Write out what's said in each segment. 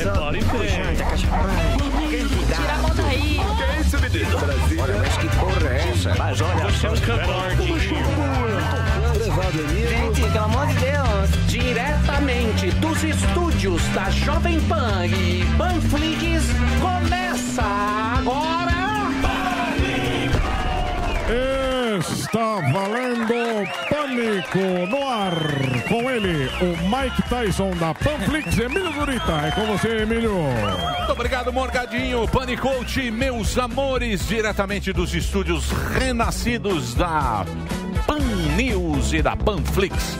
Bem. Tira a mão daí. Que é isso, menino? Brasília. Olha, mas que porra é essa? Mas olha, você é um cantor. Gente, pelo amor de Deus. Diretamente dos estúdios da Jovem Pan e Panflix, começa agora. Está valendo Pânico no ar. Com ele, o Mike Tyson da Panflix, Emílio Zurita. É com você, Emílio. Muito obrigado, Morgadinho, Panicoach, meus amores, diretamente dos estúdios renascidos da Pan News e da Panflix.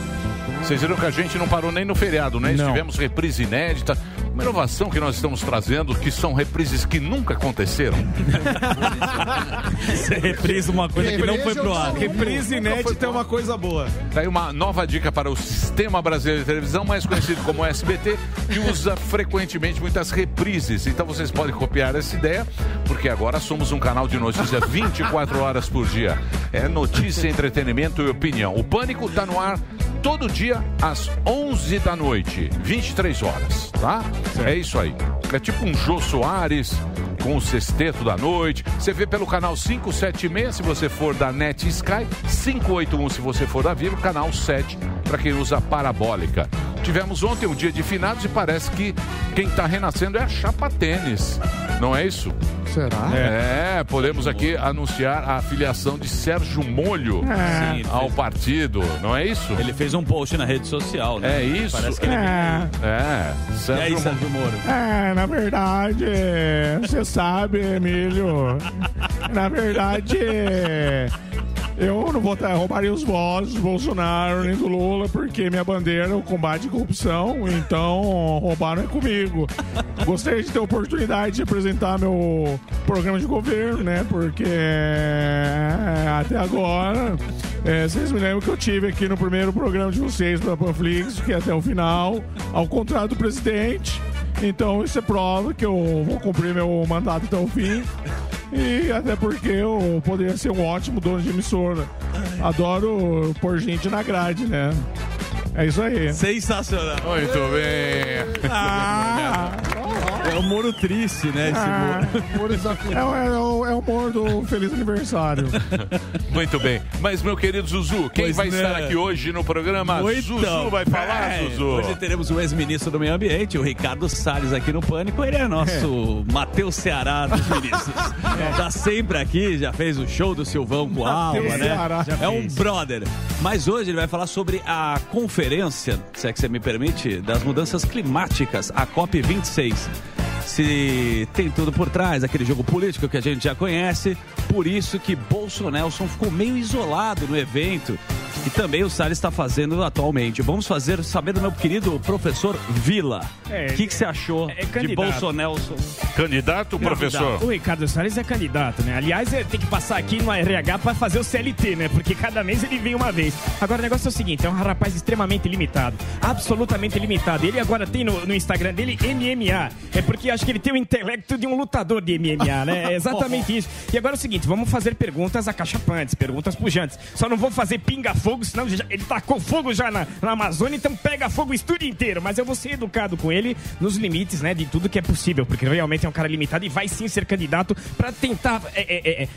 Vocês viram que a gente não parou nem no feriado, né? Não. Tivemos reprise inédita. Uma inovação que nós estamos trazendo, que são reprises que nunca aconteceram. Você reprisa uma coisa que não foi pro ar. Reprise inédita é uma coisa boa. Daí uma nova dica para o Sistema Brasileiro de Televisão, mais conhecido como SBT, que usa frequentemente muitas reprises. Então vocês podem copiar essa ideia, porque agora somos um canal de notícia 24 horas por dia. É notícia, entretenimento e opinião. O Pânico está no ar todo dia às 11 da noite, 23 horas, tá? É isso aí. É tipo um Jô Soares com o sexteto da noite. Você vê pelo canal 576 se você for da Net Sky, 581 se você for da Vivo, canal 7 para quem usa parabólica. Tivemos ontem um dia de finados e parece que quem está renascendo é a Chapa Tênis. Não é isso? Será? É, podemos aqui anunciar a afiliação de Sérgio Molho É. Sim, ao partido, não é isso? Ele fez um post na rede social, né? É isso? Parece que ele... É, É, E aí, Sérgio. Sérgio Moro? é, na verdade, você sabe, Emílio. Na verdade, eu não vou ter, roubaria os votos do Bolsonaro nem do Lula, porque minha bandeira é o combate à corrupção, então roubaram é comigo. Gostaria de ter a oportunidade de apresentar meu programa de governo, né? Porque é, até agora, é, vocês me lembram que eu tive aqui no primeiro programa de vocês pela Panflix, que é até o final, ao contrário do presidente. Então isso é prova que eu vou cumprir meu mandato até o fim. E até porque eu poderia ser um ótimo dono de emissora. Adoro pôr gente na grade, né? É isso aí. Sensacional. Muito bem. Ah, É o Moro triste, né? Esse ah, Moro. é, o- é, o- é o humor do Feliz Aniversário. Muito bem. Mas, meu querido Zuzu, quem Pois vai não. estar aqui hoje no programa? Muito Zuzu vai falar, bem. Zuzu. Hoje teremos o ex-ministro do Meio Ambiente, o Ricardo Salles, aqui no Pânico. Ele é nosso Matheus Ceará dos ministros. Tá sempre aqui, já fez o show do Silvão com a Matheus né? Ceará. É um brother. Mas hoje ele vai falar sobre a conferência, se é que você me permite, das mudanças climáticas, a COP26. Se tem tudo por trás, aquele jogo político que a gente já conhece, por isso que Bolsonaro ficou meio isolado no evento e também o Salles está fazendo atualmente. Vamos fazer saber do meu querido professor Vila. O É, que, que você achou é de candidato. Bolsonaro? Candidato, professor? O Ricardo Salles é candidato, né? Aliás, ele tem que passar aqui no RH pra fazer o CLT, né? Porque cada mês ele vem uma vez. Agora, o negócio é o seguinte: é um rapaz extremamente limitado. Absolutamente limitado. Ele agora tem no, no Instagram dele MMA. É porque acho que ele tem o intelecto de um lutador de MMA, né? É exatamente isso. E agora é o seguinte: vamos fazer perguntas acachapantes, perguntas pujantes. Só não vou fazer pinga-fogo, senão ele tacou fogo já na, na Amazônia, então pega fogo o estúdio inteiro. Mas eu vou ser educado com ele nos limites, né? De tudo que é possível, porque realmente é um cara limitado e vai sim ser candidato pra tentar é, é, é,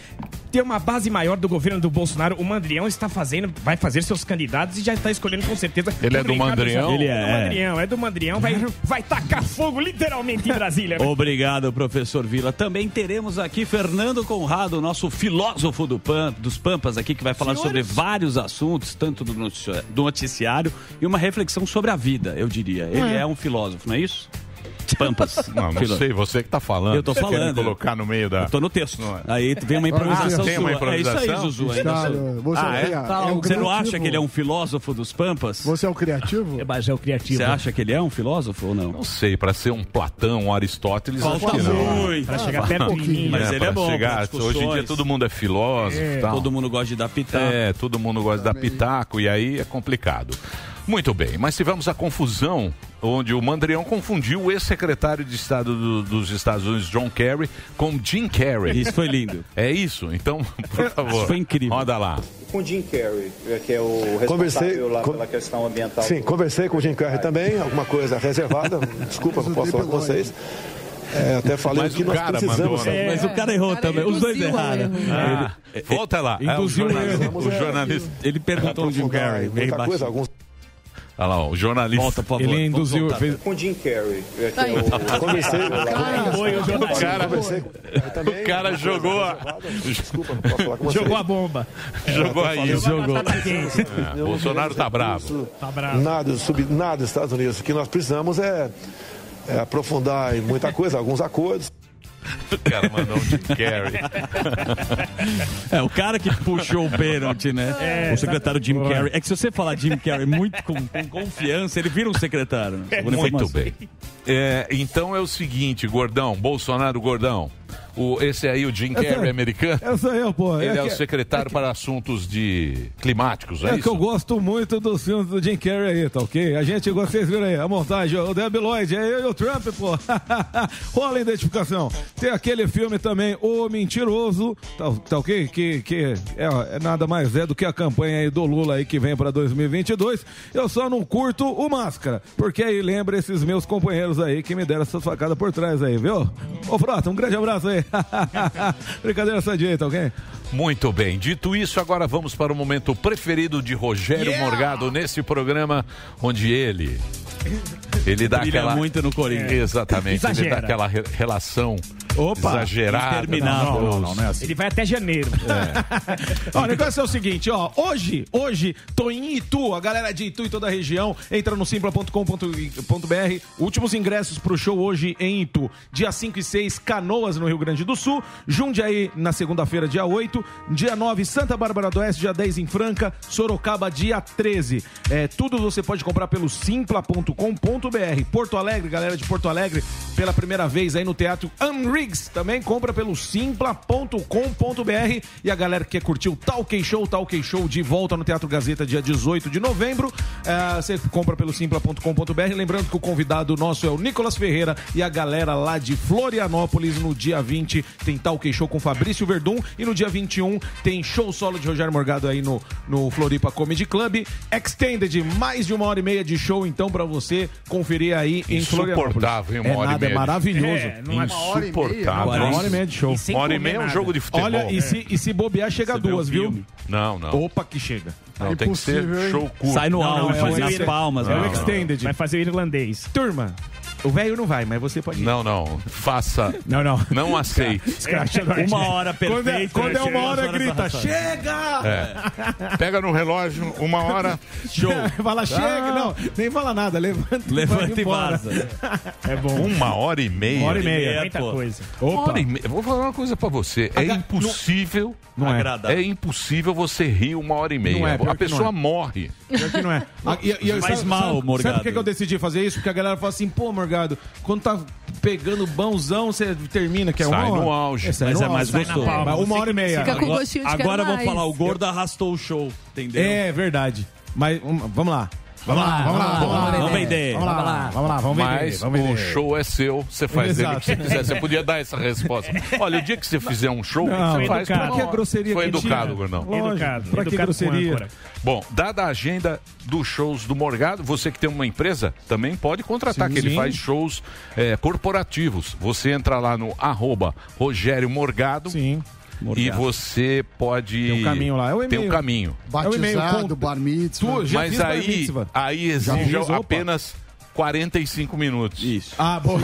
ter uma base maior do governo do Bolsonaro. O Mandrião está fazendo, vai fazer seus candidatos e já está escolhendo com certeza. Ele é do Mandrião? Ele é. do Mandrião, é do Mandrião, vai, vai tacar fogo literalmente em Brasília. Né? Obrigado, professor Vila. Também teremos aqui Fernando Conrado, nosso filósofo do Pam- dos Pampas aqui, que vai falar sobre vários assuntos, tanto do notici- do noticiário e uma reflexão sobre a vida, eu diria. Ele é, um filósofo, não é isso? Pampas. Não, não sei, você que tá falando. Eu tô Você quer me falando. colocar no meio da... Eu tô no texto. Não é. Aí vem uma improvisação tem uma sua. É isso aí, improvisação? Zuzu. Ainda Está, sou- você, Ah, é? é, é o Você não acha que ele é um filósofo dos Pampas? Você é o criativo? Mas é o criativo. Você acha que ele é um filósofo ou não? Não sei, para ser um Platão, um Aristóteles, Falta acho que não. muito. Pra chegar perto de pouquinho. mim. Mas ele pra é bom chegar- hoje em dia todo mundo é filósofo tal. Todo mundo gosta de dar pitaco. É, todo mundo gosta de dar pitaco e aí é complicado. Muito bem, mas tivemos a confusão onde o Mandrião confundiu o ex-secretário de Estado do- dos Estados Unidos, John Kerry, com Jim Carrey. Isso foi lindo. É isso? Então, por favor. Foi incrível. Roda lá. Com Jim Carrey, que é o responsável Conversei lá com- pela questão ambiental. Sim, conversei com o Jim Carrey também, alguma coisa reservada, desculpa, não posso falar com vocês. É, até falei Mas que o nós cara precisamos. mandou, né? Mas o cara errou também. Os dois erraram. Ah, volta lá. É, o jornalista. O jornalista. Ele perguntou o Jim Carrey. Veio muita coisa, alguns Olha lá, ó, o jornalista. Volta, por favor. Ele induziu, fez, Com Jim Carrey, que é o Conversei- foi o jornalista. cara, também, o cara jogou a-. Desculpa, não posso falar com vocês. Jogou a bomba. Jogou aí. Jogou. Quente. É, Bolsonaro tá bravo. Tá bravo. Nada, sub, nada dos Estados Unidos. O que nós precisamos é, é aprofundar em muita coisa, alguns acordos. O cara mandou um Jim Carrey. É, o cara que puxou o pênalti, né? o secretário Jim Carrey. É que se você falar Jim Carrey muito com, com confiança, ele vira um secretário. né? Segunda Muito bem. É, então é o seguinte, Gordão, Bolsonaro Gordão. O, esse aí, o Jim Carrey americano. É sou eu, pô. Ele é, o que- secretário para assuntos de climáticos, é, É isso? que eu gosto muito dos filmes do Jim Carrey aí, tá ok? A gente, vocês viram aí, a montagem, o Debbie Lloyd, é eu e o Trump, pô. Rola a identificação. Tem aquele filme também, O Mentiroso, tá, tá ok? Que, que é, é nada mais é do que a campanha aí do Lula aí que vem pra 2022. Eu só não curto o Máscara, porque aí lembra esses meus companheiros aí que me deram essa facada por trás aí, viu? Ô, Frota, um grande abraço aí. Brincadeira sadia, tá ok? Muito bem. Dito isso, agora vamos para o momento preferido de Rogério Morgado nesse programa, onde ele. Ele dá Brilha aquela. muito no Corinthians. Exatamente. Ele dá Exagera. aquela re- relação Opa, exagerada. interminável. Não, não, Não, não é assim. Ele vai até janeiro. Ó, o negócio é o seguinte, ó. Hoje, hoje, tô em Itu, a galera de Itu e toda a região, entra no simpla.com.br. Últimos ingressos pro show hoje em Itu. Dia 5 e 6, Canoas, no Rio Grande do Sul. Jundiaí, na segunda-feira, dia 8. Dia 9, Santa Bárbara do Oeste, dia 10 em Franca. Sorocaba, dia 13. É, tudo você pode comprar pelo simpla.com.br. Porto Alegre, galera de Porto Alegre, pela primeira vez aí no Teatro Também compra pelo simpla.com.br. E a galera que quer curtir o Talk Show, Talk Show de volta no Teatro Gazeta, dia 18 de novembro. É, você compra pelo simpla.com.br. Lembrando que o convidado nosso é o Nicolas Ferreira e a galera lá de Florianópolis. No dia 20 tem Talk Show com Fabrício Verdun. E no dia 21 tem show solo de Rogério Morgado aí no, no Floripa Comedy Club. Extended, mais de uma hora e meia de show, então, pra você conferir aí em Florianópolis. Insuportável, hein? Uma é hora e nada, meia é maravilhoso. É, não é Insuportável. Uma hora e meia de show. Uma hora e meia é um jogo de futebol. Olha, e se, e se bobear, chega duas, viu? Não, não. Opa, que chega. Não, tem que ser show curto. Sai no Não, vai fazer nas isso. palmas. É o né? Extended. Vai fazer o irlandês. Turma, o velho não vai, mas você pode ir. Não, não. Faça. Não, não. Não aceite. Uma hora Quando é, perfeita. quando é uma duas hora, horas grita, chega! É. Pega no relógio, uma hora. Show. Fala, chega! Não, nem fala nada, levanta, Levanta e vaza. É bom. Uma hora e meia. Uma hora e meia. É, Muita pô. coisa. Uma hora e meia. Vou falar uma coisa pra você. É Aga- impossível. Não é. Agradável. É impossível você rir uma hora e meia. Não é, a pessoa não é. morre. Pior que não é. Ah, e- e- Faz sabe- mal, sabe- Morgado. Sabe por que que eu decidi fazer isso? Porque a galera fala assim, pô, Morgado, quando tá pegando bonzão, você termina, que é Sai uma hora. no auge. sai Mas no é mais auge. Sai gostoso. palma. Mas Uma hora e meia. Fica com Agora- gostinho de Agora mais. falar, o gordo arrastou o show, entendeu? É verdade. Mas um, vamos lá. Vamos lá, vamos lá, vamos lá. Vamos vender. Vamos lá, vamos lá, vamos vender. Mas Vamos o show é seu, você faz ele o que você quiser. Você podia dar essa resposta. Olha, o dia que você fizer um show, Não, você faz educado. pra Que a grosseria Foi educado. Gordão. Educado. pra que educado com grosseria? Bom, dada a agenda dos shows do Morgado, você que tem uma empresa também pode contratar, Sim. que ele Sim. faz shows é, corporativos. Você entra lá no arroba Rogério Morgado Sim. E você pode. Tem um caminho lá. É o Tem um e-mail. caminho. É o e-mail, Batizado, bar mitzvah. Tu já Mas fiz bar aí, mitzvah. aí Já exige apenas 45 minutos. Isso. Ah, bom.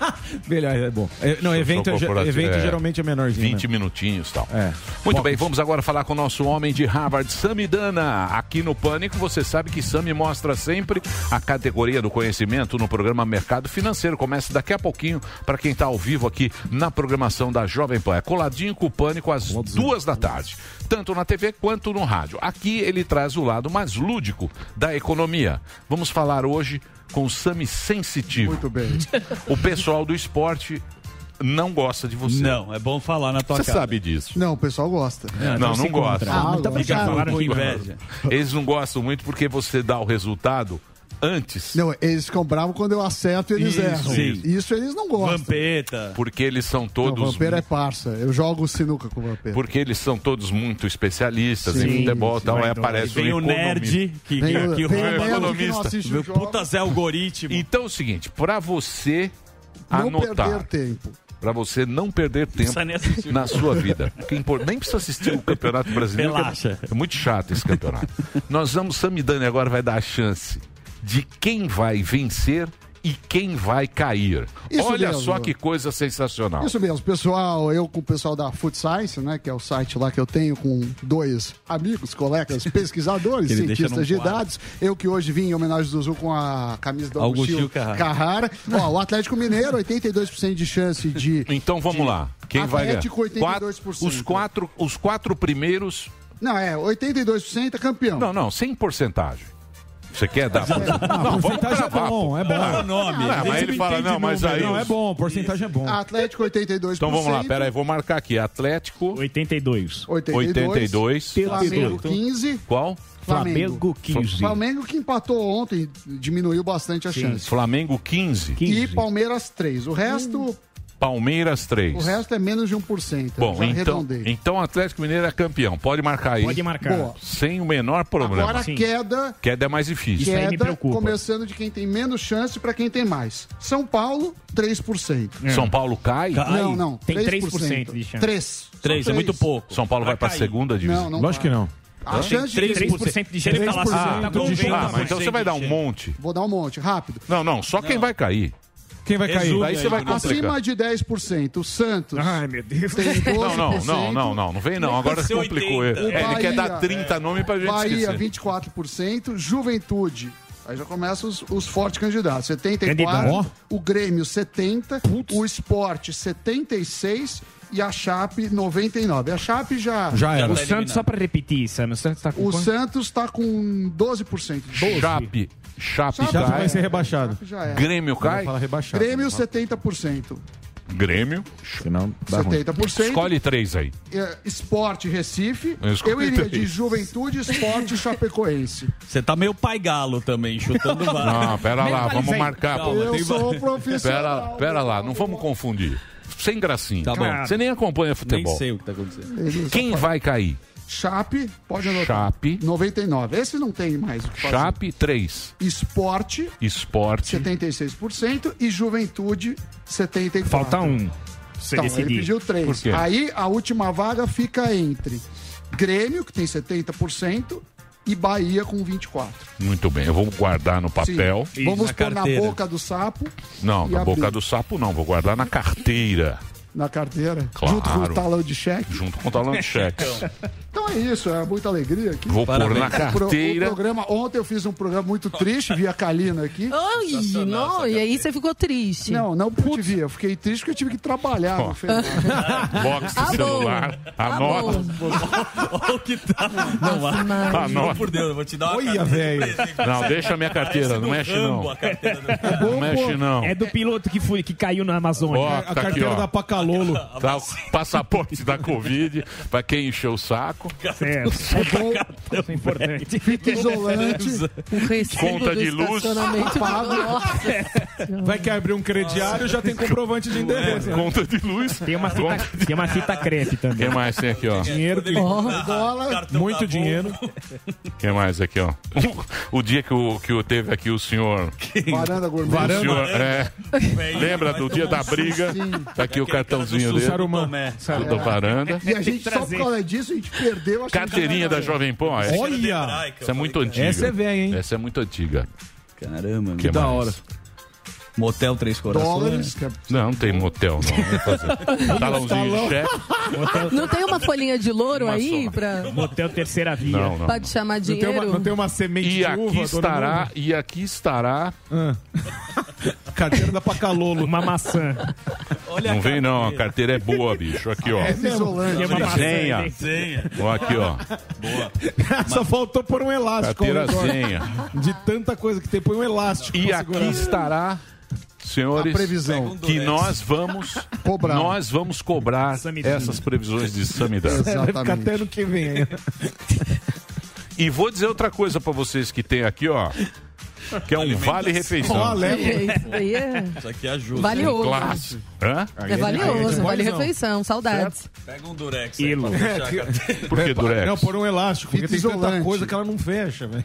Melhor, é bom. É, não, Show evento, é, corporativo, evento é. geralmente é menorzinho. 20 né? minutinhos e tal. É. Muito bem, vamos agora falar com o nosso homem de Harvard, Samidana. Aqui no Pânico, você sabe que Sami mostra sempre a categoria do conhecimento no programa Mercado Financeiro. Começa daqui a pouquinho para quem está ao vivo aqui na programação da Jovem Pan. É coladinho com o Pânico às duas da tarde, tanto na TV quanto no rádio. Aqui ele traz o lado mais lúdico da economia. Vamos falar hoje com o Sami Sensitivo. Muito bem. O pessoal do esporte não gosta de você. Não, é bom falar na tua Você cara. sabe disso. Não, o pessoal gosta. não, não gosta. Ah, muito Fica obrigado. falando com inveja. Eles não gostam muito porque você dá o resultado antes. Não, eles ficam bravos quando eu acerto e eles Isso, erram. sim. Isso eles não gostam. Vampeta. Porque eles são Não, todos. Vampeta é parça. Eu jogo sinuca com o Vampeta. Porque eles são todos muito especialistas Sim, em futebol e sim. tal. Aí aparece Vem um o nerd, economista. que, Vem que, o- que vem o o nerd que não economista. o puta Zé algoritmo. Então é o seguinte, pra você Não anotar, perder tempo. pra você não perder tempo na sua vida, impor- nem precisa assistir o Campeonato Brasileiro. é- Relaxa. É muito chato esse campeonato. Nós vamos, Samidani agora vai dar a chance de quem vai vencer e quem vai cair. Isso Olha mesmo. só que coisa sensacional. Isso mesmo, pessoal. Eu com o pessoal da Food Science, né, que é o site lá que eu tenho com dois amigos, colegas, pesquisadores, cientistas de dados. Eu que hoje vim em homenagem do Zuzu com a camisa do Augustinho Carrara. Carrara. Ó, o Atlético Mineiro, 82% de chance de. Então vamos lá. Quem vai ganhar? Atlético, 82%. Quatro- os, quatro, os quatro primeiros. Não, é, 82% é campeão. Não, não, sem porcentagem. Você quer dar? Não, porcentagem é bom, é bom. Ah, nome. ah, mas ele fala, não, mas aí. Não, é bom, porcentagem é bom. Atlético, 82%. Então vamos lá, pera aí, vou marcar aqui. Atlético 82. 82. Flamengo, 15. Qual? Flamengo 15. Flamengo que empatou ontem, diminuiu bastante a chance. Flamengo 15. E 15. Palmeiras 3. O resto, Palmeiras 3. o resto é menos de 1%. Bom, então, então o Atlético Mineiro é campeão. Pode marcar aí. Pode marcar. Boa. Sem o menor problema. Agora Sim. queda, Queda é mais difícil. Isso aí me queda preocupa. começando de quem tem menos chance para quem tem mais. São Paulo, 3%. São Paulo cai. Cai. Não, não. Tem 3% de chance. 3. Três, é muito pouco. São Paulo vai para a segunda divisão. Não, não Lógico que vai. não. A chance de... 3% de chance. Ah, tá de bom, chance. Ah, mas então você vai dar um monte. Vou dar um monte, rápido. Não, não, só quem vai cair. Quem vai cair? Daí você vai aí. Acima de 10%. O Santos Ai, meu Deus. tem 12%. Não, não, não, não, não, não vem não. Agora ser complicou 80. ele. O É, ele quer dar 30 nomes pra gente Bahia, esquecer. 24%. Juventude. Aí já começam os, os fortes candidatos. 74%. Candidato. O Grêmio, 70%. O Esporte, 76%. E a Chape, 99%. A Chape já... Já era. O Santos, só pra repetir, Sam, o Santos tá com O quanto? Santos tá com 12%. Chape. Chape Chape Já cai. vai ser rebaixado. Chape já é. Grêmio cai. Fala rebaixado. Grêmio, 70%. Grêmio. Senão dá ruim. 70%. Escolhe três aí. É, Esporte, Recife. Eu escolhi Eu iria três. de Juventude, Esporte e Chapecoense. Você tá meio pai galo também, chutando vários. Não, pera lá, vamos marcar. Eu sou profissional. Pera, pera lá, não vamos confundir. Sem gracinha. Tá bom. Você nem acompanha Nem futebol. sei o que tá acontecendo. Quem vai cair? Chape, pode anotar. Chape. 99. Esse não tem mais o que fazer. Chape 3. Esporte, Esporte. 76%. E Juventude, 74%. Falta um. Você Então, ele pediu Por três. quê? Aí a última vaga fica entre Grêmio, que tem 70%, e Bahia com 24%. Muito bem, eu vou guardar no papel. Sim. Vamos na pôr na carteira. boca do sapo, Não, na abrir. boca do sapo não, vou guardar na carteira. na carteira, Claro. junto com o talão de cheque. Junto com o talão de cheques. Então é isso, é muita alegria aqui. Vou pôr na carteira. O programa, ontem eu fiz um programa muito triste, vi a Kalina aqui. Ai, não, e aí você ficou triste. Não, não porque eu fiquei triste porque eu tive que trabalhar feriado. Box Ah, do bom. celular. Tá Anota. Olha o que tá. Não, vai. Mas- Juro Anota. por Deus, eu vou te dar uma Olha, velho. Não, deixa a minha carteira, não mexe não. a carteira do- Não mexe não. É do piloto que, foi, que caiu na Amazônia. Ó, A tá aqui, carteira ó. da Pacalolo. Tá o passaporte da Covid, pra quem encheu o saco. Certo. É bom, é importante. fita isolante, O recibo Conta do de luz. Pago. Vai que abrir um crediário já tem comprovante de endereço. né? Conta de luz. Tem uma fita, tem uma fita crepe também. Quem mais tem aqui, ó? Dinheiro, que- dólar, muito dinheiro. Quem mais aqui, ó? O dia que o, que o teve aqui o senhor. varanda gourmet. O senhor é, lembra do dia da briga? Tá aqui o cartãozinho dele. Sarumã. Da varanda. E a gente, só por causa disso, a gente perdeu a Carteirinha da Jovem Pan. Olha! essa é muito antiga. Essa é velha, hein? Essa é muito antiga. Caramba, Que que da mais? hora. Motel Três Corações. dólares. que é- Não, não tem motel, não. Talãozinho de cheque. Não tem uma folhinha de louro Uma aí só. pra, Motel Terceira Via. Não, não. te chamar Não tem, dinheiro? uma, não tem uma semente E de aqui uva? estará, e aqui estará. Ah. Carteira da Pacalolo. Uma maçã. Olha Não a vem não, a carteira. é boa, bicho. Aqui, ó. Fita isolante. Uma. Senha. Senha. Ó, aqui, ó. Só faltou pôr um elástico. Carteira senha. De tanta coisa que tem, põe um elástico. E aqui segurar. estará senhores, A previsão. que nós vamos Cobrar. nós vamos cobrar essas previsões de Samidana. Vai ficar até no que vem. E vou dizer outra coisa pra vocês que tem aqui, ó. Que é um vale refeição. Isso aí é Isso aqui ajuda. valioso. Clássico. Hã? É valioso, vale refeição, saudades. Pega um durex. Ilo. Aí pra fechar a carteira. Por que durex? Não, por um elástico, porque Fita tem tanta isolante. coisa que ela não fecha, velho.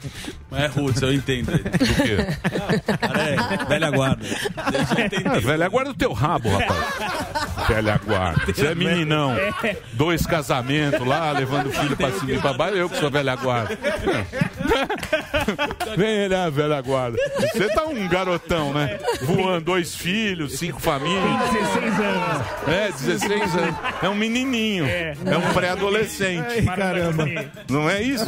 Mas é roots, eu entendo. ele. Por quê? Cara, é velha guarda. Deixa eu entender. Ah, velho, aguarda o teu rabo, rapaz. velha guarda. Você é meninão. Dois casamentos lá, levando o filho pra cima e pra baixo. Eu que sou velha guarda. Vem lá, velha guarda. Você tá um garotão, né? Voando dois filhos, cinco famílias. 16 anos. É, 16 anos. É um menininho. É, um pré-adolescente. Caramba. Não é isso?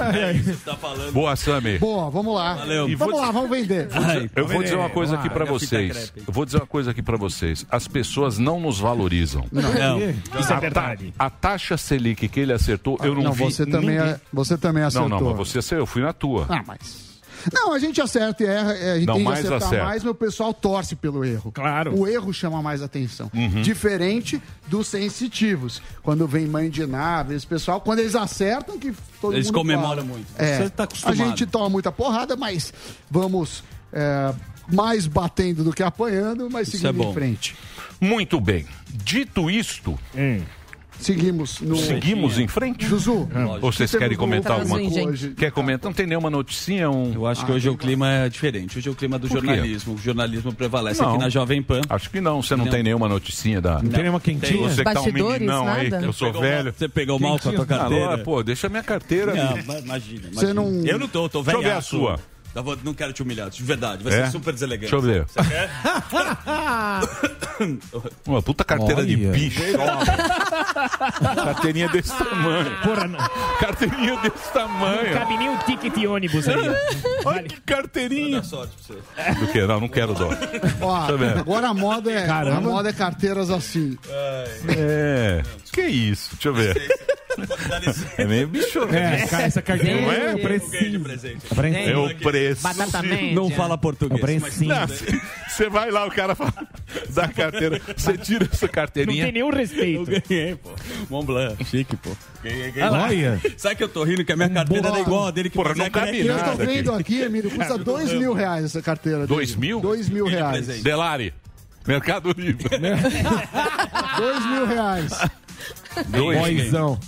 Tá falando. Boa, Sammy. Boa, vamos lá. Valeu. E Vamos lá, vamos vender. Ai, Eu vou dizer uma coisa aqui lá. vocês. Eu vou dizer uma coisa aqui pra vocês. As pessoas não nos valorizam. Não. Isso é A, ta- verdade. a taxa Selic que ele acertou, eu não, não, vi você também, ninguém- é- você também Não, acertou. não, mas você acertou, eu fui na tua. Ah, mas. Não, a gente acerta e erra, é, a gente Não, tem que mais acertar acerta. mais, mas o pessoal torce pelo erro. Claro. O erro chama mais atenção. Uhum. Diferente dos sensitivos. Quando vem mãe de nave, esse pessoal, quando eles acertam, que todo Eles mundo comemoram fala. muito. É, Você tá a acostumado. gente toma muita porrada, mas vamos é, mais batendo do que apanhando, mas Isso seguindo é em frente. Muito bem. Dito isto, Seguimos no. seguimos em frente? Zuzu. Ou vocês que querem comentar alguma coisa? hoje? Quer comentar? Não tem nenhuma noticinha? Um... Eu acho que hoje o clima é diferente. Hoje é o clima do jornalismo. O jornalismo prevalece Não. aqui na Jovem Pan. Acho que não. Você não, Não. tem nenhuma noticinha da... Não tem nenhuma quentinha? Você que tá um meninão aí, nada? eu sou velho. mal- Você pegou mal com a tua carteira? Alô, pô, deixa minha carteira. Não, mas imagina, Você imagina. não- Eu não tô, tô Deixa eu ver a sua. Eu vou- não quero te humilhar, de verdade. Vai É? ser super deselegante. Deixa eu ver. Você quer? Uma puta carteira de Olha. bicho. Carteirinha desse tamanho. Porra, não, Carteirinha desse tamanho. cabe nem o ticket ônibus aí. Olha que carteirinha. Dá sorte pra você. Do que? Não, não quero dó. Ó, agora a moda é, Caramba. a moda é carteiras assim. É. Que isso? Deixa eu ver. É meio bicho. É, cara, essa carteira Não é? é o Eu precinho. presente. É o preço. Não fala É o português. Não, Você vai lá, o cara fala, dá a carteira. Você tira essa Não tem carteirinha. nenhum Eu respeito. ganhei, pô. Mont Blanc, chique, pô. Ganhei, ganhei. Olha. Sabe que eu tô rindo que a minha carteira era igual a dele que Porra, não cabe crepe. Eu tô nada aqui. vendo aqui, Emílio, custa dois mil reais essa carteira. Dois mil? Dois mil reais. Delari. Mercado Livre. Dois mil reais. Dois. Boizão.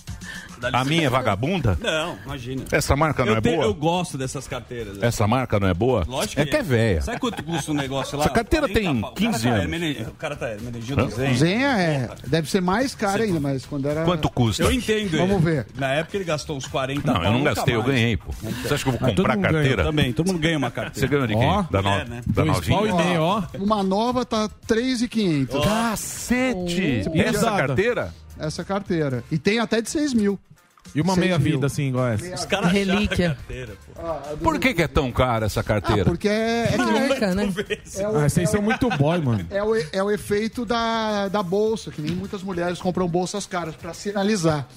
A minha é vagabunda? Não, imagina. Essa marca não eu, é tenho- boa? eu gosto dessas carteiras. Essa marca não é boa? Lógico é que é velha. Sabe quanto custa um negócio lá? Essa carteira 40 tem pau. O 15 cara tá anos. O cara tá hermenegil Hã? do Zen. Zenha é. Deve ser mais caro ainda, mas quando era. Quanto custa? Eu entendo. Vamos ver. Na época ele gastou uns 40 Não, eu não gastei, eu ganhei, pô. Você acha que eu vou comprar carteira? Também, todo mundo ganha uma carteira. Você ganhou de quem? Da no... mulher, né? da novinha? meio, ó. Uma nova tá 3,500. Cacete! Essa carteira? Essa carteira. E tem até de 6 mil. E uma Seis meia mil. vida assim, igual essa. Os caras Relíquia. a pô. Por que, que é tão cara essa Ah, carteira? porque é, é nem- Marca, né? é o, Ah, vocês são muito boy, mano. é o, é o efeito da, da bolsa, que nem muitas mulheres compram bolsas caras pra sinalizar.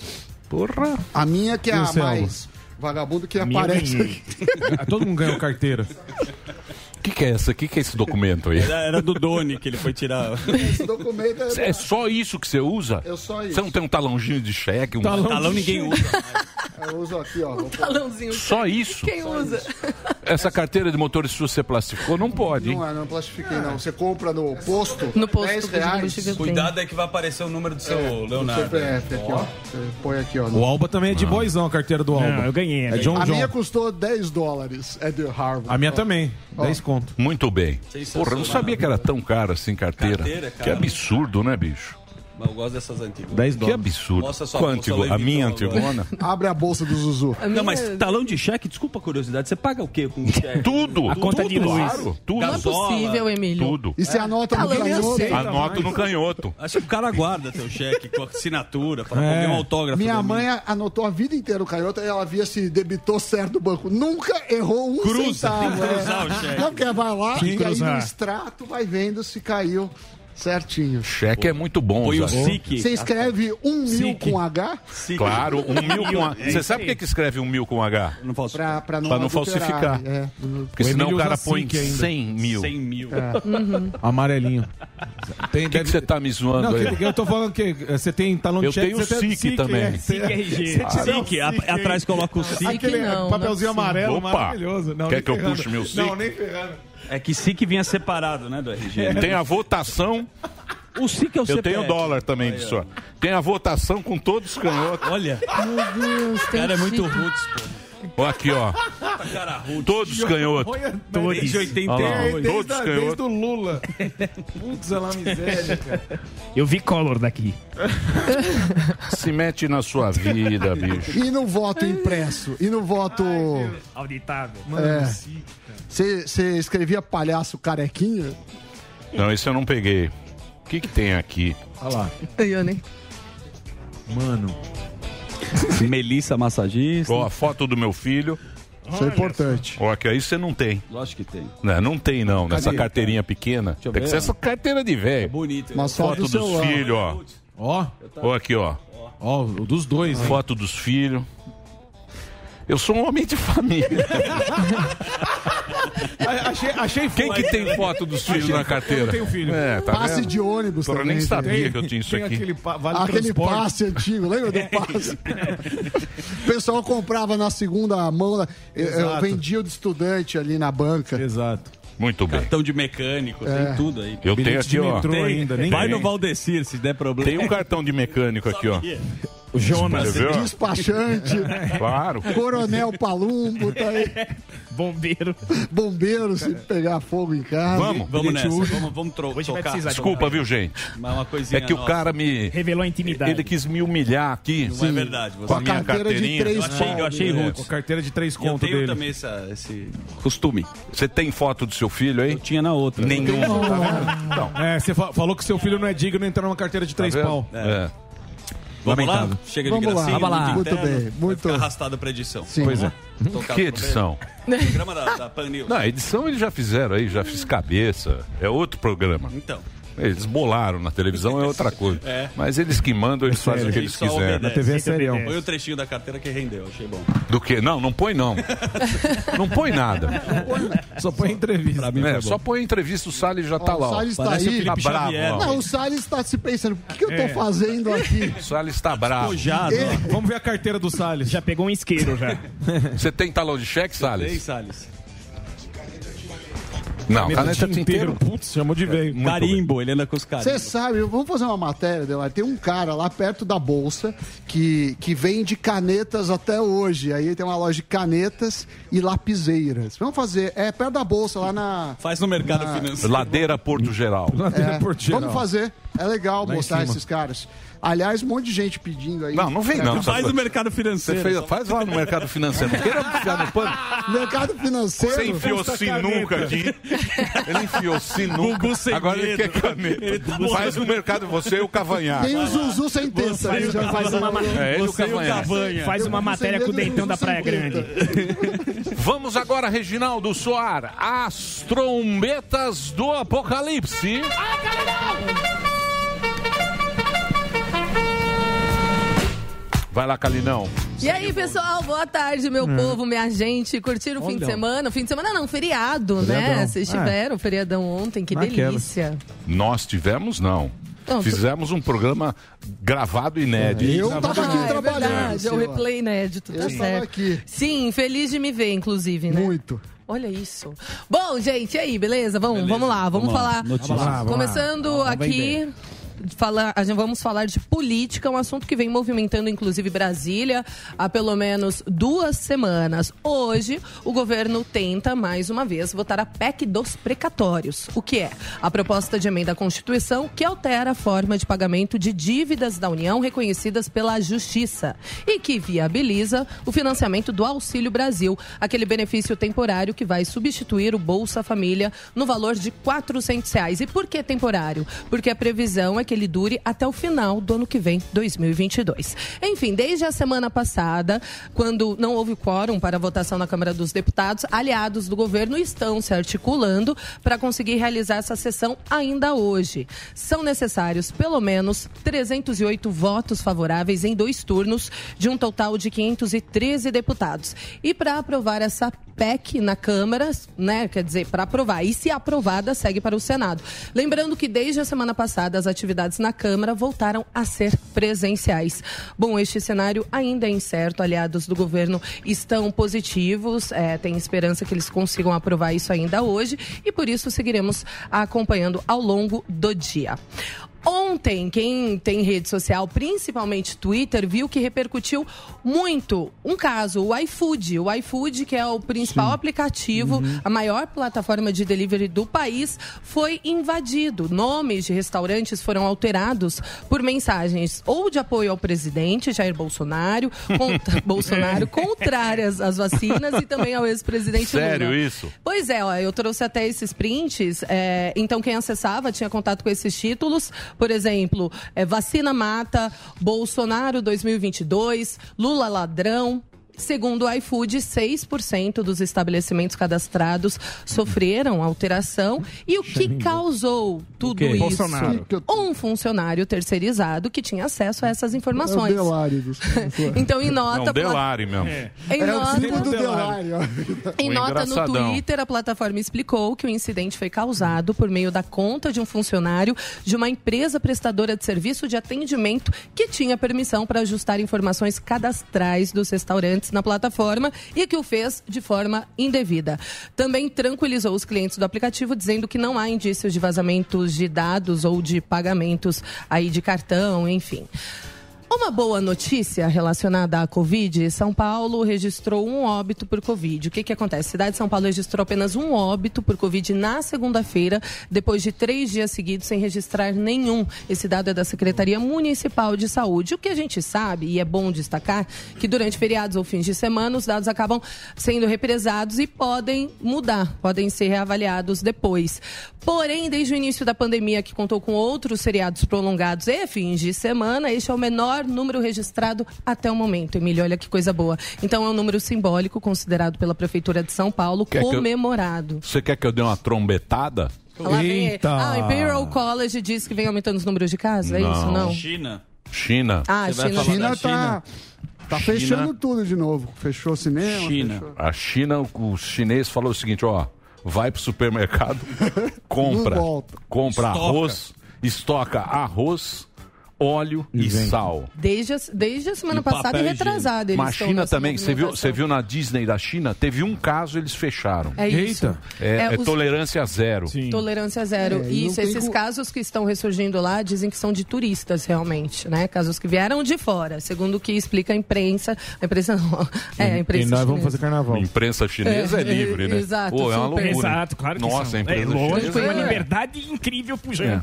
Porra! A minha que é a mais vagabundo que eu aparece. Ah, Todo mundo ganhou carteira. O que, que é essa? O que, que é esse documento aí? Era, era do Doni que ele foi tirar. Esse documento é, É só isso que você usa? é só isso. Você não tem um talãozinho de cheque? Um... Talão ninguém usa. Eu uso aqui, ó. Vou pôr- Talãozinho. Só isso? Quem usa? Essa carteira de motorista você plastificou? Não pode, hein? Não, é, não plastifiquei, não. Você compra no posto, No posto 10 de reais. Cuidado aí que vai aparecer o número do seu O Leonardo. CPF aqui, ó. Você põe aqui, ó. O Alba também é de boizão, a carteira do Alba. Não, eu ganhei. É né? John A John. minha custou 10 dólares. É de Harvard. A minha ó. também. 10 conto. Muito bem. Porra, eu não sabia que era tão cara assim carteira. Carteira, cara. Que absurdo, né, bicho? Mas eu gosto dessas antigas. 10 Que dólares. absurdo. Mostra sua bolsa antigo? A minha antigona? Abre a bolsa do Zuzu. Minha- Não, mas talão de cheque, desculpa a curiosidade, você paga o quê com cheque? Tudo. A conta tudo, de luz. Claro, tudo. Não é possível, Emílio. Tudo. E você anota no Talão eu canhoto. sei. Anoto no canhoto. Acho que o cara guarda teu cheque com assinatura, para É. pegar um autógrafo. Minha mãe anotou a vida inteira o canhoto e ela via se debitou certo do banco. Nunca errou um Cruza, centavo. tem que cruzar é. o cheque. Não, porque vai lá que e aí no cruzar. extrato vai vendo se caiu Certinho. Cheque é muito bom. Põe o. SIC. Você escreve um mil com H? Claro, um mil com H. É Você sabe por que aí. que escreve um mil com H? Não posso. Pra, pra não, Pra não adulterar, falsificar. É. Porque O senão o cara põe SIC ainda. 100 mil. 100 mil. Amarelinho. Tem, Por que, que você tá me zoando Não, aí? que- eu tô falando que eh, você tem talão de Eu cheque. tenho você tem SIC também. é. SIC RG. SIC, atrás coloca o SIC. Aquele papelzinho é amarelo, Opa! maravilhoso. Não, Quer que eu puxe meu SIC? Não, nem ferrando. É que SIC vinha separado, né, do RG. né? Tem a votação. O SIC é o Eu CPF. tenho dólar também Aí, disso. ó. Tem a votação com todos os canhotos. Olha, Meu Deus, o tem cara é muito chique. roots, pô. Ó, aqui, ó. Todos os canhotos. Todos. Desde Olha 81. lá, Desde, todos a- canhotos. desde o Lula. Putz, é uma miséria, cara. Eu vi Collor daqui. Se mete na sua vida, bicho. E no voto impresso? E no voto. Auditável. É. Você escrevia palhaço carequinha? Não, esse eu não peguei. O que que tem aqui? Olha lá. Eu nem. Mano. Melissa massagista. Ó, a foto do meu filho. Isso é importante. Ó, que aí você não tem. Lógico que tem. Não, não tem não, nessa Cadê? carteirinha pequena. eu Tem que ver, ser essa carteira de velho. Bonito. Mas só Foto do dos filhos, ó. Ó, Ó aqui, ó. ó, dos dois. Foto dos filhos. Eu sou um homem de família. Achei, achei Quem que tem foto dos filhos na carteira? Eu tenho filho. É, tá Passe vendo? de ônibus Porra, também. nem tem. sabia que eu tinha isso Tem aqui. aquele pa- vale Aquele passe antigo, lembra do passe? o pessoal comprava na segunda mão. Eu, eu Exato. vendia o de estudante ali na banca. Exato. Muito bem. Cartão de mecânico, É. tem tudo aí. Eu tenho Bilhete aqui, ó. Tem. ainda. Vai tem. no Valdecir se der problema. Tem um cartão de mecânico aqui, ó. O Jonas. Despachante, Claro. Coronel Palumbo, tá aí. Bombeiro. Bombeiro, se pegar fogo em casa. Vamos. Vamos nessa, vamos, vamos tro Hoje de Desculpa, viu, gente? Mas uma coisinha É que o nossa. cara me. Revelou a intimidade. Ele quis me humilhar aqui. Não é verdade. Você... Com a minha carteira de carteirinha. três Eu achei, eu achei É. Com carteira de três eu tenho dele. também essa, esse costume. Você tem foto do seu filho aí? Eu tinha na outra. Nenhum. Tá vendo? É, você fa- falou que seu filho não é digno de entrar numa carteira de três Tá pau. É. Vamos lá? Lamentável. Chega de Vamos lá. gracinha. Vamos lá. muito interno. bem, muito- arrastado pra edição. Sim. Pois é. Que edição? Programa da, da Pan News. Não, a edição eles já fizeram aí, já fiz cabeça. É outro programa. Então. Eles bolaram na televisão, é outra coisa. É. Mas eles que mandam, eles fazem o que eles quiserem. obedece. TV é serião. Põe o trechinho da carteira que rendeu, achei bom. Do que? Não, não põe não. Não põe nada. Só põe entrevista. Mim É, só põe a entrevista, o Salles já tá Ó, lá. o. Salles tá o aí. Tá bravo. Não, o Salles está se pensando, o que, que eu tô É. fazendo aqui? O Salles tá bravo. Vamos ver a carteira do Salles. Já pegou um isqueiro já. Você tem talão de cheque, Salles? Salles. Não, caneta tinteiro. Putz, chamou de. Muito Carimbo, ele anda com os Você carimbos. sabe, vamos fazer uma matéria, Delari. Tem um cara lá perto da bolsa que, que vende canetas até hoje. Aí tem uma loja de canetas e lapiseiras. Vamos fazer, é perto da bolsa, lá na. Faz no mercado financeiro. Ladeira Porto Geral. É, Porto Geral. vamos fazer. É legal Lá mostrar esses caras. Aliás, um monte de gente pedindo aí. Não, não vem não. Faz no mercado Você financeiro. fez, faz lá no mercado financeiro. Não queira enfiar no pano. Mercado financeiro. Você enfiou sinuca aqui. Ele enfiou sinuca. Agora ele quer caneta. Faz no mercado você e o cavanhaque. Tem o Zuzu sem testa. aí já faz uma... É ele o Você o cavanhaque. Cavanha. Faz uma matéria com o dentão da Praia Grande. Vamos agora, Reginaldo Soar, as trombetas do apocalipse. Vai lá, Calinão. E aí, pessoal, boa tarde, meu Hum. povo, minha gente. Curtiram o fim de semana? Fim de semana não, feriado, né? Feriadão. Vocês É. tiveram feriadão ontem, que Naquela. delícia. Nós tivemos, não. Fizemos um programa gravado inédito. Eu tava aqui Ah, é trabalhando. verdade, é o replay inédito, tá Eu tava certo. aqui. Sim, feliz de me ver, inclusive, né? Muito. Olha isso. Bom, gente, e aí, beleza? Vamos, Beleza. vamos lá, vamos, Vamos lá. falar. Vamos lá, vamos Começando lá. Falar, a gente vamos falar de política, um assunto que vem movimentando inclusive Brasília há pelo menos duas semanas. Hoje, o governo tenta, mais uma vez, votar a PEC dos precatórios. O que é? A proposta de emenda à Constituição que altera a forma de pagamento de dívidas da União reconhecidas pela Justiça e que viabiliza o financiamento do Auxílio Brasil, aquele benefício temporário que vai substituir o Bolsa Família no valor de 400 reais. E por que temporário? Porque a previsão é que ele dure até o final do ano que vem, 2022. Enfim, desde a semana passada, quando não houve quórum para a votação na Câmara dos Deputados, aliados do governo estão se articulando para conseguir realizar essa sessão ainda hoje. São necessários pelo menos 308 votos favoráveis em dois turnos, de um total de 513 deputados. E para aprovar essa PEC na Câmara, né, quer dizer, para aprovar, e se aprovada, segue para o Senado. Lembrando que desde a semana passada as atividades na Câmara voltaram a ser presenciais. Bom, este cenário ainda é incerto, aliados do governo estão positivos, é, tem esperança que eles consigam aprovar isso ainda hoje e por isso seguiremos acompanhando ao longo do dia. Ontem, quem tem rede social, principalmente Twitter, viu que repercutiu muito um caso, o iFood. O iFood, que é o principal aplicativo, a maior plataforma de delivery do país, foi invadido. Nomes de restaurantes foram alterados por mensagens ou de apoio ao presidente Jair Bolsonaro, contra, Bolsonaro contrárias às vacinas e também ao ex-presidente Lula. Sério isso? Pois é, ó, eu trouxe até esses prints. é, então, quem acessava tinha contato com esses títulos. Por exemplo, é, vacina mata, Bolsonaro 2022, Lula ladrão. Segundo o iFood, 6% dos estabelecimentos cadastrados sofreram alteração. E o que causou tudo isso? Bolsonaro. Um funcionário terceirizado que tinha acesso a essas É o informações. Disso. então, em nota. Não, Delari mesmo. Em É o nota, tipo do Delário. em nota no. Twitter, a plataforma explicou que o incidente foi causado por meio da conta de um funcionário de uma empresa prestadora de serviço de atendimento que tinha permissão para ajustar informações cadastrais dos restaurantes na plataforma e que o fez de forma indevida. Também tranquilizou os clientes do aplicativo dizendo que não há indícios de vazamentos de dados ou de pagamentos aí de cartão, enfim. Uma boa notícia relacionada à Covid: São Paulo registrou um óbito por Covid. O que, que acontece? A cidade de São Paulo registrou apenas um óbito por Covid na segunda-feira, depois de três dias seguidos sem registrar nenhum. Esse dado é da Secretaria Municipal de Saúde. O que a gente sabe, e é bom destacar, que durante feriados ou fins de semana os dados acabam sendo represados e podem mudar, podem ser reavaliados depois. Porém, desde o início da pandemia, que contou com outros feriados prolongados e fins de semana, este é o menor número registrado até o momento. Emílio, olha que coisa boa. Então, é um número simbólico considerado pela Prefeitura de São Paulo Quer que eu- comemorado. Você quer que eu dê uma trombetada? Lá vem- Ah, o Imperial College diz que vem aumentando os números de casos, é isso? Não. China. China. Ah, Você China. China tá, tá China. fechando tudo de novo. Fechou o cinema. fechou- A China, o o chinês falou o seguinte, ó, vai pro supermercado, compra, compra Estoca. arroz, estoca arroz, óleo e, sal. Desde a, desde a semana E passada papel e retrasada. eles Mas a estão China também, você viu, você viu na Disney da China, teve um caso, eles fecharam. É isso. É, É, é os- tolerância zero. Tolerância zero. É, e Isso, esses casos que estão ressurgindo lá dizem que são de turistas, realmente, né? Casos que vieram de fora, segundo o que explica a imprensa. A imprensa não. É, a imprensa. chinesa. carnaval. A imprensa chinesa é, É, livre, né? exato, Pô, é uma loucura. Exato, claro que Nossa, são. a imprensa É lógico, chinesa é uma é- liberdade incrível pro É.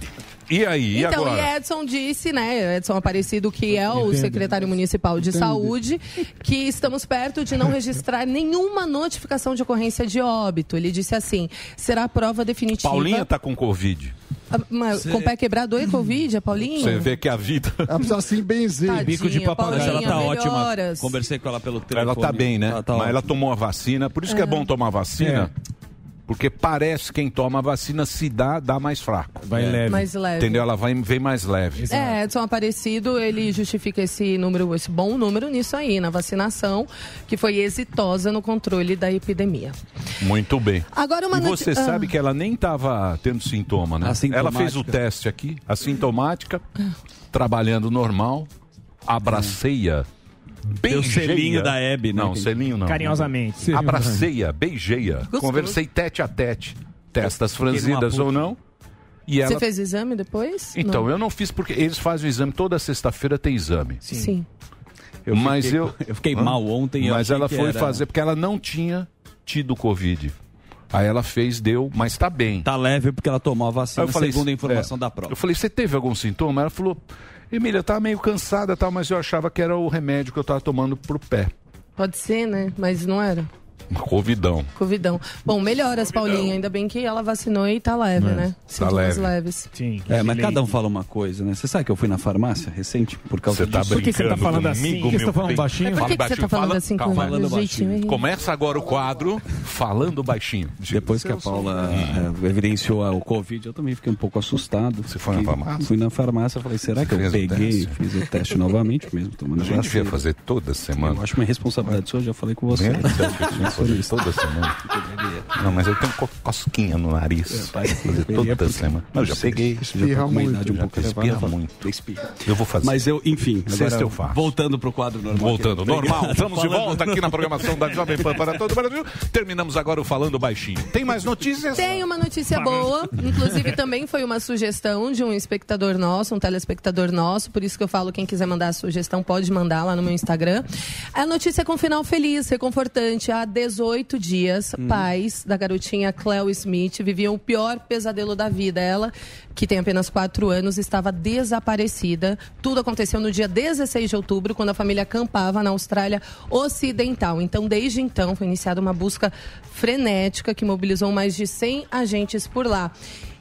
E aí, então, agora? e Edson disse, né, Edson Aparecido, que é o secretário municipal de saúde, que estamos perto de não registrar nenhuma notificação de ocorrência de óbito. Ele disse assim: será a prova definitiva. Paulinha tá com Covid. Ah, mas com o pé quebrado e Covid, é Paulinho? Você vê que a vida... Ela precisa assim benzer. Tadinha, Bico de papagaio. Ela tá Paulinha, ótima. melhoras. Conversei com ela pelo telefone. Ela tá bem, né? Ela tá Mas ótima. ela tomou a vacina. Por isso que é É. bom tomar vacina. Porque parece que quem toma a vacina se dá, dá mais fraco. Vai leve. Mais leve. Entendeu? Ela vai, vem mais leve. É, Edson Aparecido, ele justifica esse número, esse bom número nisso aí, na vacinação, que foi exitosa no controle da epidemia. Muito bem. Agora uma E você ah. sabe que ela nem estava tendo sintoma, né? Ela fez o teste aqui, assintomática, trabalhando normal, abraceia, Tem o beijeia. selinho da Hebe, né? Não, selinho não. Carinhosamente. Abraceia, beijeia. Conversei tete a tete. Testas franzidas ou não. E ela... Você fez o exame depois? Então, Não. eu não fiz porque eles fazem o exame toda sexta-feira tem exame. Sim. Eu mas fiquei- eu eu fiquei Hã? mal ontem, eu Mas achei ela que foi era- fazer porque ela não tinha tido covid. Aí ela fez, deu, mas tá bem. Tá leve porque ela tomou a Aí vacina, eu falei, segundo a informação é. da prova. Eu falei, você teve algum sintoma? Ela falou, Emília, eu tava meio cansada, tal, mas eu achava que era o remédio que eu tava tomando pro pé. Pode ser, né? Mas não era. Covidão. Covidão. Bom, melhoras, Paulinha. Ainda bem que ela vacinou e tá leve, É. né? Tá leve. leves. Sim. É, mas cada um fala uma coisa, né? Você sabe que eu fui na farmácia recente por causa Você tá disso? Por que você meu tá falando baixinho? Mas por que que você tá falando Fala- assim com calma. o Falando jeitinho aí? Começa agora o quadro Falando Baixinho. Depois que a Paula é, evidenciou o Covid, eu também fiquei um pouco assustado. Você foi na farmácia? Fui na farmácia falei, será que eu o peguei? teste? Fiz o teste novamente mesmo, tomando A gente devia fazer toda semana. Eu acho uma responsabilidade sua, eu já falei com você. Fazer toda semana? Não, mas eu tenho co- cosquinha no nariz. Fazer toda semana. Eu já peguei. Idade um Já espirra muito. Espirra. Eu vou fazer. Mas eu, enfim, Sexta eu faço. voltando pro quadro normal. Voltando, normal. Estamos de volta aqui na programação da Jovem Pan para todo o Brasil. Terminamos agora o Falando Baixinho. Tem mais notícias? Tem uma notícia boa, inclusive também foi uma sugestão de um espectador nosso, um telespectador nosso, por isso que eu falo, quem quiser mandar a sugestão pode mandar lá no meu Instagram. A notícia é com final feliz, reconfortante. Há 18 dias, pais da garotinha Cleo Smith viviam o pior pesadelo da vida. Ela, que tem apenas 4 anos, estava desaparecida. Tudo aconteceu no dia 16 de outubro, quando a família acampava na Austrália Ocidental. Então, desde então, foi iniciada uma busca frenética que mobilizou mais de 100 agentes por lá.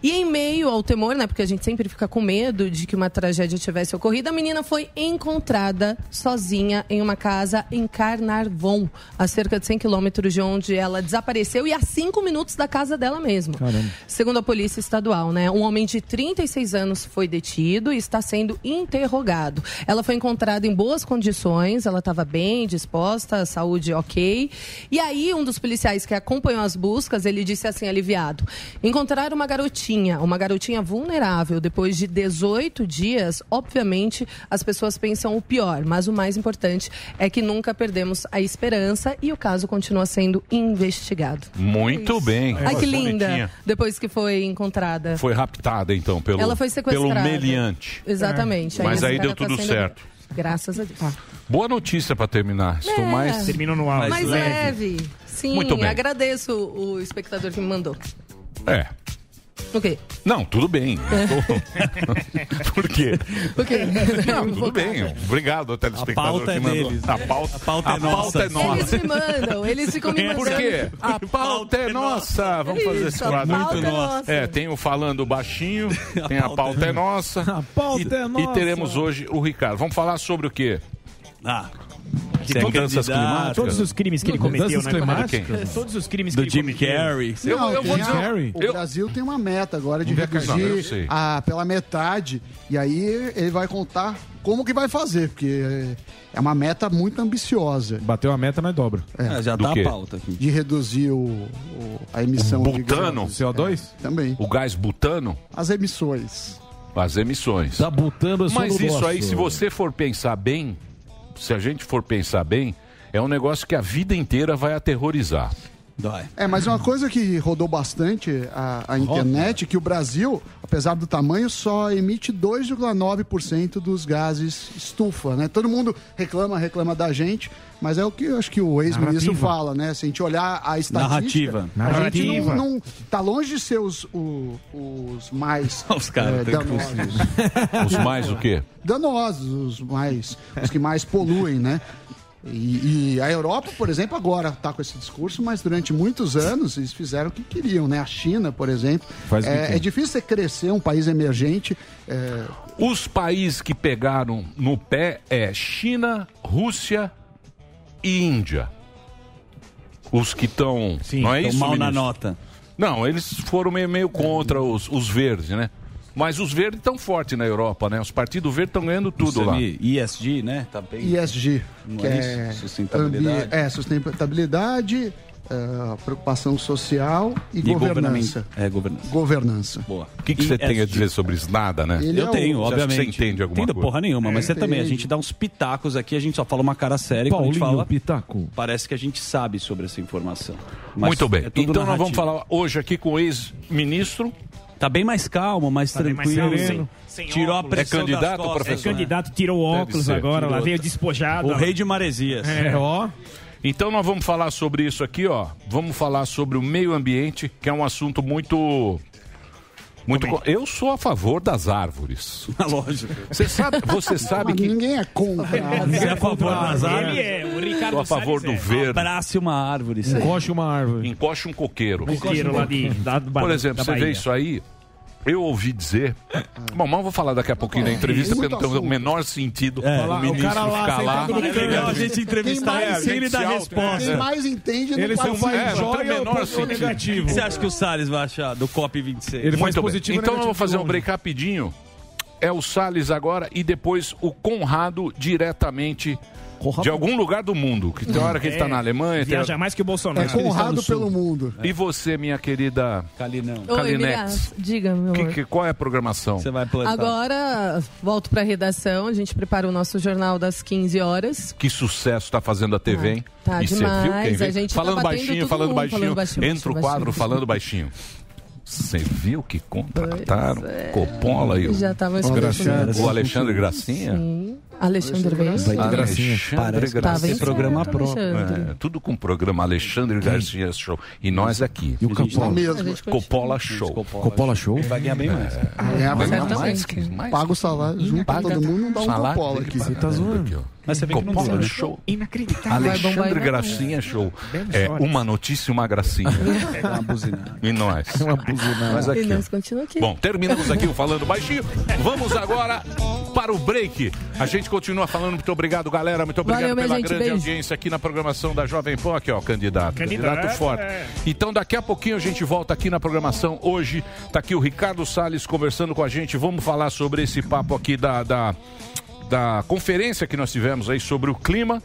E em meio ao temor, né, porque a gente sempre fica com medo de que uma tragédia tivesse ocorrido, a menina foi encontrada sozinha em uma casa em Carnarvon, a cerca de 100 quilômetros de onde ela desapareceu e a 5 minutos da casa dela mesmo. Caramba. Segundo a Polícia Estadual, né, um homem de 36 anos foi detido e está sendo interrogado. Ela foi encontrada em boas condições, ela estava bem, disposta, saúde ok. E aí, um dos policiais que acompanhou as buscas, ele disse assim, aliviado: encontrar uma garotinha, uma garotinha vulnerável depois de 18 dias, obviamente as pessoas pensam o pior, mas o mais importante é que nunca perdemos a esperança e o caso continua sendo investigado. Muito bem. Ai, que Bonitinha. linda! Depois que foi encontrada. Foi raptada, então, pelo, Ela foi sequestrada. pelo meliante. Exatamente. Mas essa aí cara deu tá tudo sendo- certo. Graças a Deus. Boa notícia para terminar. Estou É. mais. Terminou no Mais, leve. Sim, Muito bem. agradeço o espectador que me mandou. É. O quê? Não, tudo bem. Por quê? Não, tudo bem. Obrigado ao telespectador pauta que é mandou. deles. A pauta, A pauta é a nossa. pauta é nossa. Eles me mandam, eles ficam me mandando. Por quê? A pauta é nossa. Vamos fazer esse a quadro. pauta é nossa. É, tem o Falando Baixinho, tem a pauta é nossa. A pauta e, é nossa. E teremos hoje o Ricardo. Vamos falar sobre o quê? Ah, De mudanças climáticas. Todos os crimes que ele cometeu, né? climáticas? Todos os crimes do que ele Jim cometeu. Carrey. Eu, Não, eu vou dizer. Harry. O eu- Brasil tem uma meta agora de reduzir a, pela metade. E aí ele vai contar como que vai fazer, porque é uma meta muito ambiciosa Bateu a meta, nós dobra. É, já Do tá quê? a pauta aqui. de reduzir o, o- a emissão O de butano? gases. CO2? Também. O gás butano, As emissões. as emissões. Tá botando Mas isso aí, se você for pensar bem, se a gente for pensar bem, é um negócio que a vida inteira vai aterrorizar. Dói. É, mas uma coisa que rodou bastante a, a internet, que o Brasil, apesar do tamanho, só emite 2,9% dos gases estufa, né? Todo mundo reclama, reclama da gente, mas é o que eu acho que o ex-ministro fala, né? Se a gente olhar a estatística, Narrativa. a gente Narrativa. não, não tá longe de ser os, o- os mais Os caras têm que danosos. Os mais o quê? danosos, os mais, os que mais poluem, né? E, e a Europa, por exemplo, agora está com esse discurso, mas durante muitos anos eles fizeram o que queriam, né? A China, por exemplo, é, é difícil você crescer um país emergente. é, Os países que pegaram no pé é China, Rússia e Índia. Os que estão. Não é isso? mal na ministro? nota. Não, eles foram meio, meio contra os, os verdes, né? Mas os verdes estão fortes na Europa, né? Os partidos verdes estão ganhando tudo lá. ISG, né? Tá bem. ESG, Não que é é, isso? Sustentabilidade. é sustentabilidade, é, preocupação social e, E governança. É, governança. Governança. Boa. O que, que você tem a dizer sobre isso? Nada, né? Ele Eu é o- tenho, que obviamente. você entende alguma Entendo coisa? porra nenhuma, mas você Entende. também. A gente dá uns pitacos aqui, a gente só fala uma cara séria. e Quando a gente Paulinho fala, Pitaco. parece que a gente sabe sobre essa informação. Mas Muito bem. é tudo então nós vamos narrativo. falar hoje aqui com o ex-ministro. Tá bem mais calmo, mais Tá bem mais tranquilo. sereno. Sem Tirou a óculos. pressão É candidato, das costas, É professor? né? candidato, tirou o óculos ser, agora, lá tirou. veio despojado. O rei de Maresias. É, ó. Então nós vamos falar sobre isso aqui, ó. Vamos falar sobre o meio ambiente, que é um assunto muito Muito Eu sou a favor das árvores. Lógico. Você sabe, você sabe que Ninguém é contra. Você é a favor das árvores? Ele é, o Ricardo sou a favor Salles do é. verde. Abrace uma árvore. Encoste uma árvore. Encoste um coqueiro. Coqueiro lá de, da, Por exemplo, da você vê isso aí. Eu ouvi dizer. Bom, mas eu vou falar daqui a pouquinho na entrevista, porque não tem o menor sentido É. o ministro cara lá ficar lá. no É melhor a gente entrevistar ele mais- sem ele dar resposta. Quem mais entende Ele não só pode vai É, não tem joia o menor sentido. O negativo. que você acha que o Salles vai achar do COP26? Ele Muito positivo Então eu vou negativo fazer um break rapidinho. É o Salles agora e depois o Conrado diretamente de algum lugar do mundo. Que tem hora que ele está na Alemanha. tem- Viaja mais que o Bolsonaro. É Conrado pelo mundo. E você, minha querida Calinão. Diga, meu Que- amor. que- qual é a programação? Você vai plantar. Agora, volto para a redação. A gente prepara o nosso jornal das 15 horas. Que sucesso está fazendo a TV, hein? Tá e você demais, viu quem a gente tá falando batendo baixinho, todo falando mundo, baixinho. falando baixinho, Entra o baixinho, quadro baixinho. falando baixinho. Você viu que contrataram Coppola e o, Já esperando. o Alexandre Gracinha? Sim. Alexandre. Vai gracinha. Alexandre que Tava Gracinha. em programa certo, próprio. Alexandre. É, tudo com o programa Alexandre Garcia Show. E nós aqui. E o Coppola? mesmo. Coppola Show. Coppola Show? Vai ganhar bem mais. Ganhar bem Certamente. Mais que, mais Paga o salário, junta Paga todo mundo, não dá um dele, aqui. paga tá tudo zoando. Mas você vê que não Coppola precisa. Show. Inacreditável. Alexandre Gracinha Show. É uma notícia e uma gracinha. Pega uma buzinada. E nós. Nós E aqui. nós continuamos aqui. Bom, terminamos aqui o Falando Baixinho. Vamos agora para o break. A gente continua falando. Muito obrigado, galera. Muito obrigado Valeu, pela gente. grande Beijo. audiência aqui na programação da Jovem Pan. Aqui, ó, candidato. Candidato, Candidato, forte. é. Então, daqui a pouquinho a gente volta aqui na programação. Hoje tá aqui o Ricardo Salles conversando com a gente. Vamos falar sobre esse papo aqui da. da da conferência que nós tivemos aí sobre o clima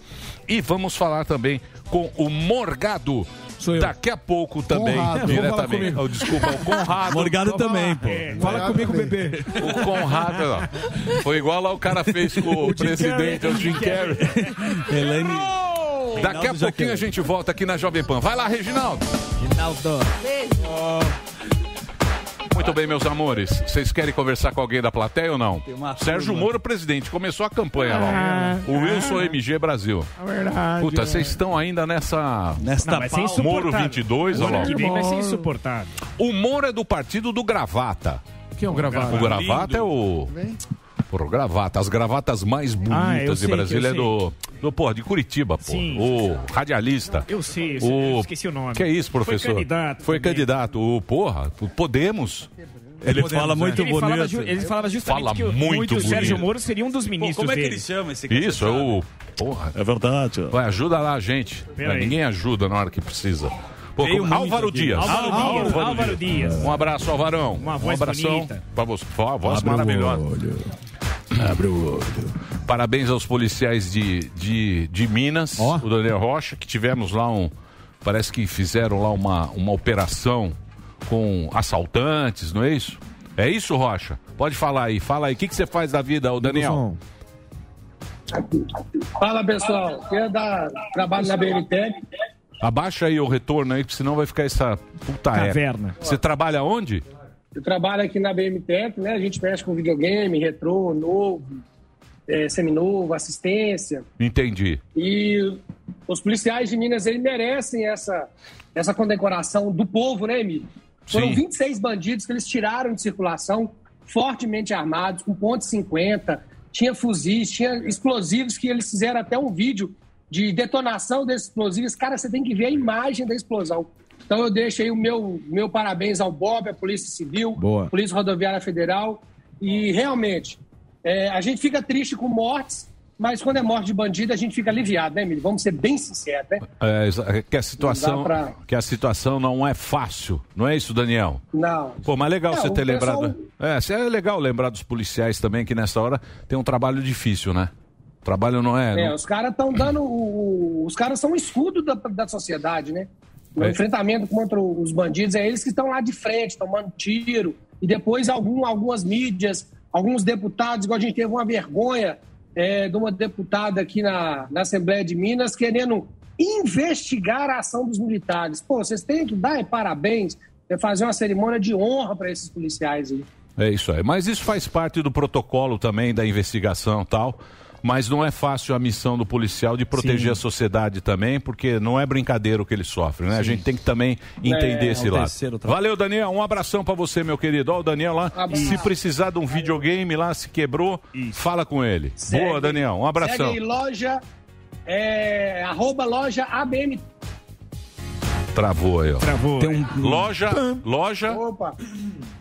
e vamos falar também com o Morgado eu. daqui a pouco também Conrado. Diretamente. Oh, desculpa, o Conrado. Morgado também, pô. Fala comigo, bebê. O Conrado, ó. Foi igual lá o cara fez com o presidente, o Jim Carrey. Helene. Daqui a pouquinho a gente volta aqui na Jovem Pan. Vai lá, Reginaldo. Rinaldo. Muito bem, meus amores. Vocês querem conversar com alguém da plateia ou não? Sérgio. Moro, presidente. Começou a campanha lá. O Wilson MG Brasil. É verdade. Puta, vocês estão ainda nessa. Nesta Não. Moro 22, O olha lá. que vem vai ser insuportável. O Moro é do partido do Gravata. Quem é o gravado? O Gravata é o. Porra, o gravata. As gravatas mais Ah, bonitas sei de Brasília é do. Do, porra, de Curitiba, pô. O radialista. Eu sei, eu, sei, eu O... esqueci o nome. Que é isso, professor? Foi candidato. Foi também. candidato. O, porra, o Podemos. Ele Podemos, fala né? muito Ele falava, bonito. ju- ele falava justamente Fala que o, muito o Sérgio bonito. Moro seria um dos Pô, ministros como é que dele. ele chama esse cara? Isso, é o. Porra. É verdade. Vai, ajuda lá a gente. Ninguém ajuda na hora que precisa. Pô, Veio Álvaro. Dias. Álvaro Dias, Álvaro Dias. Um abraço, Alvarão. Uma um voz abração bonita. pra você. Uma voz Abre o maravilhosa. olho. Abre o olho. Parabéns aos policiais de, de, de Minas, Ó. o Daniel Rocha, que tivemos lá um. Parece que fizeram lá uma, uma operação com assaltantes, não é isso? É isso, Rocha? Pode falar aí, fala aí. O que, que você faz da vida, o Daniel? Fala pessoal, eu da, trabalho na BNT, Abaixa aí o retorno aí, porque senão vai ficar essa puta. Caverna. Você trabalha onde? eu trabalho aqui na BMTEC, né? A gente mexe com videogame, retrô, novo, é, seminovo, assistência. Entendi. E os policiais de Minas, eles merecem essa, essa condecoração do povo, né, Emílio? Foram Sim. 26 bandidos que eles tiraram de circulação, fortemente armados, com ponto .50, tinha fuzis, tinha explosivos que eles fizeram até um vídeo de detonação desses explosivos. Cara, você tem que ver a imagem da explosão. Então eu deixo aí o meu, meu parabéns ao Bob, à Polícia Civil, Boa. Polícia Rodoviária Federal. E realmente, é, a gente fica triste com mortes, mas quando é morte de bandido, a gente fica aliviado, né, Emílio? Vamos ser bem sinceros, né? É, exa- que a situação Não pra- que a situação não é fácil, não é isso, Daniel? Não. Pô, mas legal É, você ter pessoal- lembrado. É, se é legal lembrar dos policiais também que nessa hora tem um trabalho difícil, né? O trabalho não é. É, não- os caras estão dando. o- o- Os caras são um escudo da, da sociedade, né? No É. enfrentamento contra os bandidos, é eles que estão lá de frente, tomando tiro. E depois algum, algumas mídias, alguns deputados, igual a gente teve uma vergonha é, de uma deputada aqui na, na Assembleia de Minas querendo investigar a ação dos militares. Pô, vocês têm que dar parabéns, é, fazer uma cerimônia de honra para esses policiais aí. É isso aí. Mas isso faz parte do protocolo também da investigação e tal. Mas não é fácil a missão do policial de proteger Sim. a sociedade também, porque não é brincadeira o que ele sofre, né? A gente tem que também entender É, esse é o lado. Valeu, Daniel. Um abração pra você, meu querido. Ó, o Daniel lá, Abraço. se precisar de um videogame lá, se quebrou, fala com ele. Segue- Boa, Daniel. Um abração. Segue aí, loja, é, arroba loja ABM. Travou aí, ó. Travou. Tem um Loja, loja Opa.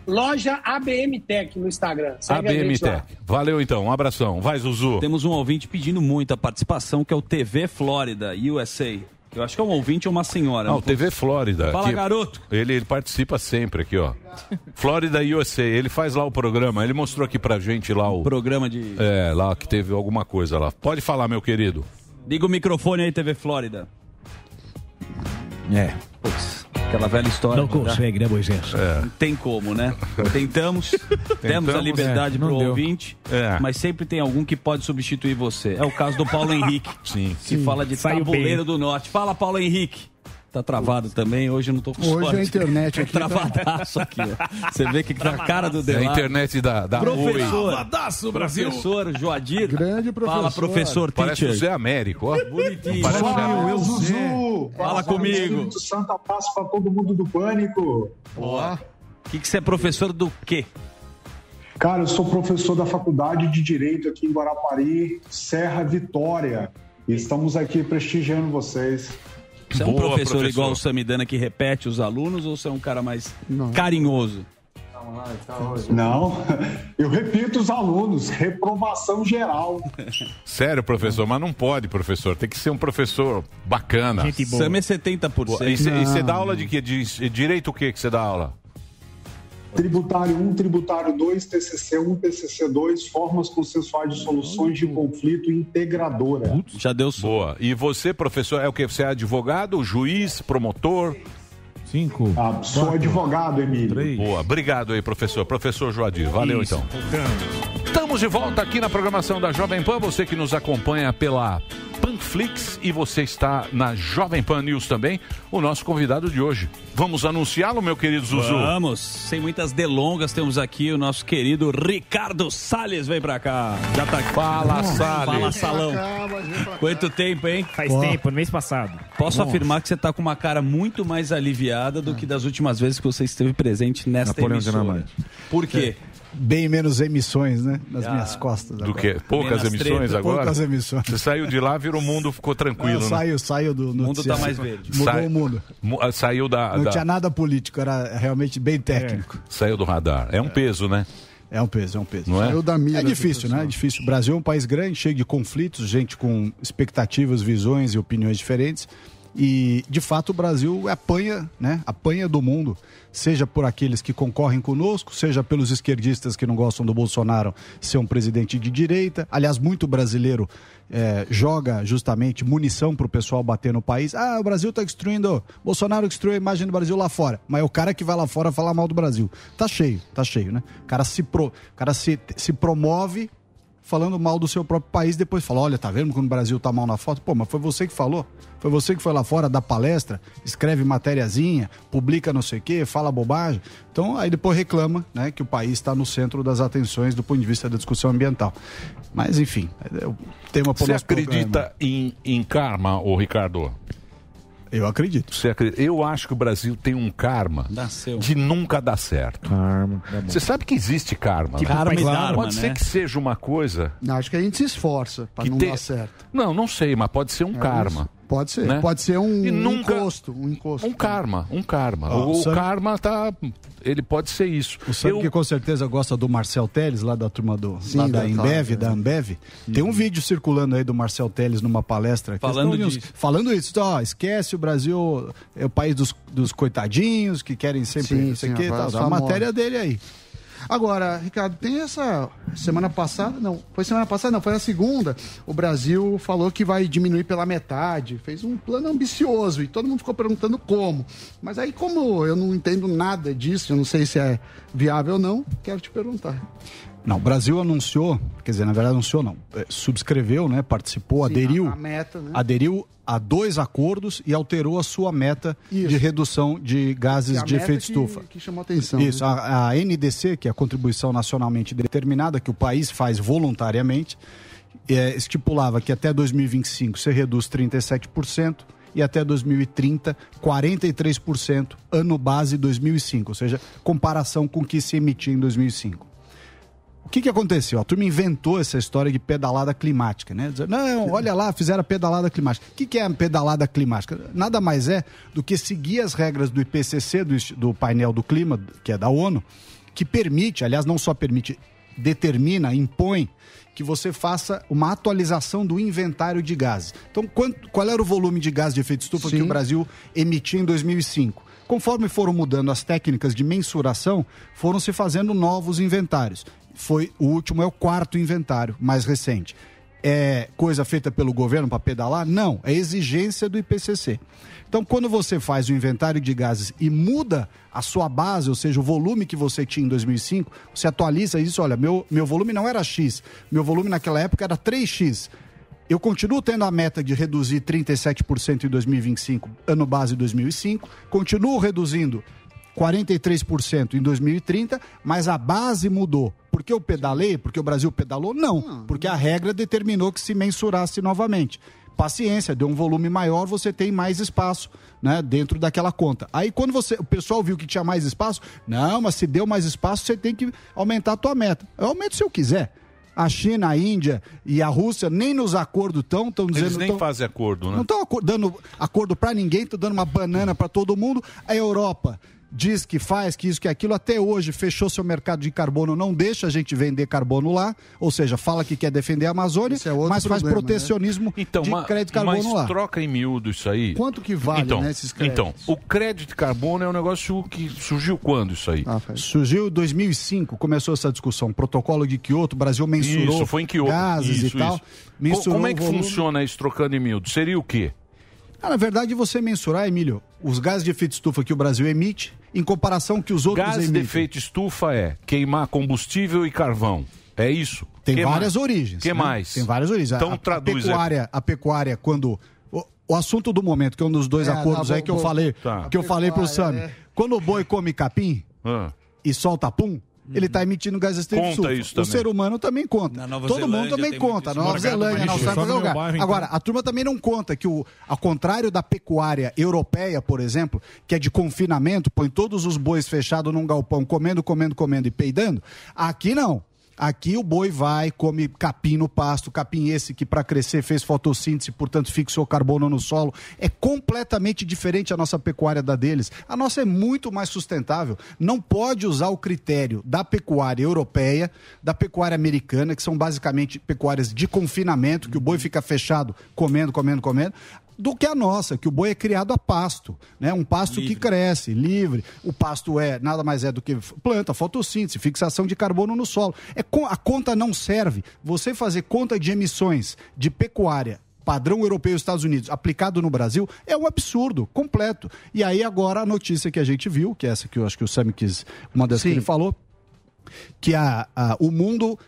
Loja ABM Tech no Instagram. Segue a ABM. Tech. Valeu então, um abração. Vai, Zuzu. Temos um ouvinte pedindo muito a participação, que é o TV Flórida, USA. Eu acho que é um ouvinte ou uma senhora. Não, TV Flórida. Fala, que- garoto. Ele, ele participa sempre aqui, ó. Flórida USA. Ele faz lá o programa. Ele mostrou aqui pra gente lá o. Programa de. É, lá que teve alguma coisa lá. Pode falar, meu querido. Liga o microfone aí, TV Flórida. É. Putz, aquela velha história. Não consegue, né, Moisés? É. Não tem como, né? Tentamos, demos a liberdade é, pro deu. ouvinte, É. mas sempre tem algum que pode substituir você. É o caso do Paulo Henrique, Sim. que fala de Saiu Tabuleiro bem. do Norte. Fala, Paulo Henrique. Tá travado também, hoje eu não tô com Hoje sorte. a internet aqui tá- Travadaço aqui, ó. Você vê que tá a cara do É a internet da, da Oi. Professor, Travadaço, Brasil. professor Joadir. Grande professor. Fala, professor Parece o teacher. Zé Américo, ó. Bonitinho. Parece o Américo. eu Zuzu. Fala comigo. Santo, abraço para todo mundo do Pânico. O que, que você é professor do quê? Cara, eu sou professor da Faculdade de Direito aqui em Guarapari, Serra Vitória. E estamos aqui prestigiando vocês. Você é um Boa, professor, professor. igual o Samidana que repete os alunos ou você é um cara mais carinhoso? Não, eu repito os alunos, reprovação geral. Sério, professor, mas não pode, professor. Tem que ser um professor bacana. Gente boa. Sam é 70%. E você dá aula de quê? De direito o quê que você dá aula? Tributário 1, tributário 2, TCC 1, TCC 2, formas consensuais de soluções de conflito integradora. Já deu Boa. E você, professor, é o quê? Você é advogado, juiz, promotor? Cinco. Ah, sou advogado, Emílio. Boa. Obrigado aí, professor. Professor Joadir. Valeu, Isso. então. Estamos de volta aqui na programação da Jovem Pan. Você que nos acompanha pela Panflix e você está na Jovem Pan News também. O nosso convidado de hoje. Vamos anunciá-lo, meu querido Zuzu? Vamos, sem muitas delongas, temos aqui o nosso querido Ricardo Salles. Vem pra cá. Já tá aqui. Fala, Salles. Fala, Salão. Quanto tempo, hein? Faz tempo, no mês passado. Posso afirmar que você tá com uma cara muito mais aliviada do que das últimas vezes que você esteve presente nesta Napoleão emissora. Por quê? Bem menos emissões, né? Nas Ah, minhas costas. Do que? Poucas Menos emissões treta. agora? Poucas emissões. Você saiu de lá, virou o mundo, ficou tranquilo, Não, né? saiu, saiu do O mundo tá mais verde. Mudou Sai- o mundo. Mu- ah, Saiu da, Não da- tinha nada político, era realmente bem técnico. Saiu do radar. É um peso, né? É um peso, é um peso. Não é? Eu da mira É difícil, né? É difícil. O Brasil é um país grande, cheio de conflitos, gente com expectativas, visões e opiniões diferentes. E, de fato, o Brasil apanha, né? Apanha do mundo, seja por aqueles que concorrem conosco, seja pelos esquerdistas que não gostam do Bolsonaro ser um presidente de direita. Aliás, muito brasileiro eh, joga justamente munição para o pessoal bater no país. Ah, o Brasil está destruindo. Bolsonaro destruiu a imagem do Brasil lá fora. Mas é o cara que vai lá fora falar mal do Brasil. Tá cheio, tá cheio, né? O cara se, pro, o cara se, se promove falando mal do seu próprio país, depois fala, olha, tá vendo quando o Brasil tá mal na foto? Pô, mas foi você que falou. Foi você que foi lá fora dar palestra, escreve matériazinha, publica não sei o quê, fala bobagem. Então, aí depois reclama, né, que o país está no centro das atenções do ponto de vista da discussão ambiental. Mas, enfim, é o tema o Você acredita programa. em, em karma, ô Ricardo? Eu acredito. Você acredita? Eu acho que o Brasil tem um karma Nasceu. de nunca dar certo. Karma. Tá. Você sabe que existe karma. Tipo né? Karma e Claro, Dharma, Pode né? ser que seja uma coisa. Acho que a gente se esforça para Que não tem- dar certo. Não, não sei, mas pode ser um É karma. isso. Pode ser. né? Pode ser um, E um nunca- encosto. Um encosto. Um karma, um karma. Ó, o sabe- karma tá. Ele pode ser isso. O sabe Eu- que com certeza gosta do Marcel Teles, lá da turma do Sim, lá da da- Embev, da- da Ambev. Tem um vídeo circulando aí do Marcel Teles numa palestra. Falando uns- disso. Falando isso, ó, esquece o Brasil, é o país dos, dos coitadinhos que querem sempre Sim, não sei sim, o quê. a tal. famosa. A matéria dele aí. Agora, Ricardo, tem essa semana passada, não, foi semana passada, não, foi na segunda. O Brasil falou que vai diminuir pela metade, fez um plano ambicioso e todo mundo ficou perguntando como. Mas aí, como eu não entendo nada disso, eu não sei se é viável ou não, quero te perguntar. Não, o Brasil anunciou, quer dizer, na verdade anunciou não, é, subscreveu, né, participou, Sim, aderiu, a- meta, né? aderiu a dois acordos e alterou a sua meta Isso. de redução de gases é de efeito que- estufa. Que chamou atenção. Isso, né? a, a NDC, que é a contribuição nacionalmente determinada, que o país faz voluntariamente, é, estipulava que até 2025 você reduz 37% e até 2030 43% ano base 2005, ou seja, comparação com o que se emitia em 2005. O que, que aconteceu? A turma inventou essa história de pedalada climática, né? Dizer, não, olha lá, fizeram a pedalada climática. O que, que é a pedalada climática? Nada mais é do que seguir as regras do IPCC, do, do painel do clima, que é da ONU, que permite, aliás, não só permite, determina, impõe que você faça uma atualização do inventário de gases. Então, quanto- qual era o volume de gás de efeito estufa que o Brasil emitia em 2005? Conforme foram mudando as técnicas de mensuração, foram se fazendo novos inventários. Foi o último é o quarto inventário, mais recente. É coisa feita pelo governo para pedalar? Não, é exigência do IPCC. Então, quando você faz o inventário de gases e muda a sua base, ou seja, o volume que você tinha em 2005, você atualiza isso, olha, meu, meu volume não era X, meu volume naquela época era 3X. Eu continuo tendo a meta de reduzir 37% em 2025, ano base 2005, continuo reduzindo 43% em 2030, mas a base mudou. Porque eu pedalei? Porque o Brasil pedalou? Não, porque a regra determinou que se mensurasse novamente. Paciência, deu um volume maior, você tem mais espaço, né, dentro daquela conta. Aí quando você, o pessoal viu que tinha mais espaço, não, mas se deu mais espaço, você tem que aumentar a tua meta. Eu aumento se eu quiser. A China, a Índia e a Rússia nem nos acordos estão, estão dizendo Eles nem tão- fazem acordo, né? não estão dando acordo para ninguém, estão dando uma banana para todo mundo. A Europa diz que faz, que isso, que aquilo. Até hoje fechou seu mercado de carbono, não deixa a gente vender carbono lá. Ou seja, fala que quer defender a Amazônia, mas faz problema, protecionismo Então, de crédito de carbono mas lá. troca em miúdo isso aí. Quanto que vale, então, né, esses Então, créditos? o crédito de carbono é um negócio que surgiu quando isso aí? Ah, Surgiu em 2005, começou essa discussão. Protocolo de Kyoto, o Brasil mensurou Isso, foi em Kyoto. gases Isso, e tal. isso. Como é que volume. funciona isso trocando em miúdo? Seria o quê? Ah, na verdade, você mensurar, Emílio, os gases de efeito estufa que o Brasil emite em comparação que os outros Gás de emitem. efeito estufa é queimar combustível e carvão. É isso? Tem Que várias mais? origens. que né? mais? Tem várias origens. Então a, a traduz. é. pecuária, a pecuária quando o, o assunto do momento, que é um dos dois É, acordos não, aí que eu falei, Tá. que eu falei pro Sami. é. Quando o boi come capim Ah. e solta pum, ele está emitindo efeito Conta estufa. isso O também. ser humano também conta. Nova Todo Zelândia mundo também conta. Na Nova. Zelândia, na Austrália, qualquer lugar. bairro, então. Agora, a turma também não conta que, o, ao contrário da pecuária europeia, por exemplo, que é de confinamento, põe todos os bois fechados num galpão, comendo, comendo, comendo e peidando, aqui não. Aqui o boi vai, come capim no pasto, capim esse que para crescer fez fotossíntese, portanto fixou carbono no solo. É completamente diferente a nossa pecuária da deles. A nossa é muito mais sustentável. Não pode usar o critério da pecuária europeia, da pecuária americana, que são basicamente pecuárias de confinamento, que o boi fica fechado, comendo, comendo, comendo do que a nossa, que o boi é criado a pasto, né? Um pasto que cresce, livre. O pasto é nada mais é do que planta, fotossíntese, fixação de carbono no solo. É a conta não serve. Você fazer conta de emissões de pecuária padrão europeu e Estados Unidos aplicado no Brasil é um absurdo completo. E aí agora a notícia que a gente viu, que é essa que eu acho que o Sam quis, uma das que ele falou, que a, a- o mundo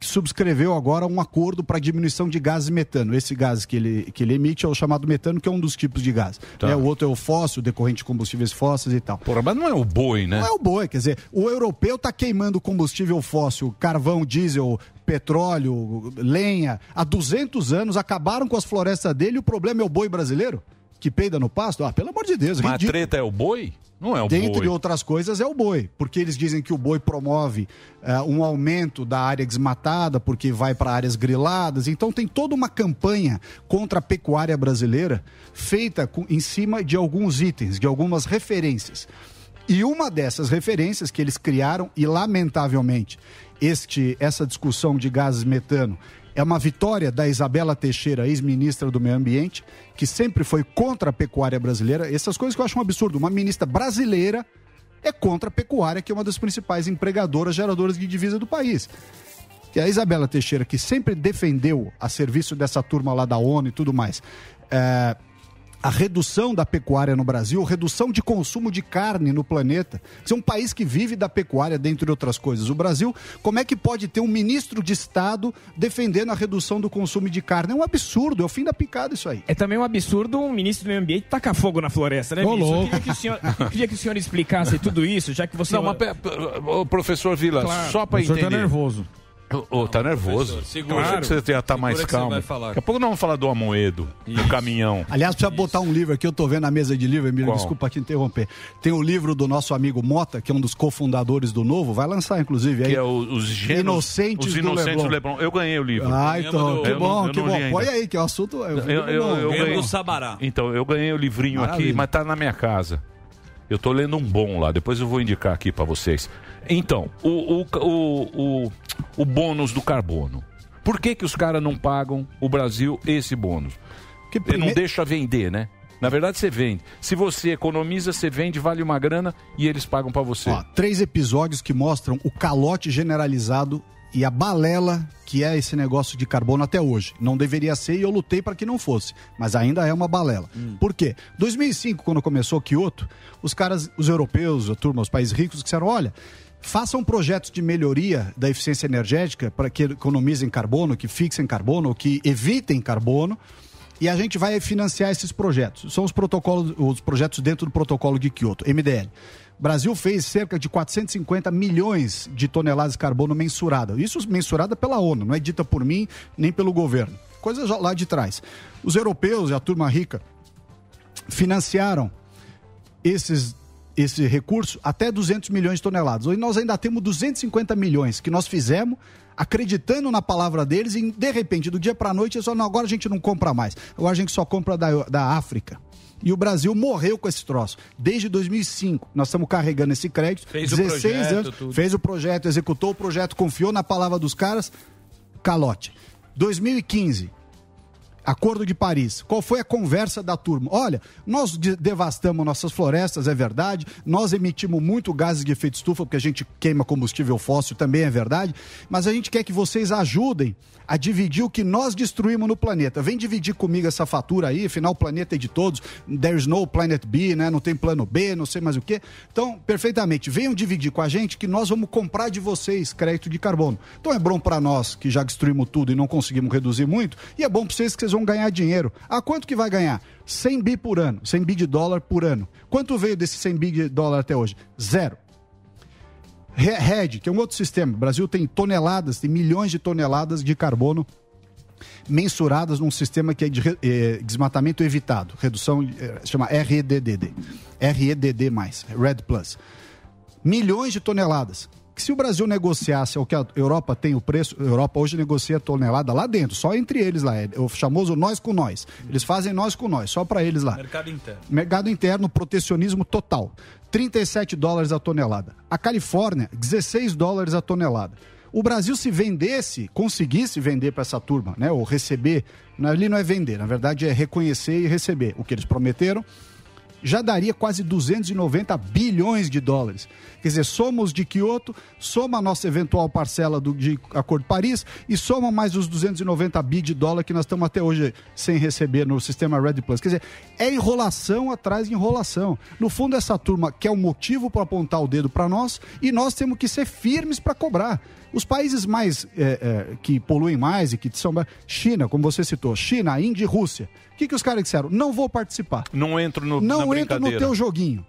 subscreveu agora um acordo para diminuição de gases metano. Esse gás que ele, que ele emite é o chamado metano, que é um dos tipos de gás. Tá. né? O outro é o fóssil, decorrente de combustíveis fósseis e tal. Porra, mas não é o boi, né? Não é o boi, quer dizer, o europeu está queimando combustível fóssil, carvão, diesel, petróleo, lenha, há 200 anos, acabaram com as florestas dele e o problema é o boi brasileiro? Que peida no pasto? Ah, pelo amor de Deus, Mas a treta é o boi? Não é o Dentre boi. outras coisas, é o boi, porque eles dizem que o boi promove eh, um aumento da área desmatada, porque vai para áreas griladas. Então, tem toda uma campanha contra a pecuária brasileira feita com- em cima de alguns itens, de algumas referências. E uma dessas referências que eles criaram, e lamentavelmente, este, essa discussão de gases metano é uma vitória da Isabela Teixeira, ex-ministra do Meio Ambiente, que sempre foi contra a pecuária brasileira. Essas coisas que eu acho um absurdo. Uma ministra brasileira é contra a pecuária, que é uma das principais empregadoras, geradoras de divisa do país. Que a Isabela Teixeira, que sempre defendeu a serviço dessa turma lá da ONU e tudo mais, é, a redução da pecuária no Brasil, redução de consumo de carne no planeta. Isso é um país que vive da pecuária, dentre outras coisas. O Brasil, como é que pode ter um ministro de Estado defendendo a redução do consumo de carne? É um absurdo, é o fim da picada isso aí. É também um absurdo um ministro do meio ambiente tacar fogo na floresta, né, Ô, ministro? Eu queria que, o senhor, queria que o senhor explicasse tudo isso, já que você... Não, mas, ô, professor Vila, Claro. só para O senhor entender. tá nervoso. Ô, tá nervoso. segura. Eu achei que você ia estar Segura mais que calmo. Daqui a pouco nós vamos falar do Amoedo, do caminhão. Aliás, precisa botar um livro aqui, eu tô vendo na mesa de livro, Emílio, Qual? desculpa te interromper. Tem o livro do nosso amigo Mota, que é um dos cofundadores do Novo, vai lançar, inclusive. aí. Que é o- os gênios, Inocentes, os do inocentes Leblon. do Leblon. Eu ganhei o livro. Ah, então, que Eu bom, eu que bom. Põe aí, que é o assunto... É Eu, eu, eu Ganhamos ganhei do Sabará. Então, eu ganhei o livrinho aqui, Maravilha. mas tá na minha casa. Eu tô lendo um bom lá, depois eu vou indicar aqui pra vocês. Então, o, o, o, o, o bônus do carbono. Por que, que os caras não pagam o Brasil esse bônus? Que Ele não deixa vender, né? Na verdade, você vende. Se você economiza, você vende, vale uma grana e eles pagam pra você. Ó, três episódios que mostram o calote generalizado e a balela que é esse negócio de carbono até hoje. Não deveria ser e eu lutei para que não fosse, mas ainda é uma balela. Por quê? 2005, quando começou Kyoto, os caras, os europeus, a turma, os países ricos disseram, olha, façam projetos de melhoria da eficiência energética para que economizem carbono, que fixem carbono, que evitem carbono e a gente vai financiar esses projetos. São os protocolos, os projetos dentro do protocolo de Kyoto, MDL. O Brasil fez cerca de 450 milhões de toneladas de carbono mensurada. Isso mensurada pela ONU, não é dita por mim nem pelo governo. Coisa já lá de trás. Os europeus e a turma rica financiaram esses esse recurso até 200 milhões de toneladas. Hoje nós ainda temos 250 milhões que nós fizemos acreditando na palavra deles e de repente do dia para a noite eles falam, não, agora a gente não compra mais. Agora a gente só compra da, da África. E o Brasil morreu com esse troço. Desde 2005, nós estamos carregando esse crédito. Fez o 16 projeto, anos, tudo. fez o projeto, executou o projeto, confiou na palavra dos caras, calote. 2015, Acordo de Paris. Qual foi a conversa da turma? Olha, nós de- devastamos nossas florestas, é verdade. Nós emitimos muito gases de efeito estufa, porque a gente queima combustível fóssil, também é verdade. Mas a gente quer que vocês ajudem a dividir o que nós destruímos no planeta. Vem dividir comigo essa fatura aí, afinal o planeta é de todos. There's no planet B, né? Não tem plano B, não sei mais o quê. Então, perfeitamente, venham dividir com a gente que nós vamos comprar de vocês crédito de carbono. Então é bom para nós que já destruímos tudo e não conseguimos reduzir muito, e é bom para vocês que vocês vão ganhar dinheiro. Ah, quanto que vai ganhar? 100 bi por ano, 100 bi de dólar por ano. Quanto veio desse 100 bi de dólar até hoje? Zero. Re- RED, que é um outro sistema. O Brasil tem toneladas, tem milhões de toneladas de carbono mensuradas num sistema que é de eh, desmatamento evitado, redução, eh, chama REDD, REDD+, Red Plus. Milhões de toneladas. Que se o Brasil negociasse o que a Europa tem o preço, a Europa hoje negocia tonelada lá dentro, só entre eles lá, é o famoso nós com nós. Eles fazem nós com nós, só para eles lá. Mercado interno. Mercado interno, protecionismo total. 37 dólares a tonelada. A Califórnia, 16 dólares a tonelada. O Brasil, se vendesse, conseguisse vender para essa turma, né? Ou receber, ali não é vender, na verdade é reconhecer e receber o que eles prometeram, já daria quase 290 bilhões de dólares. Quer dizer, somos de Kyoto, soma a nossa eventual parcela do, de Acordo Paris e soma mais os 290 bi de dólar que nós estamos até hoje sem receber no sistema Red Plus. Quer dizer, é enrolação atrás de enrolação. No fundo, essa turma quer um motivo para apontar o dedo para nós e nós temos que ser firmes para cobrar. Os países mais é, é, que poluem mais e que são. China, como você citou, China, Índia e Rússia. O que, que os caras disseram? Não vou participar. Não entro no, Não entra no teu joguinho.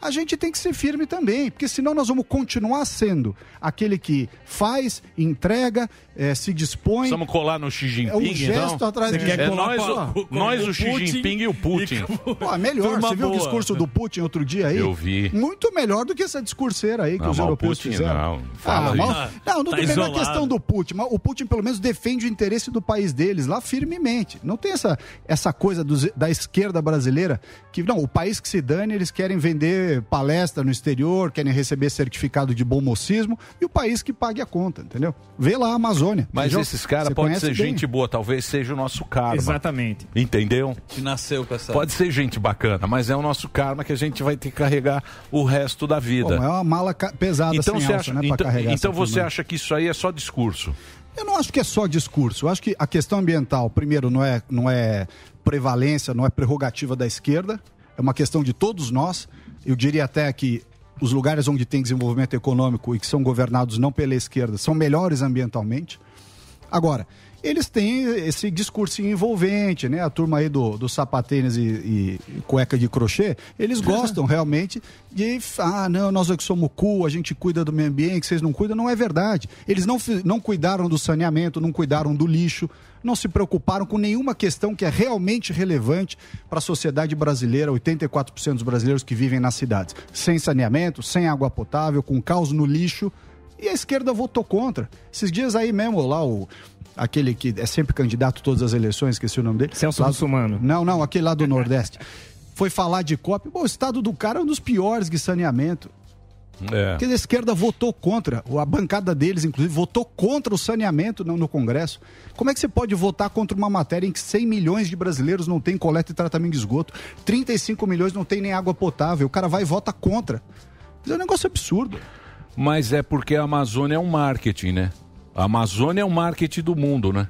A gente tem que ser firme também, porque senão nós vamos continuar sendo aquele que faz, entrega, eh, se dispõe. Vamos colar no Xi Jinping, É um gesto então? atrás Você de quer é colar nós, o, nós, o Xi Jinping e o Putin. Pô, melhor, Turma você viu o discurso do Putin outro dia aí? Eu vi. Muito melhor do que essa discurseira aí que Não, os o europeus Putin fizeram. não, fala ah, mal- não, não Tá tem a questão do Putin, mas o Putin pelo menos defende o interesse do país deles lá firmemente. Não tem essa, essa coisa dos- da esquerda brasileira que, não, o país que se dane, eles querem vender palestra no exterior, querem receber certificado de bom mocismo e o país que pague a conta, entendeu? Vê lá a Amazônia. Mas Entendeu? esses caras podem ser bem. gente boa, talvez seja o nosso karma. Exatamente. Entendeu? Que nasceu com essa. Pode ser gente bacana, mas é o nosso karma que a gente vai ter que carregar o resto da vida. Bom, é uma mala pesada então sem você alça, acha, né, pra então, carregar então você turma. acha que isso aí é só discurso? Eu não acho que é só discurso. Eu acho que a questão ambiental, primeiro, não é, não é prevalência, não é prerrogativa da esquerda. É uma questão de todos nós. Eu diria até que os lugares onde tem desenvolvimento econômico e que são governados não pela esquerda são melhores ambientalmente. Agora, eles têm esse discurso envolvente, né? A turma aí do, do sapatênis e, e cueca de crochê, eles gostam realmente de, ah, não, nós é que somos cool, a gente cuida do meio ambiente, vocês não cuidam, não é verdade. Eles não, não cuidaram do saneamento, não cuidaram do lixo, não se preocuparam com nenhuma questão que é realmente relevante para a sociedade brasileira, 84% dos brasileiros que vivem nas cidades. Sem saneamento, sem água potável, com caos no lixo. E a esquerda votou contra. Esses dias aí mesmo, lá o. Aquele que é sempre candidato a todas as eleições, esqueci o nome dele. Celso Lá- Russomano. Não, não, aquele lá do Nordeste. Foi falar de COP. Pô, o estado do cara é um dos piores de saneamento. É. Porque a esquerda votou contra, a bancada deles, inclusive, votou contra o saneamento no, no Congresso. Como é que você pode votar contra uma matéria em que 100 milhões de brasileiros não têm coleta e tratamento de esgoto, 35 milhões não têm nem água potável? O cara vai e vota contra. Isso é um negócio absurdo. Mas é porque a Amazônia é um marketing, né? A Amazônia é um marketing do mundo, né?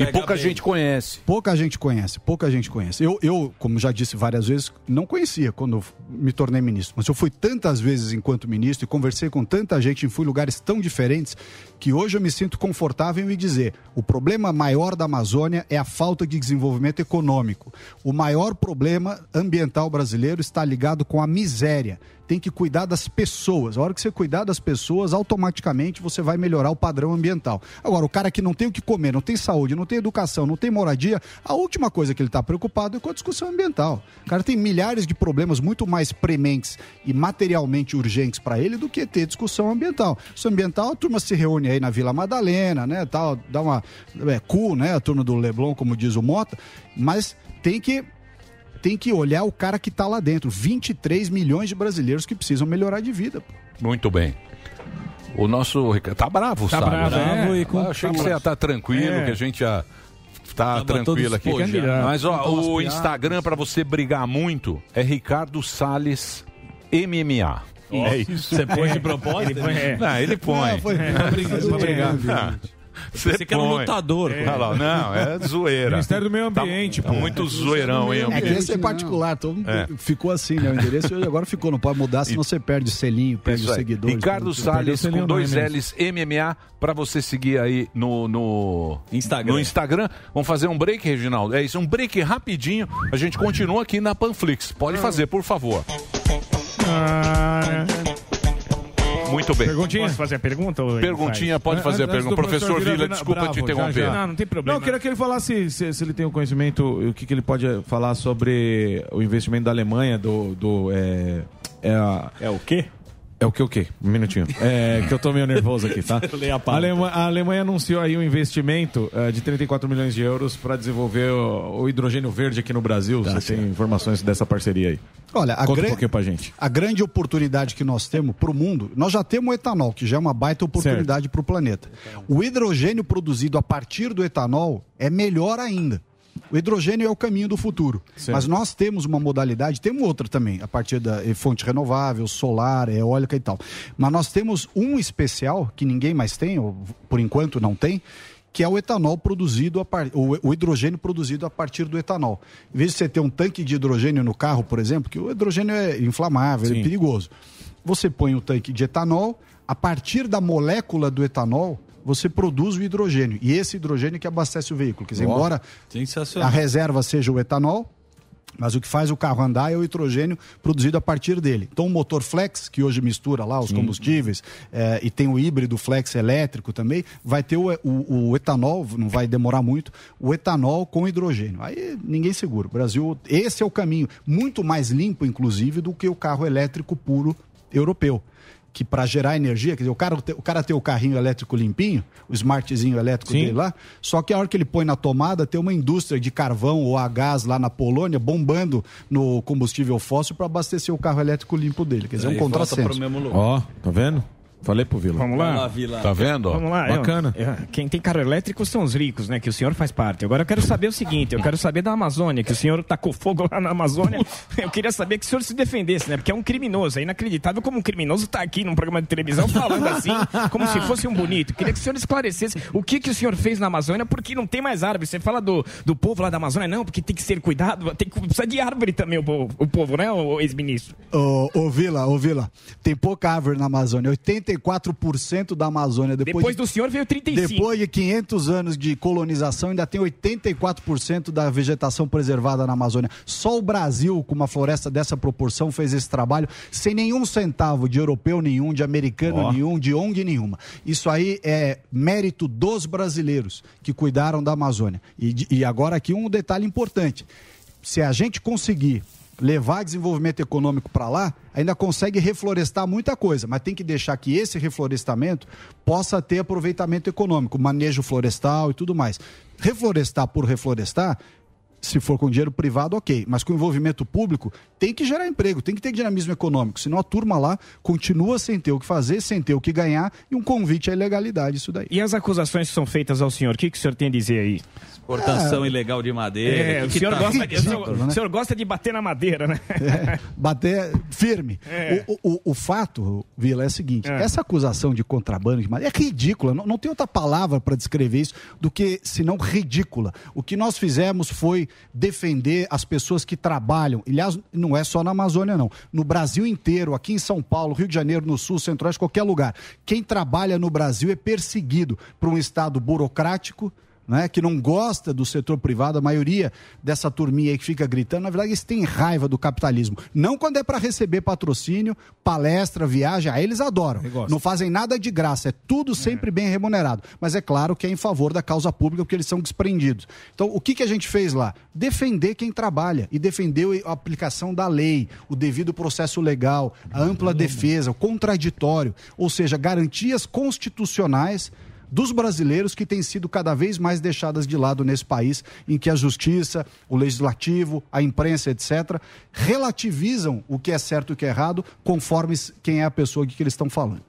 E pouca gente conhece. Pouca gente conhece, pouca gente conhece. Eu, eu, como já disse várias vezes, não conhecia quando me tornei ministro. Mas eu fui tantas vezes enquanto ministro e conversei com tanta gente e fui em lugares tão diferentes que hoje eu me sinto confortável em me dizer: o problema maior da Amazônia é a falta de desenvolvimento econômico. O maior problema ambiental brasileiro está ligado com a miséria. Tem que cuidar das pessoas. A hora que você cuidar das pessoas, automaticamente você vai melhorar o padrão ambiental. Agora, o cara que não tem o que comer, não tem saúde, não tem educação, não tem moradia, a última coisa que ele está preocupado é com a discussão ambiental. O cara tem milhares de problemas muito mais prementes e materialmente urgentes para ele do que ter discussão ambiental. Discussão ambiental, a turma se reúne aí na Vila Madalena, né? Tal, dá uma. É, cool, né? A turma do Leblon, como diz o Mota, mas tem que tem que olhar o cara que está lá dentro. 23 milhões de brasileiros que precisam melhorar de vida. Muito bem. O nosso Ricardo tá bravo, Tá sabe? bravo, né? é. e com- Eu achei tá que você ia estar tranquilo, É. que a gente já tá Tava tranquilo aqui. Mas ó, o. Instagram para você brigar muito é Ricardo Salles MMA. É isso. Você põe de propósito? Ele põe. É. Não, ele põe. Não, foi- É. foi brincando. É. Você que era um lutador. Olha lá, Não, é zoeira. Ministério do Meio Ambiente, tá, pô. Tá muito zoeirão, hein? É que esse é particular, então É. ficou assim, né? O endereço e agora ficou, não pode mudar, senão você perde selinho, perde Isso seguidores. Ricardo Salles com dois é L's MMA pra você seguir aí no, no Instagram. No Instagram. Vamos fazer um break, Reginaldo. É isso, um break rapidinho. A gente continua aqui na Panflix. Pode fazer, por favor. Muito bem. Perguntinha? Posso fazer a pergunta? Perguntinha, faz? pode fazer a pergunta. Professor Vira Vila, desculpa bravo, te já, interromper. já. Não, não tem problema. Não, eu queria que ele falasse se, se ele tem o conhecimento, o que, que ele pode falar sobre o investimento da Alemanha, do. do é, é, a- É o quê? É o que o quê? Um minutinho. É que eu tô meio nervoso aqui, tá? A a, pauta. Alemanha, a Alemanha anunciou aí um investimento eh, de 34 milhões de euros para desenvolver o, o hidrogênio verde aqui no Brasil. Você tem informações dessa parceria aí? Olha, a, Conta um gran- pouquinho pra gente. a grande oportunidade que nós temos para o mundo, nós já temos o etanol, que já é uma baita oportunidade para o planeta. O hidrogênio produzido a partir do etanol é melhor ainda. O hidrogênio é o caminho do futuro. Mas nós temos uma modalidade, temos outra também, a partir da fonte renovável, solar, eólica e tal. Mas nós temos um especial que ninguém mais tem, ou por enquanto não tem, que é o etanol produzido a par... o, o hidrogênio produzido a partir do etanol. Em vez de você ter um tanque de hidrogênio no carro, por exemplo, que o hidrogênio é inflamável, é perigoso. Você põe o tanque de etanol, a partir da molécula do etanol, você produz o hidrogênio. E esse hidrogênio que abastece o veículo. Quer dizer, embora a reserva seja o etanol, mas o que faz o carro andar é o hidrogênio produzido a partir dele. Então, o motor flex, que hoje mistura lá os combustíveis, eh, e tem o híbrido flex elétrico também, vai ter o, o- o etanol, não vai demorar muito, o etanol com hidrogênio. Aí ninguém segura. O Brasil, esse é o caminho, muito mais limpo, inclusive, do que o carro elétrico puro europeu. Que para gerar energia, quer dizer, o cara, o cara tem o carrinho elétrico limpinho, o smartzinho elétrico Sim. dele lá, só que a hora que ele põe na tomada, tem uma indústria de carvão ou a gás lá na Polônia bombando no combustível fóssil para abastecer o carro elétrico limpo dele. Quer dizer, é um contrassenso. Ó, tá vendo? Falei pro Vila. Vamos lá? Tá vendo? ó? Vamos lá. Bacana. eu- eu- quem tem carro elétrico são os ricos, né? Que o senhor faz parte. Agora eu quero saber o seguinte: eu quero saber da Amazônia, que o senhor tacou fogo lá na Amazônia. Eu queria saber que o senhor se defendesse, né? Porque é um criminoso. É inacreditável como um criminoso tá aqui num programa de televisão falando assim, como se fosse um bonito. Queria que o senhor esclarecesse o que, que o senhor fez na Amazônia, porque não tem mais árvore. Você fala do, do povo lá da Amazônia, não, porque tem que ser cuidado, tem que precisa de árvore também o povo, o povo né, o ex-ministro? Ô, ô Vila, ô Vila, tem pouca árvore na Amazônia. 84% da Amazônia. Depois, Depois de, do senhor veio 35. Depois de 500 anos de colonização, ainda tem 84% da vegetação preservada na Amazônia. Só o Brasil, com uma floresta dessa proporção, fez esse trabalho sem nenhum centavo de europeu nenhum, de americano Ó. nenhum, de ONG nenhuma. Isso aí é mérito dos brasileiros que cuidaram da Amazônia. E, e agora aqui um detalhe importante. Se a gente conseguir levar desenvolvimento econômico para lá, ainda consegue reflorestar muita coisa, mas tem que deixar que esse reflorestamento possa ter aproveitamento econômico, manejo florestal e tudo mais. Reflorestar por reflorestar, se for com dinheiro privado, ok, mas com envolvimento público, tem que gerar emprego, tem que ter dinamismo econômico, senão a turma lá continua sem ter o que fazer, sem ter o que ganhar e um convite à ilegalidade, isso daí. E as acusações que são feitas ao senhor, o que, que o senhor tem a dizer aí? Exportação ilegal de madeira. É, o, senhor tá- gosta, de- o senhor- Ridículo, né? o senhor gosta de bater na madeira, né? bater firme. É. O, o- o fato, Vila, é o seguinte: essa acusação de contrabando de madeira é ridícula. Não, não tem outra palavra para descrever isso do que senão ridícula. O que nós fizemos foi defender as pessoas que trabalham. Aliás, não é só na Amazônia, não. No Brasil inteiro, aqui em São Paulo, Rio de Janeiro, no Sul, Centro-Oeste, qualquer lugar. Quem trabalha no Brasil é perseguido por um Estado burocrático né, que não gosta do setor privado, a maioria dessa turminha aí que fica gritando, na verdade eles têm raiva do capitalismo. Não quando é para receber patrocínio, palestra, viagem, aí eles adoram. Não fazem nada de graça, é tudo sempre bem remunerado. Mas é claro que é em favor da causa pública, porque eles são desprendidos. Então, o que, que a gente fez lá? Defender quem trabalha e defender a aplicação da lei, o devido processo legal, a ampla defesa, o contraditório, ou seja, garantias constitucionais dos brasileiros que têm sido cada vez mais deixadas de lado nesse país, em que a justiça, o legislativo, a imprensa, etc., relativizam o que é certo e o que é errado, conforme quem é a pessoa de que eles estão falando.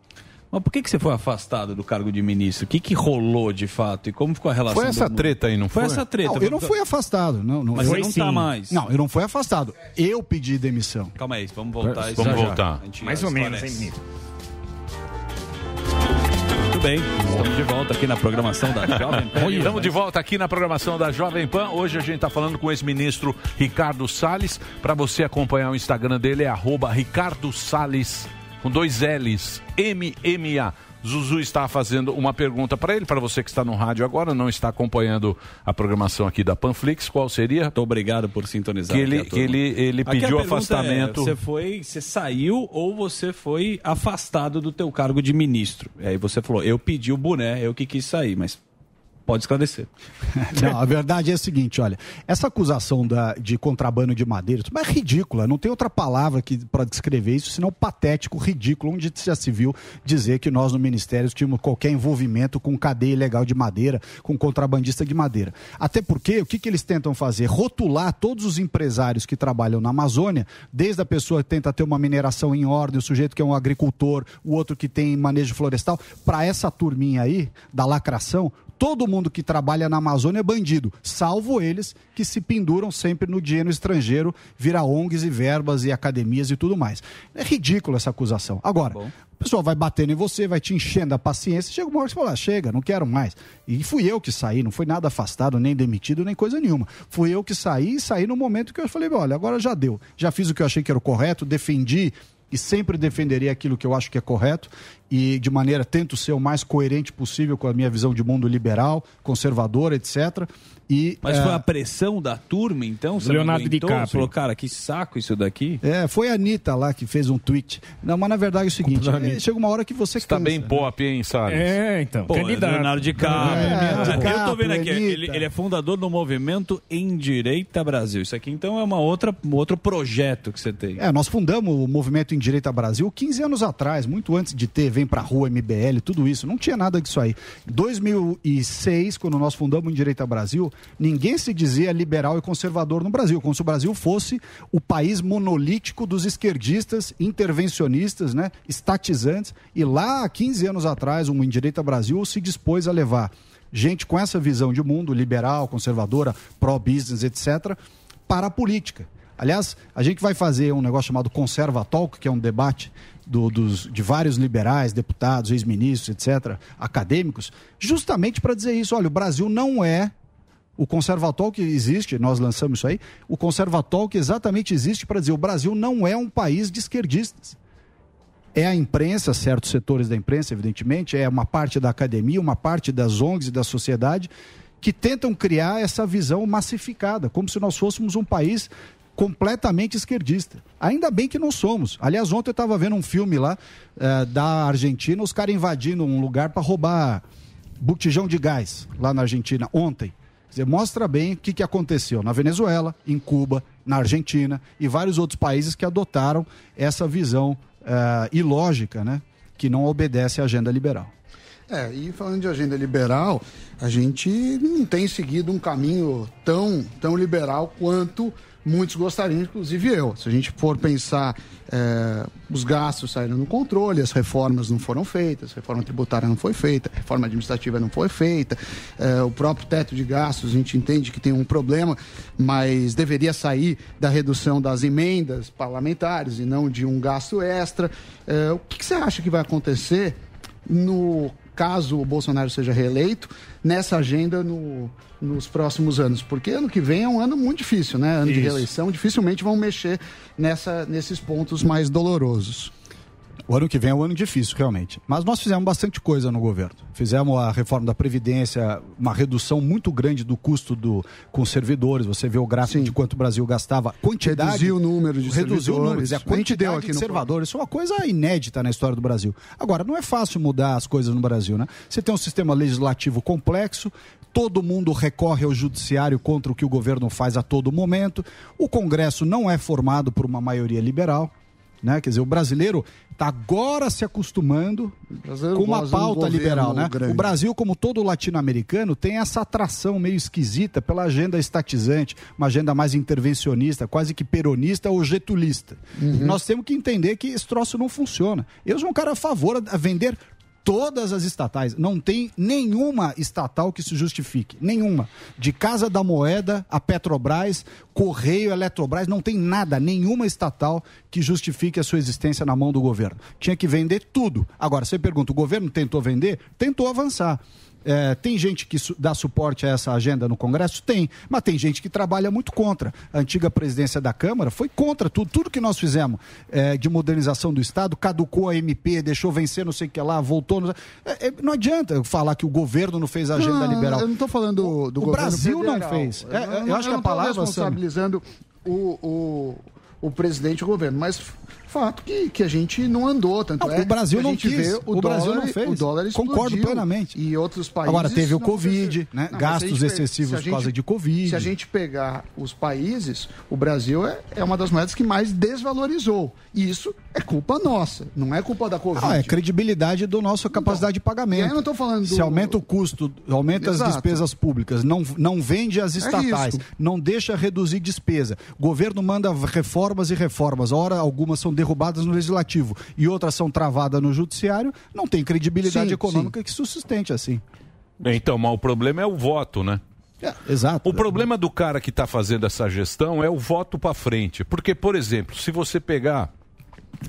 Mas por que, que você foi afastado do cargo de ministro? O que, que rolou de fato? E como ficou a relação? Foi essa do- treta aí, não Foi foi? essa treta. Não, eu não fui afastado. Não, não, Mas eu você não tá mais. Não, eu não fui afastado. Eu pedi demissão. Calma aí, vamos voltar. Vamos já já. voltar. A gente Mais ou menos, hein, esclarece. Bem, estamos de volta aqui na programação da Jovem Pan. Estamos de volta aqui na programação da Jovem Pan. Hoje a gente está falando com o ex-ministro Ricardo Salles. Para você acompanhar o Instagram dele é arroba Ricardo Salles, com dois L's, MMA. Zuzu está fazendo uma pergunta para ele, para você que está no rádio agora, não está acompanhando a programação aqui da Panflix, qual seria? Muito obrigado por sintonizar. Que aqui ele, a que ele, ele Aqui a pediu pergunta afastamento. é, você foi, você saiu ou você foi afastado do teu cargo de ministro? E aí você falou, eu pedi o boné, eu que quis sair, mas pode esclarecer. Não, a verdade é a seguinte, olha, essa acusação da, de contrabando de madeira é ridícula, não tem outra palavra para descrever isso, senão patético, ridículo, onde já se viu dizer que nós no Ministério tínhamos qualquer envolvimento com cadeia ilegal de madeira, com contrabandista de madeira. Até porque, o que, que eles tentam fazer? Rotular todos os empresários que trabalham na Amazônia, desde a pessoa que tenta ter uma mineração em ordem, o sujeito que é um agricultor, o outro que tem manejo florestal, para essa turminha aí, da lacração, todo mundo que trabalha na Amazônia é bandido, salvo eles que se penduram sempre no dinheiro estrangeiro, vira ONGs e verbas e academias e tudo mais. É ridículo essa acusação. Agora, o pessoal vai batendo em você, vai te enchendo a paciência, chega uma hora que você fala, ah, chega, não quero mais. E fui eu que saí, não foi nada afastado, nem demitido, nem coisa nenhuma. Fui eu que saí e saí no momento que eu falei, olha, agora já deu. Já fiz o que eu achei que era o correto, defendi e sempre defenderei aquilo que eu acho que é correto e de maneira tento ser o mais coerente possível com a minha visão de mundo liberal, conservador, etc. E Mas é, foi a pressão da turma, então? Você Leonardo? DiCaprio. Falou, cara, que saco isso daqui. é, foi a Anitta lá que fez um tweet. Não, mas na verdade é o seguinte: é, chega uma hora que você Está cansa. bem pop, hein, Salles? É, então. Pô, candidato. Leonardo DiCaprio. É, eu tô DiCaprio, vendo aqui, ele, ele é fundador do movimento Endireita Brasil. Isso aqui então é uma outra, um outro projeto que você tem. É, nós fundamos o movimento em Direita Brasil 15 anos atrás, muito antes de ter Vem Pra Rua, MBL, tudo isso. Não tinha nada disso aí. Em 2006, quando nós fundamos em Direita Brasil, ninguém se dizia liberal e conservador no Brasil, como se o Brasil fosse o país monolítico dos esquerdistas, intervencionistas, né, estatizantes. E lá, há 15 anos atrás, o Em Direita Brasil se dispôs a levar gente com essa visão de mundo, liberal, conservadora, pró-business, etc., para a política. Aliás, a gente vai fazer um negócio chamado Conserva Talk, que é um debate do- dos, de vários liberais, deputados, ex-ministros, etc., acadêmicos, justamente para dizer isso. Olha, o Brasil não é. O Conservatol que existe, nós lançamos isso aí, o Conservatol que exatamente existe para dizer o Brasil não é um país de esquerdistas. É a imprensa, certos setores da imprensa, evidentemente, é uma parte da academia, uma parte das ONGs e da sociedade que tentam criar essa visão massificada, como se nós fôssemos um país completamente esquerdista. Ainda bem que não somos. Aliás, ontem eu estava vendo um filme lá eh, da Argentina, os caras invadindo um lugar para roubar botijão de gás lá na Argentina ontem. Dizer, mostra bem o que, que aconteceu na Venezuela, em Cuba, na Argentina e vários outros países que adotaram essa visão eh, ilógica, né? Que não obedece à agenda liberal. É, e falando de agenda liberal, a gente não tem seguido um caminho tão, tão liberal quanto muitos gostariam, inclusive eu. Se a gente for pensar, é, os gastos saíram no controle, as reformas não foram feitas, a reforma tributária não foi feita, a reforma administrativa não foi feita, é, o próprio teto de gastos, a gente entende que tem um problema, mas deveria sair da redução das emendas parlamentares e não de um gasto extra. É, o que, que você acha que vai acontecer no caso o Bolsonaro seja reeleito, nessa agenda no, nos próximos anos? Porque ano que vem é um ano muito difícil, né? Ano de Isso. reeleição, dificilmente vão mexer nessa, nesses pontos mais dolorosos. O ano que vem é um ano difícil, realmente. Mas nós fizemos bastante coisa no governo. Fizemos a reforma da Previdência, uma redução muito grande do custo do, com servidores. Você vê o gráfico de quanto o Brasil gastava. Quantidade. Reduziu o número de Reduziu o número. servidores. E a gente deu quantidade aqui de servidores. Isso é uma coisa inédita na história do Brasil. Agora, não é fácil mudar as coisas no Brasil, né? Você tem um sistema legislativo complexo, todo mundo recorre ao judiciário contra o que o governo faz a todo momento. O Congresso não é formado por uma maioria liberal. Né? Quer dizer, o brasileiro está agora se acostumando com uma de um pauta liberal. Né? grande. O Brasil, como todo latino-americano, tem essa atração meio esquisita pela agenda estatizante, uma agenda mais intervencionista, quase que peronista ou getulista. Nós temos que entender que esse troço não funciona. Eu sou um cara a favor a vender todas as estatais. Não tem nenhuma estatal que se justifique. Nenhuma. De Casa da Moeda a Petrobras, Correio, Eletrobras, não tem nada, nenhuma estatal que justifique a sua existência na mão do governo. Tinha que vender tudo. Agora, você pergunta, o governo tentou vender? Tentou avançar. É, tem gente que dá suporte a essa agenda no Congresso? Tem, mas tem gente que trabalha muito contra. A antiga presidência da Câmara foi contra tudo, tudo que nós fizemos é, de modernização do Estado, caducou a MP, deixou vencer não sei o que lá, voltou. Não, é, é, não adianta eu falar que o governo não fez a agenda Não, liberal. Eu não estou falando do, do o governo Brasil não federal. fez. É, Eu, eu não- acho que eu a não tô palavra, Sam, responsabilizando o, o, o presidente e o governo, mas fato que, que a gente não andou, tanto Não, é o Brasil não gente quis, vê o Brasil não fez. O dólar explodiu, Concordo plenamente. E outros países Agora, teve o Covid, né? Não, Gastos gente excessivos a por causa gente- de Covid. Se a gente pegar os países, o Brasil é, é uma das moedas que mais desvalorizou. E isso é culpa nossa, não é culpa da Covid. Ah, é credibilidade do nossa capacidade de pagamento. eu não tô falando do- Se aumenta o custo, aumenta Exato. as despesas públicas, não, não vende as estatais, risco. não deixa reduzir despesa. O governo manda reformas e reformas. Ora, algumas são derrubadas no legislativo e outras são travadas no judiciário. Não tem credibilidade Sim, econômica que sustente assim. Então, mas o problema é o voto, né? exato. O problema do cara que está fazendo essa gestão é o voto para frente. Porque, por exemplo, se você pegar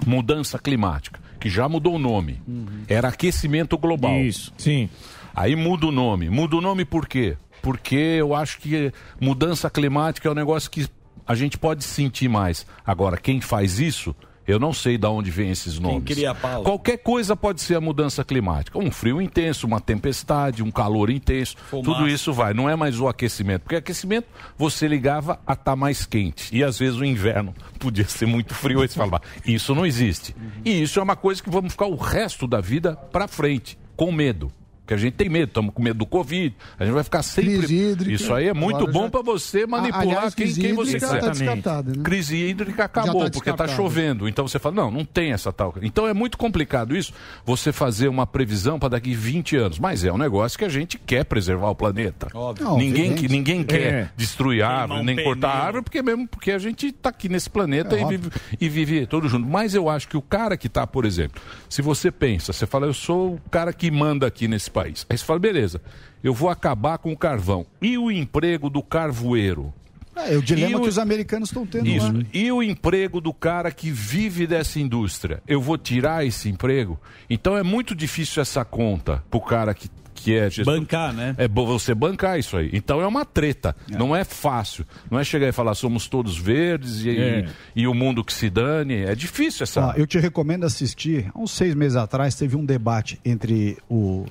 mudança climática, que já mudou o nome, era aquecimento global. Isso, sim. Aí muda o nome. Muda o nome por quê? Porque eu acho que mudança climática é um negócio que a gente pode sentir mais. Agora, quem faz isso, eu não sei de onde vem esses nomes. cria a pauta. Qualquer coisa pode ser a mudança climática. Um frio intenso, uma tempestade, um calor intenso. Fumaça. Tudo isso vai. Não é mais o aquecimento. Porque aquecimento você ligava a estar mais quente. E às vezes o inverno podia ser muito frio. Aí você falava, isso não existe. E isso é uma coisa que vamos ficar o resto da vida para frente, com medo. Porque a gente tem medo, estamos com medo do Covid, a gente vai ficar sempre. Crise hídrica. Isso aí é muito Agora bom já- para você manipular aliás, quem, crise quem você hídrica quiser. tá descartada, né? Crise hídrica Já acabou, tá porque está chovendo. Então você fala, não, não tem essa tal. Então é muito complicado isso, você fazer uma previsão para daqui 20 anos. Mas é um negócio que a gente quer preservar o planeta. Óbvio. ninguém, que, ninguém quer É. destruir Queimar árvore, nem cortar pneu. árvore, porque mesmo porque a gente está aqui nesse planeta É e, vive, e vive todo junto. Mas eu acho que o cara que está, por exemplo, se você pensa, você fala, eu sou o cara que manda aqui nesse país. Aí você fala, beleza, eu vou acabar com o carvão. E o emprego do carvoeiro? É, o dilema E o- que os americanos estão tendo Isso. lá. E o emprego do cara que vive dessa indústria? Eu vou tirar esse emprego? Então é muito difícil essa conta pro cara que, que é gestor. Bancar, né? É bom você bancar isso aí. Então é uma treta. Não é fácil. Não é chegar e falar somos todos verdes e, É. e, o mundo que se dane. É difícil essa. Ó, eu te recomendo assistir. Há uns seis meses atrás teve um debate entre o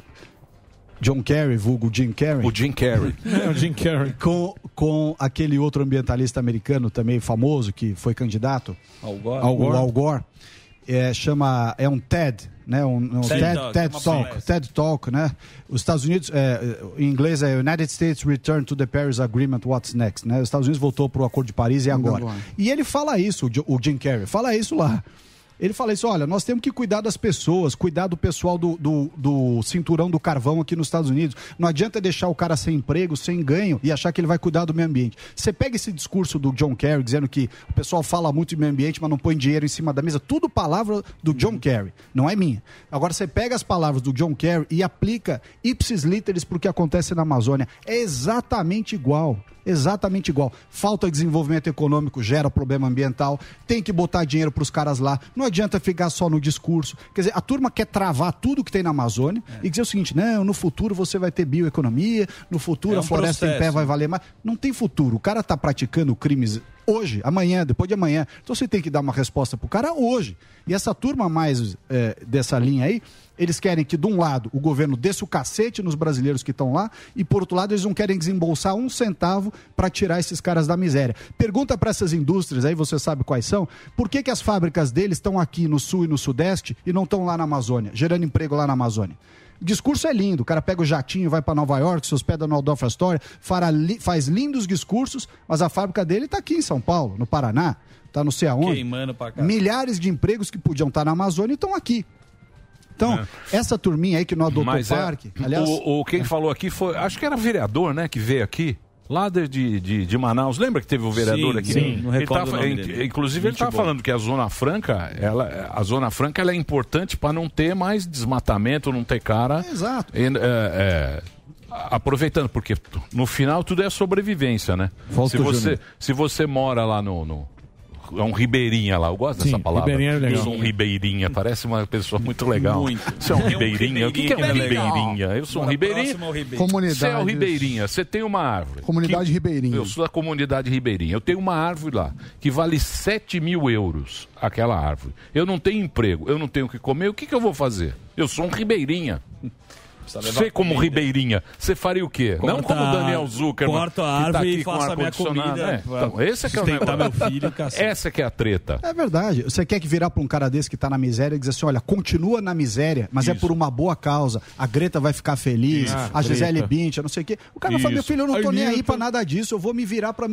John Kerry, vulgo Jim Carrey. O Jim Carrey. É, o Jim Carrey. Com, com aquele outro ambientalista americano também famoso que foi candidato. Al Gore. Al Gore. Al Gore. É, chama, é um TED, né? Um, um TED TED, Talk, TED Talk, palestra. TED Talk, né? Os Estados Unidos, é, em inglês é United States Return to the Paris Agreement, what's next, né? Os Estados Unidos voltou para o Acordo de Paris e agora. Agora. E ele fala isso, o Jim Carrey, fala isso lá. Ele fala isso, olha, nós temos que cuidar das pessoas, cuidar do pessoal do, do, do cinturão do carvão aqui nos Estados Unidos. Não adianta deixar o cara sem emprego, sem ganho e achar que ele vai cuidar do meio ambiente. Você pega esse discurso do John Kerry dizendo que o pessoal fala muito de meio ambiente, mas não põe dinheiro em cima da mesa. Tudo palavra do John Kerry, não é minha. Agora você pega as palavras do John Kerry e aplica ipsis literis para o que acontece na Amazônia. É exatamente igual. Exatamente igual. Falta de desenvolvimento econômico gera problema ambiental. Tem que botar dinheiro para os caras lá. Não adianta ficar só no discurso. Quer dizer, a turma quer travar tudo que tem na Amazônia e dizer o seguinte: não, no futuro você vai ter bioeconomia, no futuro É um a floresta em pé processo. vai valer mais. Não tem futuro. O cara está praticando crimes hoje, amanhã, depois de amanhã. Então você tem que dar uma resposta pro cara hoje. E essa turma mais é, dessa linha aí, eles querem que, de um lado, o governo desça o cacete nos brasileiros que estão lá, e por outro lado, eles não querem desembolsar um centavo para tirar esses caras da miséria. Pergunta para essas indústrias aí, você sabe quais são, por que, que as fábricas deles estão aqui no sul e no sudeste e não estão lá na Amazônia, gerando emprego lá na Amazônia? O discurso é lindo. O cara pega o jatinho, vai para Nova York, se hospeda no Waldorf Astoria, faz lindos discursos, mas a fábrica dele está aqui em São Paulo, no Paraná, está não sei aonde. Queimando pra cá. Milhares de empregos que podiam estar na Amazônia estão aqui. Então, essa turminha aí que não adotou Mas o é, parque, aliás, o, o- quem falou aqui foi, acho que era vereador, né, que veio aqui. Lá de, de, de, Manaus, lembra que teve o vereador Sim, aqui? sim, não Ele recordo tava- o nome in- dele. Inclusive, ele estava falando que a Zona Franca, ela, a Zona Franca ela é importante para não ter mais desmatamento, não ter cara. Exato. E, é, é, aproveitando, porque no final tudo é sobrevivência, né? Volta se você, se você mora lá no. no- é um ribeirinha lá, eu gosto Sim, dessa palavra. ribeirinha é legal. Eu sou um ribeirinha, parece uma pessoa muito legal. Muito. Você é um É um ribeirinha. O que, que é um ribeirinha que é ribeirinha? Eu sou um ribeirinha. ao ribeirinho. Você é o Comunidades. ribeirinha. Você tem uma árvore. Comunidade que- ribeirinha. Eu sou da comunidade ribeirinha. Eu tenho uma árvore lá que vale 7 mil euros aquela árvore. Eu não tenho emprego, eu não tenho o que comer. O que, que eu vou fazer? Eu sou um ribeirinha. Você como ribeirinha, você faria o quê? não Corta como o Daniel Zuckerman. corto a que tá árvore aqui e faço a minha comida É, então, esse é que é o meu filho, cacete. Essa que é a treta. É verdade. Você quer que virar para um cara desse que está na miséria e dizer assim: olha, continua na miséria, mas é Isso. por uma boa causa. A Greta vai ficar feliz, Ah, a Gisele. Bündchen, não sei o quê. O cara fala: meu Isso. filho, eu não tô Ai, nem aí para nada disso, eu vou me virar para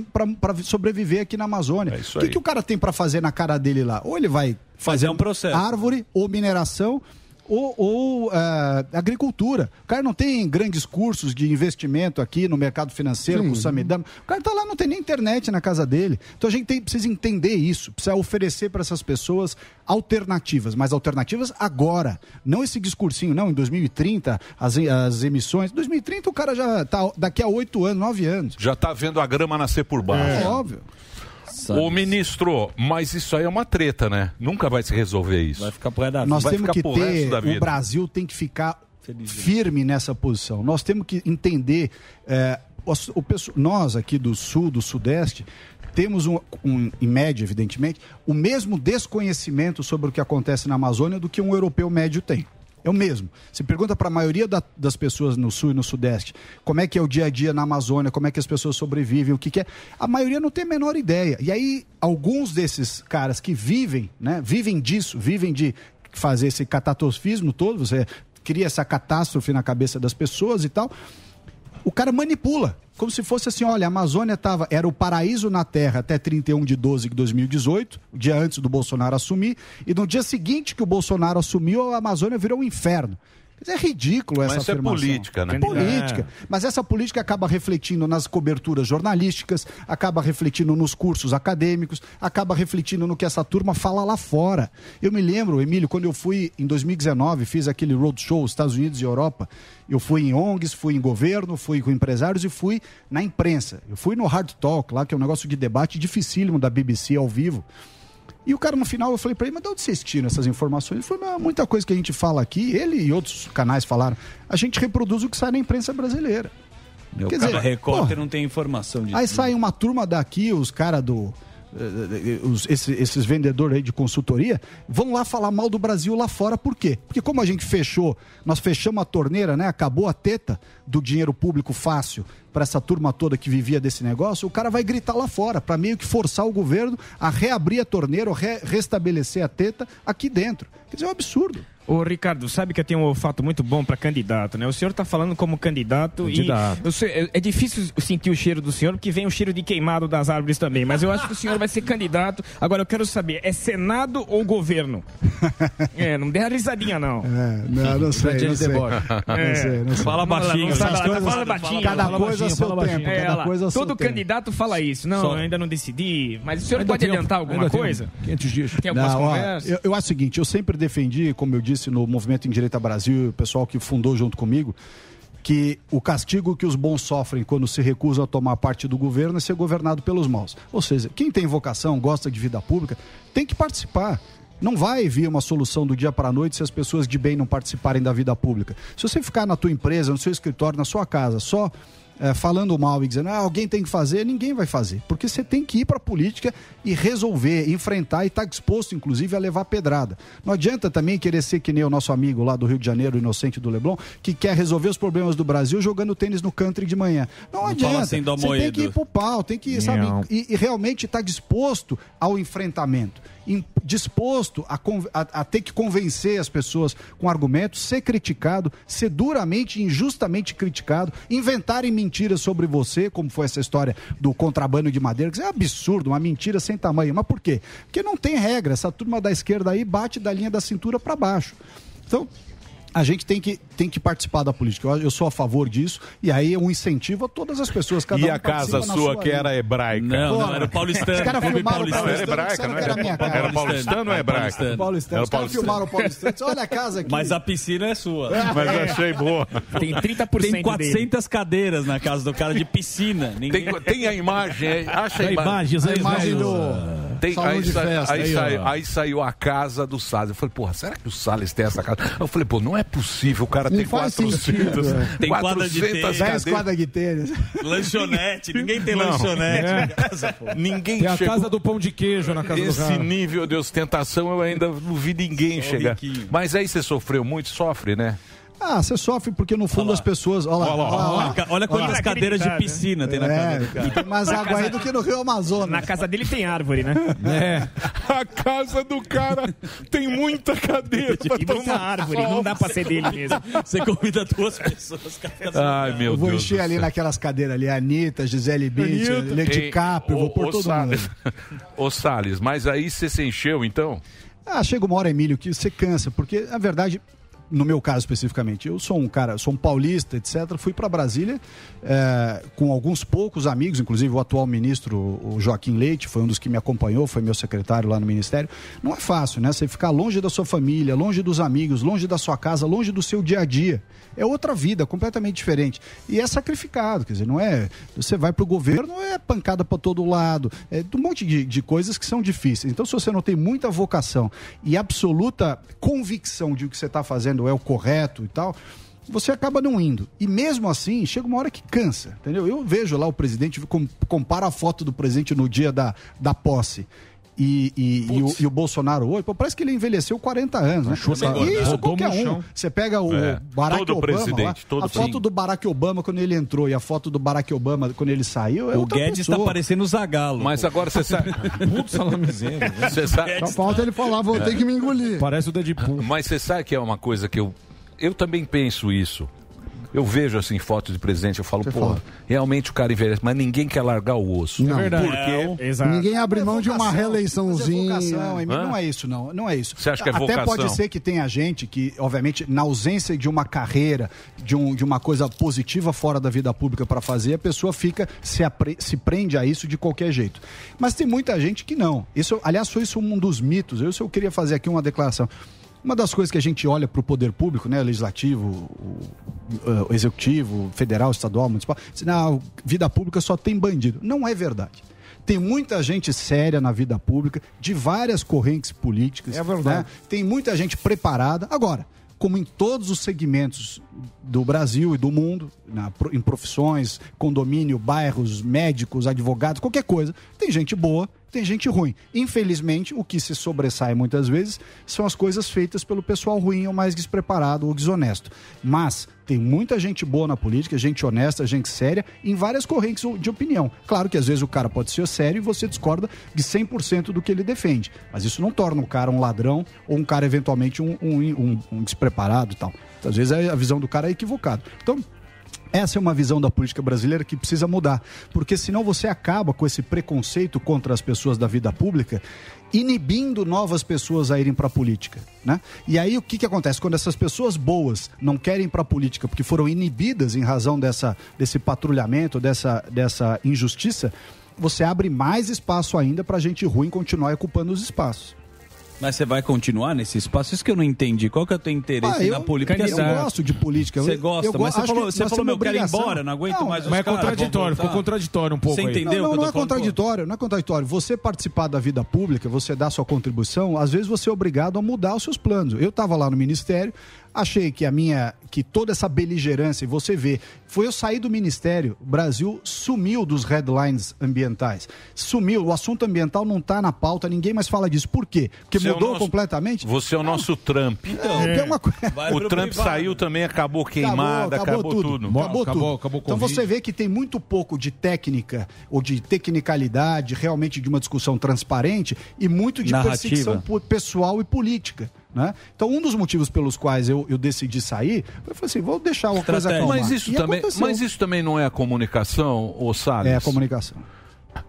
sobreviver aqui na Amazônia. É isso o que, que o cara tem para fazer na cara dele lá? Ou ele vai Fazer um processo. árvore ou mineração. Ou, ou, ah, agricultura. O cara não tem grandes cursos de investimento aqui no mercado financeiro, com o Samidama. O cara tá lá, não tem nem internet na casa dele. Então a gente tem- precisa entender isso, precisa oferecer para essas pessoas alternativas, mas alternativas agora. Não esse discursinho, não, em 2030, as, as emissões. 2030 o cara já tá daqui a oito anos, nove anos. Já tá vendo a grama nascer por baixo. É óbvio. Ô ministro, mas isso aí é uma treta, né? Nunca vai se resolver isso. Vai ficar resto da. Nós vai temos ficar que ter, da vida. o Brasil tem que ficar firme nessa posição. Nós temos que entender, é, o pesso- nós aqui do Sul, do Sudeste, temos, um, um, em média, evidentemente, o mesmo desconhecimento sobre o que acontece na Amazônia do que um europeu médio tem. É o mesmo. Você pergunta para a maioria da- das pessoas no sul e no sudeste como é que é o dia a dia na Amazônia, como é que as pessoas sobrevivem, o que, que é. A maioria não tem a menor ideia. E aí, alguns desses caras que vivem, né, vivem disso, vivem de fazer esse catastrofismo todo, você cria essa catástrofe na cabeça das pessoas e tal. O cara manipula, como se fosse assim, olha, a Amazônia tava, era o paraíso na Terra até 31 de 12 de 2018, o dia antes do Bolsonaro assumir, e no dia seguinte que o Bolsonaro assumiu, a Amazônia virou um inferno. Dizer, É ridículo essa Mas isso é afirmação. política, né? É política. Mas essa política acaba refletindo nas coberturas jornalísticas, acaba refletindo nos cursos acadêmicos, acaba refletindo no que essa turma fala lá fora. Eu me lembro, Emílio, quando eu fui em 2019, fiz aquele roadshow Estados Unidos e Europa. Eu fui em ONGs, fui em governo, fui com empresários e fui na imprensa. Eu fui no Hard Talk, lá, que é um negócio de debate dificílimo da BBC ao vivo. E o cara, no final, eu falei pra ele, mas de onde vocês tiram essas informações? Ele falou, não, muita coisa que a gente fala aqui, ele e outros canais falaram, a gente reproduz o que sai na imprensa brasileira. Meu Quer cara, dizer, repórter porra, não tem informação disso. Aí sai uma turma daqui, os caras do. Eh, eh, os- esse- esses vendedores aí de consultoria vão lá falar mal do Brasil lá fora, por quê? Porque como a gente fechou, nós fechamos a torneira, né? Acabou a teta do dinheiro público fácil para essa turma toda que vivia desse negócio, o cara vai gritar lá fora para meio que forçar o governo a reabrir a torneira ou re- restabelecer a teta aqui dentro. Quer dizer, é um absurdo. Ô, Ricardo, sabe que eu tenho um olfato muito bom para candidato, né? O senhor tá falando como candidato, Candidato. e eu sei- é- é difícil sentir o cheiro do senhor, porque vem o cheiro de queimado das árvores também. Mas eu acho que o senhor vai ser candidato. Agora eu quero saber, é Senado ou governo? é, não dê a risadinha, não. É, não, não sei, não sei. Não sei, não sei. Fala baixinho. Essas Fala, coisas- fala baixinho. Cada fala coisa baixinho, seu fala tempo, baixinho. cada É, lá, coisa ao seu Todo tempo. candidato fala isso. Não, Só- eu ainda não decidi. Mas o senhor Ainda pode adiantar alguma coisa? 500 dias. Tem algumas Não, ó, conversas? eu, eu acho o seguinte, eu sempre defendi, como eu disse no Movimento em Direita Brasil, o pessoal que fundou junto comigo, que o castigo que os bons sofrem quando se recusam a tomar parte do governo é ser governado pelos maus. Ou seja, quem tem vocação, gosta de vida pública, tem que participar. Não vai vir uma solução do dia para a noite se as pessoas de bem não participarem da vida pública. Se você ficar na tua empresa, no seu escritório, na sua casa, só eh, falando mal e dizendo, ah, alguém tem que fazer, ninguém vai fazer. Porque você tem que ir para a política e resolver, enfrentar e estar disposto, inclusive, a levar pedrada. Não adianta também querer ser que nem o nosso amigo lá do Rio de Janeiro, o Inocente do Leblon, que quer resolver os problemas do Brasil jogando tênis no country de manhã. Não, Não adianta. assim você tem que ir pro pau, tem que, sabe, e, e realmente estar disposto ao enfrentamento. Disposto a, a- a ter que convencer as pessoas com argumentos, ser criticado, ser duramente e injustamente criticado, inventarem mentiras sobre você, como foi essa história do contrabando de madeira, que é absurdo, uma mentira sem tamanho. Mas por quê? Porque não tem regra. Essa turma da esquerda aí bate da linha da cintura para baixo. Então, a gente tem que, tem que participar da política. Eu, eu sou a favor disso. E aí é um incentivo a todas as pessoas. Cada E um a casa sua, sua que era hebraica? Não, não, era o paulistano. Os caras filmaram o paulistano. Era hebraica, disseram não era? era. Era paulistano ou é hebraica? Paulistano. Era Os caras filmaram o paulistano. Olha a casa aqui. Mas a piscina é sua. Mas eu achei boa. Tem 30% Tem dele. 400 cadeiras na casa do cara de piscina. Ninguém... Tem, tem a imagem, acha a Tem imagem. imagens aí, A imagem do Tem, salão aí, de sa- festa. aí aí, aí saiu a casa do Salles. Eu falei, porra, será que o Salles tem essa casa? Eu falei, pô, não é possível o cara Não faz 400, sentido, é. Tem quadra de 400 tênis. 10 cadeiras. quadras de tênis. Lanchonete. Ninguém tem Não. lanchonete É. na casa, pô. Ninguém Tem a chegou... casa do pão de queijo na casa do Esse cara. nível de ostentação eu ainda não vi ninguém Só chegar. riquinho. Mas aí você sofreu muito, sofre, né? Ah, você sofre porque no fundo as pessoas. Olha lá, Olha lá, olha lá. Olha, olha quantas Olha. cadeiras de piscina tem na É, casa do cara. tem mais água aí do que no Rio Amazonas. Na casa dele tem árvore, né? É. A casa do cara tem muita cadeira E muita árvore, não dá pra ser dele mesmo. Você convida duas pessoas. Ai, meu Eu vou Deus. encher ali céu. naquelas cadeiras ali, Anitta, Gisele Anitta. Lady DiCaprio, ô, vou pôr ô, todo Salles. mundo. Ô Salles, mas aí você se encheu então? Ah, chega uma hora, Emílio, que você cansa, porque, na verdade, no meu caso especificamente, eu sou um cara, sou um paulista, etc. Fui para Brasília eh, com alguns poucos amigos, inclusive o atual ministro, o Joaquim Leite, foi um dos que me acompanhou, foi meu secretário lá no ministério. Não é fácil, né? Você ficar longe da sua família, longe dos amigos, longe da sua casa, longe do seu dia a dia. É outra vida, completamente diferente. E é sacrificado, quer dizer, não é. Você vai para o governo, é pancada para todo lado, é um monte de, de coisas que são difíceis. Então, se você não tem muita vocação e absoluta convicção de o que você está fazendo é o correto e tal, você acaba não indo. E mesmo assim, chega uma hora que cansa, entendeu? Eu vejo lá o presidente, com- compara a foto do presidente no dia da, da posse. E, e- e o, e o Bolsonaro hoje, pô, parece que ele envelheceu 40 anos, né? Chuta E isso Rodou qualquer um. Você pega o É. Barack Todo Obama, presidente, lá, todo a foto sim. do Barack Obama quando ele entrou e a foto do Barack Obama quando ele saiu, é O outra Guedes pessoa. tá parecendo o Zagalo. Mas agora você sabe. Putz, salamizinho. Você sabe. Só falta ele falar, vou ter que me engolir. Parece o Deadpool. Mas você sabe que é uma coisa que eu. Eu também penso isso. Eu vejo assim fotos de presidente, eu falo, pô, fala. realmente o cara envelhece, mas ninguém quer largar o osso. Não. É verdade. Porque Ninguém abre mão de uma reeleiçãozinha. É vocação, não é isso, não. Não é isso. Você acha que é Até vocação? pode ser que tenha gente que, obviamente, na ausência de uma carreira, de, um, de uma coisa positiva fora da vida pública para fazer, a pessoa fica, se, apre- se prende a isso de qualquer jeito. Mas tem muita gente que não. Isso, aliás, foi isso um dos mitos. Eu, se eu queria fazer aqui uma declaração. Uma das coisas que a gente olha para o poder público, né, legislativo, o, o executivo, federal, estadual, municipal, diz, não, vida pública só tem bandido. Não é verdade. Tem muita gente séria na vida pública, de várias correntes políticas. É verdade. Tem muita gente preparada. Agora, como em todos os segmentos do Brasil e do mundo, na- em profissões, condomínio, bairros, médicos, advogados, qualquer coisa, tem gente boa, tem gente ruim. Infelizmente, o que se sobressai muitas vezes são as coisas feitas pelo pessoal ruim ou mais despreparado ou desonesto. Mas tem muita gente boa na política, gente honesta, gente séria, em várias correntes de opinião. Claro que às vezes o cara pode ser sério e você discorda de 100% do que ele defende. Mas isso não torna o cara um ladrão ou um cara eventualmente um, um, um- um despreparado e tal. Às vezes a visão do cara é equivocada. Então, essa é uma visão da política brasileira que precisa mudar, porque senão você acaba com esse preconceito contra as pessoas da vida pública, inibindo novas pessoas a irem para a política, né? E aí o que que acontece quando essas pessoas boas não querem para a política porque foram inibidas em razão dessa desse patrulhamento, dessa dessa injustiça, você abre mais espaço ainda para gente ruim continuar ocupando os espaços. Mas você vai continuar nesse espaço? Isso que eu não entendi. Qual que é o teu interesse Ah, eu- na política? eu gosto de política. Você Eu- gosta, eu mas você falou, você falou temos meu, quero ir embora, não aguento Não, mais Mas é caras, contraditório, ficou contraditório um pouco Você entendeu? Não, não, eu é contraditório, não é contraditório. Você participar da vida pública, você dar sua contribuição, às vezes você é obrigado a mudar os seus planos. Eu estava lá no ministério, achei que a minha, que toda essa beligerância, e você vê, foi eu sair do ministério, o Brasil sumiu dos headlines ambientais. Sumiu, o assunto ambiental não está na pauta, ninguém mais fala disso. Por quê? Porque Você é mudou nosso- completamente? Você é o nosso Trump. Então, é uma coisa. O Trump saiu também, acabou queimada, acabou, tudo. Acabou, tudo. então você vê que tem muito pouco de técnica ou de tecnicalidade, realmente de uma discussão transparente e muito de Narrativa. perseguição pessoal e política. Né? Então, um dos motivos pelos quais eu, eu decidi sair, eu falei assim: vou deixar uma coisa acalmar. Mas isso, E também, aconteceu. mas isso também não é a comunicação, ô Salles? É a comunicação.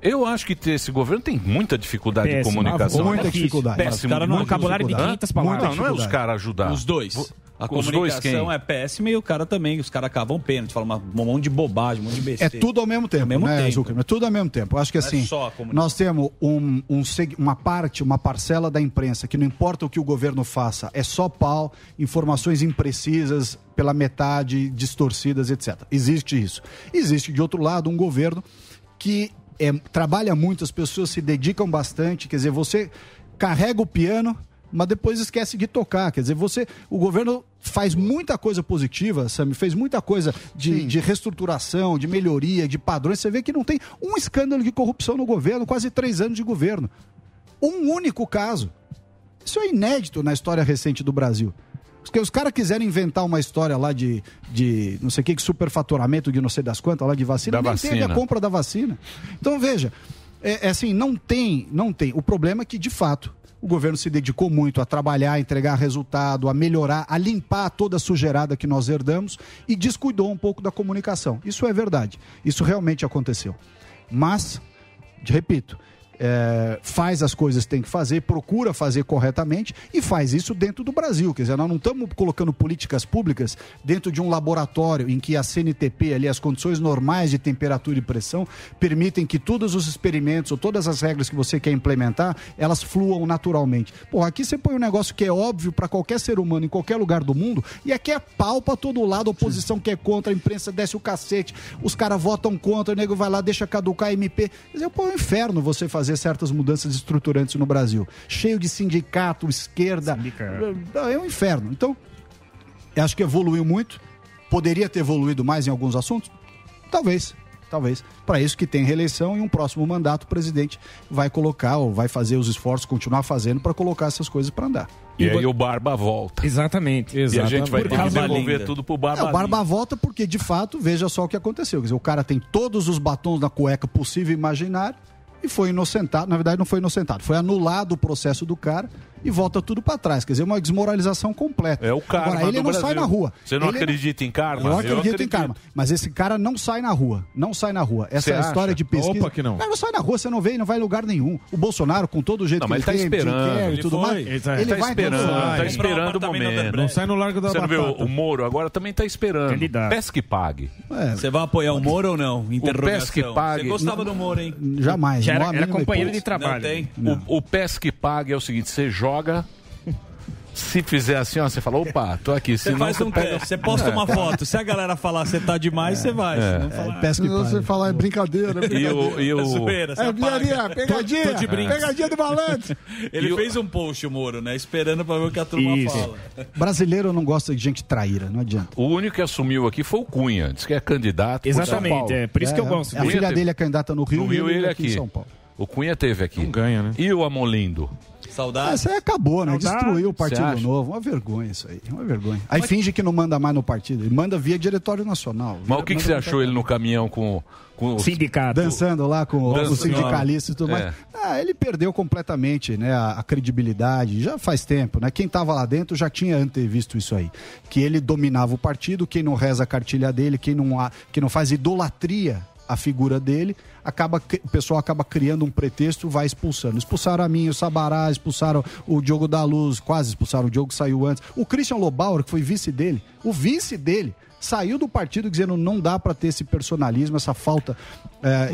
Eu acho que esse governo tem muita dificuldade de Péssimo. comunicação. Muita dificuldade. Péssimo. Os caras não vocabulário de dificuldade. 500 palavras. Não, não é os caras ajudar. Os dois. A comunicação quem? é péssima e o cara também. Os caras cavam pênalti, falam um monte de bobagem, um monte de É besteira. tudo ao mesmo tempo, Ao mesmo né, tempo. Zuckerman? É tudo ao mesmo tempo. Eu acho que Não é assim, comunicação. nós temos um, um uma parte, uma parcela da imprensa que não importa o que o governo faça, é só pau, informações imprecisas pela metade, distorcidas, etc. Existe isso. Existe, de outro lado, um governo que é, trabalha muito, as pessoas se dedicam bastante, quer dizer, você carrega o piano, mas depois esquece de tocar. Quer dizer, você, o governo faz muita coisa positiva, Sami, fez muita coisa de, de reestruturação, de melhoria, de padrões. Você vê que não tem um escândalo de corrupção no governo, quase três anos de governo. Um único caso. Isso é inédito na história recente do Brasil. Porque os caras quiserem inventar uma história lá de, de não sei o que, que superfaturamento de não sei das quantas lá de vacina, Da nem vacina. teve a compra da vacina. Então, veja, é, é assim, não tem, não tem. O problema é que, de fato, o governo se dedicou muito a trabalhar, a entregar resultado, a melhorar, a limpar toda a sujeirada que nós herdamos e descuidou um pouco da comunicação. Isso é verdade. Isso realmente aconteceu. Mas, repito, é, faz as coisas que tem que fazer, procura fazer corretamente e faz isso dentro do Brasil. Quer dizer, nós não estamos colocando políticas públicas dentro de um laboratório em que a CNTP, ali, as condições normais de temperatura e pressão, permitem que todos os experimentos ou todas as regras que você quer implementar, elas fluam naturalmente. Pô, aqui você põe um negócio que é óbvio para qualquer ser humano em qualquer lugar do mundo e aqui é pau todo lado, a oposição que é contra, a imprensa desce o cacete, os caras votam contra, o nego vai lá, deixa caducar a MP. Quer dizer, pô, é um inferno você fazer certas mudanças estruturantes no Brasil. Cheio de sindicato, esquerda. É um inferno. Então, eu acho que evoluiu muito. Poderia ter evoluído mais em alguns assuntos? Talvez. Talvez. Para isso que tem reeleição e um próximo mandato o presidente vai colocar ou vai fazer os esforços, continuar fazendo para colocar essas coisas para andar. E aí o Barba volta. Exatamente. E a gente vai ter que devolver tudo pro Barba. É, o Barba volta porque, de fato, veja só o que aconteceu. Quer dizer, o cara tem todos os batons na cueca possível e imaginário e foi inocentado. Na verdade, não foi inocentado. Foi anulado o processo do cara e volta tudo para trás. Quer dizer, uma desmoralização completa. É o karma Agora, ele do não Brasil. sai na rua. Você não Ele acredita em karma? Eu acredito, em karma. Mas esse cara não sai na rua. Não sai na rua. Essa é a história de pesquisa. Opa, que não. Mas não sai na rua, você não vê e não vai em lugar nenhum. O Bolsonaro, com todo o jeito Não, que ele ele tá tem, esperando. Carrey e Ele tudo foi. mais, Ele tá- ele tá vai esperando, lugar. tá esperando o momento. Não sai no Largo da Você não viu? Batata. O Moro agora também tá esperando. Candidato. Pesque pague. Você vai apoiar o Moro ou não? Interrogação. pesque pague. Você gostava do Moro, hein? Jamais. Não era- companheiro de trabalho. Não? O, o pesque pague é o seguinte: você joga. Se fizer assim, ó, você fala, opa, tô aqui. Você faz você um pega... teste, você posta É. uma foto. Se a galera falar você tá demais, você vai. É. Se não e Se você falar é brincadeira, é E o, e o... É zoeira, É pegadinha, Tô- tô pegadinha do malandro. Ele E o- fez um post, o Moro, né? Esperando pra ver o que a turma Isso. fala. Brasileiro não gosta de gente traíra, não adianta. O único que assumiu aqui foi o Cunha. Diz que é candidato. por São Paulo. É, A filha dele é candidata no Rio, No Rio e ele aqui. em São Paulo. O Cunha teve aqui. Não ganha, né? E o Amolindo? Saudade. Isso aí acabou, né? Saudade. Destruiu o Partido? Novo. Uma vergonha isso aí. Uma vergonha. Aí finge que não manda mais no partido. Ele manda via Diretório Nacional. Mas o que, que você achou ele no caminhão com, com os... Sindicato. Dançando lá com Dançando. os sindicalistas e tudo É. mais. Ah, ele perdeu completamente né, a, a credibilidade. Já faz tempo, né? Quem estava lá dentro já tinha antevisto isso aí. Que ele dominava o partido, quem não reza a cartilha dele, quem não, há- quem não faz idolatria à figura dele, acaba, o pessoal acaba criando um pretexto vai expulsando. Expulsaram a mim, o Sabará, expulsaram o Diogo da Luz, quase expulsaram o Diogo saiu antes. O Christian Lobauer, que foi vice dele, o vice dele saiu do partido dizendo não dá para ter esse personalismo, essa falta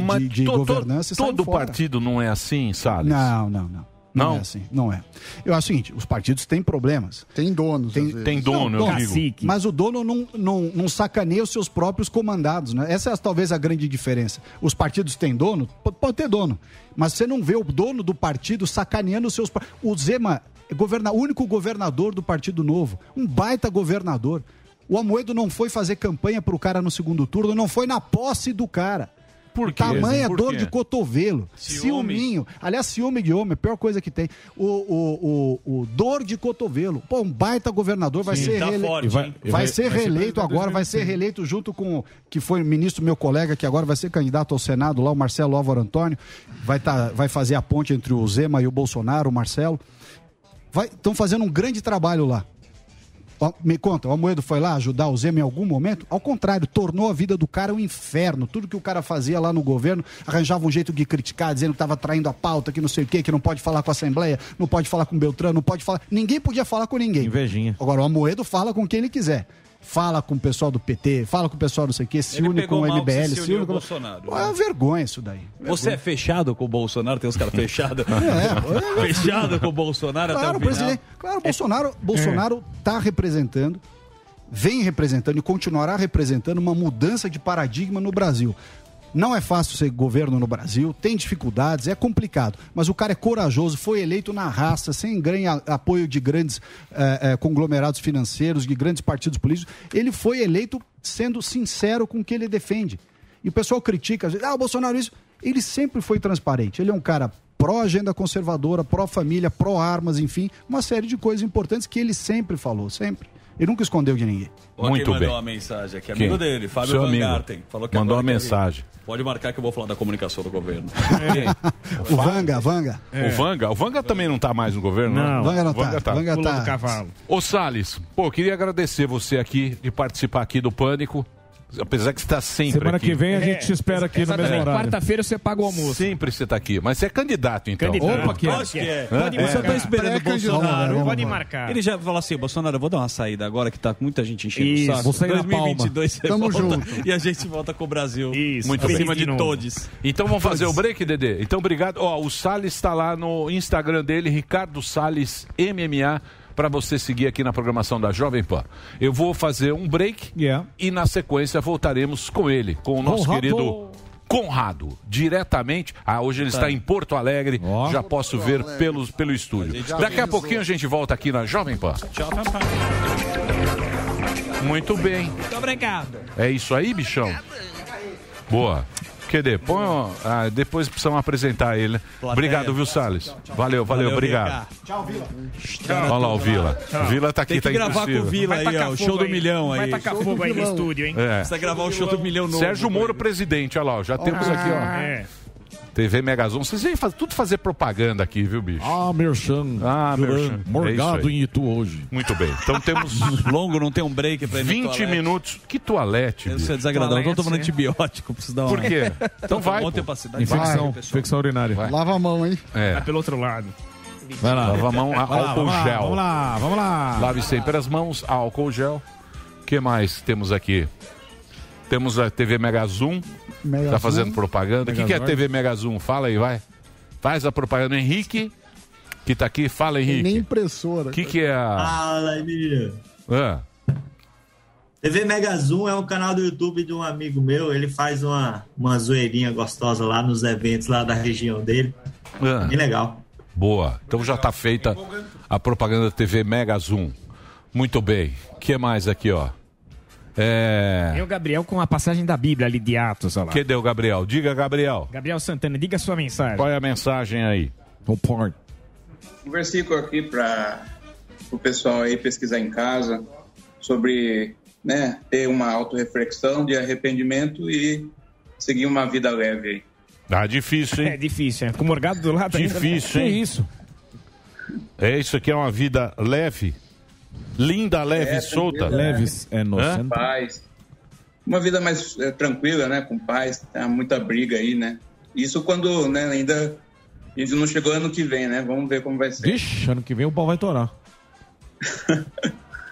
Mas de, de to- governança. todo fora. partido não é assim, Salles? Não, não, não. Não, Não? é assim, não é. Eu acho o seguinte, os partidos têm problemas. Tem donos. Tem, Tem dono, eu digo. Mas o dono não, não, não sacaneia os seus próprios comandados, né? Essa é talvez a grande diferença. Os partidos têm dono? Pode ter dono. Mas você não vê o dono do partido sacaneando os seus... O Zema é governa... o único governador do Partido Novo. Um baita governador. O Amoedo não foi fazer campanha pro cara no segundo turno, não foi na posse do cara. Por quê? Tamanha Por dor quê? de cotovelo. Ciúme. Ciúminho. Aliás, ciúme de homem, a pior coisa que tem. O, o, o, o dor de cotovelo. Pô, um baita governador vai Sim, ser tá forte, vai, vai Vai- ser vai ser reeleito presidente agora, vai ser 2026. reeleito junto com o que foi ministro, meu colega, que agora vai ser candidato ao Senado lá, o Marcelo Álvaro Antônio. Vai, tá, vai fazer a ponte entre o Zema e o Bolsonaro, o Marcelo. Estão fazendo um grande trabalho lá. Me conta, o Amoedo foi lá ajudar o Zema em algum momento? Ao contrário, tornou a vida do cara um inferno. Tudo que o cara fazia lá no governo, arranjava um jeito de criticar, dizendo que estava traindo a pauta, que não sei o quê, que não pode falar com a Assembleia, não pode falar com o Beltrano, não pode falar. Ninguém podia falar com ninguém. Invejinha. Agora, o Amoedo fala com quem ele quiser. Fala com o pessoal do PT, fala com o pessoal não sei o quê, se Ele une com o MBL, se se une com... Bolsonaro, Pô, É uma vergonha isso daí. Você é fechado com o Bolsonaro? Tem uns caras fechados. É, é. fechado com o Bolsonaro até Claro, o final. presidente. Claro, Bolsonaro Bolsonaro está representando, vem representando e continuará representando uma mudança de paradigma no Brasil. Não é fácil ser governo no Brasil, tem dificuldades, é complicado. Mas o cara é corajoso, foi eleito na raça, sem a- apoio de grandes eh, eh, conglomerados financeiros, de grandes partidos políticos. Ele foi eleito sendo sincero com o que ele defende. E o pessoal critica, ah, o Bolsonaro isso. Ele sempre foi transparente. Ele é um cara pró-agenda conservadora, pró-família, pró-armas, enfim, uma série de coisas importantes que ele sempre falou, sempre. Ele nunca escondeu de ninguém. Ó, quem mandou uma mensagem aqui, amigo Quem? dele, Fábio Seu Van amigo. Garten. Falou que Mandou uma mensagem. Pode marcar que eu vou falar da comunicação do governo. O Vanga, Vanga. O Vanga? O Vanga também não tá mais no governo, Não. Vanga não tá. Vanga Pula tá. do cavalo. Ô Salles, pô, queria agradecer você aqui de participar aqui do Pânico. Apesar que você está sempre Semana aqui. que vem a gente te espera aqui no mesmo horário. Quarta-feira você paga o almoço. Sempre você está aqui. Mas você é candidato, então. Candidato. Opa, que é. Lógico que é. Pode É. Você tá esperando o. Bolsonaro. Pode marcar. Ele já falou assim, Bolsonaro, eu vou dar uma saída agora que tá com muita gente enchendo Isso. o saco. Vou sair na 2022 você Tamo volta junto. e a gente volta com o Brasil. Isso. Muito Acima bem. de todos. Então vamos fazer o break, Dedê? Então obrigado. Ó, o Salles está lá no Instagram dele, Ricardo Salles MMA, para você seguir aqui na programação da Jovem Pan. Eu vou fazer um break Yeah. e na sequência voltaremos com ele, com o nosso Conrado. querido Conrado, diretamente. Ah, hoje ele está em Porto Alegre, Ó. já posso ver pelos, pelo estúdio. Daqui a pouquinho a gente volta aqui na Jovem Pan. Muito bem. Muito obrigado. É isso aí, bichão? Boa. QD, põe. ah, depois precisamos apresentar ele. né? Obrigado, viu, Salles? Valeu, valeu, Valeu, obrigado. Tchau, Vila. Olha lá o Vila. O Vila tá aqui, Tem que tá gravar impossível. com o Vila Vai aí, ó. O show do aí. milhão Vai aí. tacar fogo aí no estúdio, hein? É. Precisa gravar o show do milhão novo. Sérgio Moro, presidente, olha lá, ó, já temos aqui, ó. É. TV Megazon. Vocês vêm faz- tudo fazer propaganda aqui, viu, bicho? Ah, Merchan. Ah, Merchan. Morgado É isso aí. em Itu hoje. Muito bem. Então temos. Longo, não tem um break pra ir no 20 toalete. minutos. Que toalete? Isso é desagradável. Eu tô tomando Toalete, antibiótico, preciso dar uma... Por quê? Então vai, pô. Infecção, Vai, infecção urinária. Lava a mão, hein? É. Vai pelo outro lado. Vai lá. Lava a mão, Vai álcool lá, gel. Vamos lá, vamos lá. Lave sempre as mãos, álcool gel. O que mais temos aqui? Temos a TV Mega Zoom. Mega tá Zoom. fazendo propaganda. O que, que é. TV Mega Zoom? Fala aí, vai. Faz a propaganda. Henrique, que tá aqui. Fala, Tem nem Henrique. impressora. O que, que é a. Fala, Emílio. Ah, TV Mega Zoom é um canal do YouTube de um amigo meu. Ele faz uma, uma zoeirinha gostosa lá nos eventos lá da região dele. ah. Bem legal. Boa. Então já tá feita a propaganda da TV Mega Zoom. Muito bem. O que mais aqui, ó? É. Eu, Gabriel, com a passagem da Bíblia ali de Atos, olha lá. Que deu, Gabriel? Diga, Gabriel. Gabriel Santana, diga a sua mensagem. Qual é a mensagem aí? O porn. um versículo aqui para o pessoal aí pesquisar em casa sobre né, ter uma autorreflexão de arrependimento e seguir uma vida leve aí. Ah, difícil, É hein? difícil, é. Com o Morgado do lado ainda, né? Difícil, hein? Que isso? É isso aqui é uma vida leve. Linda, leve É, solta. tranquila, é. Leves é Hã? inocente. Paz. Uma vida mais eh, tranquila, né? Com paz. Tem muita briga aí, né? Isso quando né, ainda a gente não chegou ano que vem, né? Vamos ver como vai ser. Vixe, ano que vem o pau vai torar.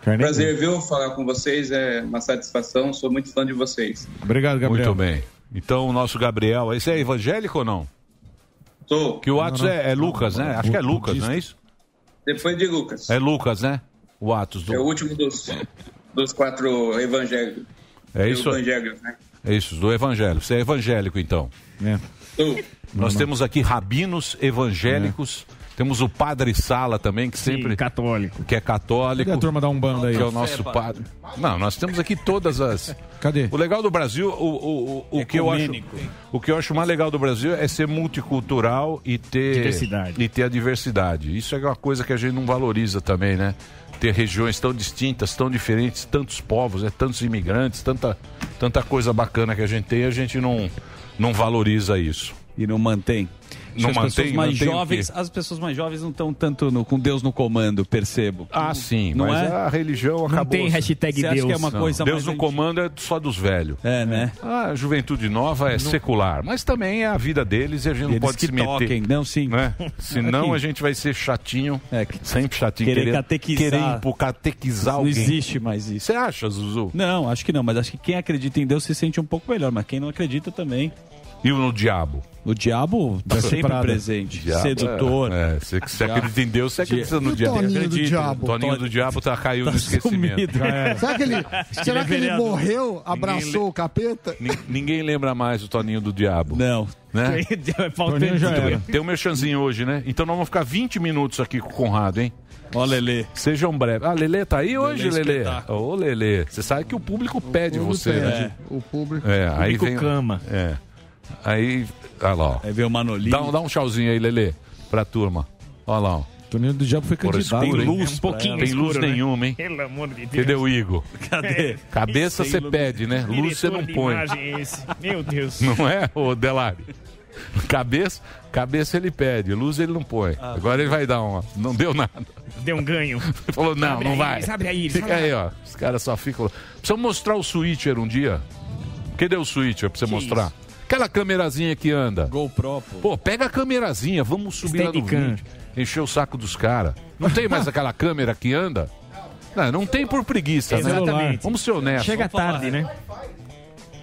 Prazer, viu? Falar com vocês é uma satisfação. Sou muito fã de vocês. Obrigado, Gabriel. Muito bem. Então, o nosso Gabriel, esse é evangélico ou não? Sou. Que o Atos Não, não. é, é Lucas, né? Acho que é Lucas, não é isso? Depois de Lucas. É Lucas, né? O Atos do. É o último dos, dos quatro evangélicos. É isso né? É isso, do Evangelho. Você é evangélico, então. É. Nós temos aqui rabinos evangélicos. Temos o Padre Sala também, que sempre. católico. Que é católico. Cadê a turma da Umbanda aí? Que é o nosso padre. Não, nós temos aqui todas as. Cadê? O legal do Brasil, o, o, o, o que eu acho. O que eu acho mais legal do Brasil é ser multicultural e ter. Diversidade. E ter a diversidade. Isso é uma coisa que a gente não valoriza também, né? Ter regiões tão distintas, tão diferentes, tantos povos, né? tantos imigrantes, tanta, tanta coisa bacana que a gente tem a gente não, não valoriza isso. E não mantém. Não as mantém, pessoas mais jovens, as pessoas mais jovens não estão tanto no- com Deus no comando, percebo. Ah, sim, não mas é? a religião Não acabou. tem hashtag Você acha Deus. que é uma Não, coisa Deus no comando é só dos velhos. É, né? A juventude nova é secular, mas também é a vida deles e a gente não Eles pode que se meter. toquem, não, sim. Né? Senão Aqui. a gente vai ser chatinho, É, que- sempre chatinho, Querer querendo, catequizar. querer catequizar Não alguém. existe mais isso. Você acha, Zuzu? Não, acho que não, mas acho que quem acredita em Deus se sente um pouco melhor, mas quem não acredita também. E o no diabo? O diabo tá ser sempre presente, Diabo, sedutor. É, é, você, você Diabo. acredita em Deus, você acredita no o diabo. Toninho do diabo? Toninho do diabo tá, caiu Tá no esquecimento. era. Será que ele, será que ele morreu, abraçou o capeta? Nin- Ninguém lembra mais do Toninho do diabo. Não. Né? Tem um merchanzinho hoje, né? Então nós vamos ficar 20 minutos aqui com o Conrado, hein? Ó, Lelê. Sejam breves. Ah, Lelê tá aí hoje, Lelê? Ô, Lelê. Você sabe que o público pede você, Pede, né? O público. É, aí Público vem. cama. É. Aí. Olha lá, ó. Aí veio o Manolinho. Dá, um- dá um tchauzinho aí, Lelê, pra turma. Olha lá, ó. Toninho do Diabo foi Porra, candidato. tem hein? luz, Um pouquinho tem luz escuro, né? nenhuma, hein? Pelo amor de Deus. Cadê o Igor? Cadê? Cabeça Sem você pede, né? Luz você não põe. é esse. Meu Deus. Não é, ô Delari? Cabeça, cabeça ele pede, luz ele não põe. Ah. Agora ele vai dar uma. Não deu nada. Deu um ganho. Ele falou, não, Abre não aí, vai. Iris, abre aí, Iris, Fica aí, ó. Os caras só ficam. Precisamos mostrar o switcher um dia. Cadê o switcher pra você mostrar? Aquela câmerazinha que anda. GoPro, pô. Pô, pega a câmerazinha, vamos subir lá no Steadicam. vídeo. Encher o saco dos caras. Não tem mais aquela câmera que anda? Não, não tem por preguiça, né? Exatamente. Vamos ser honestos. Chega tarde, né?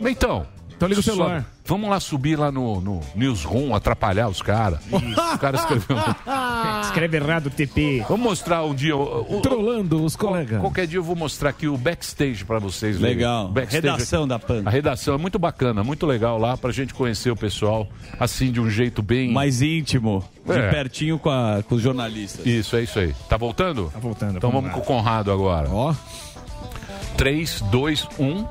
Então. Então liga o sobe. celular. Vamos lá subir lá no, no Newsroom, atrapalhar os caras. Os caras escreveram. Escreve errado o TP. Vamos mostrar um dia. o- o- Trollando os colegas. Qualquer dia eu vou mostrar aqui o backstage pra vocês. Legal. Backstage Redação da PAN. A redação é muito bacana, muito legal lá pra gente conhecer o pessoal assim de um jeito bem. Mais íntimo, de É. pertinho com, a- com os jornalistas. Isso, é isso aí. Tá voltando? Tá voltando. Então vamos lá. com o Conrado agora. Ó. 3, 2, 1.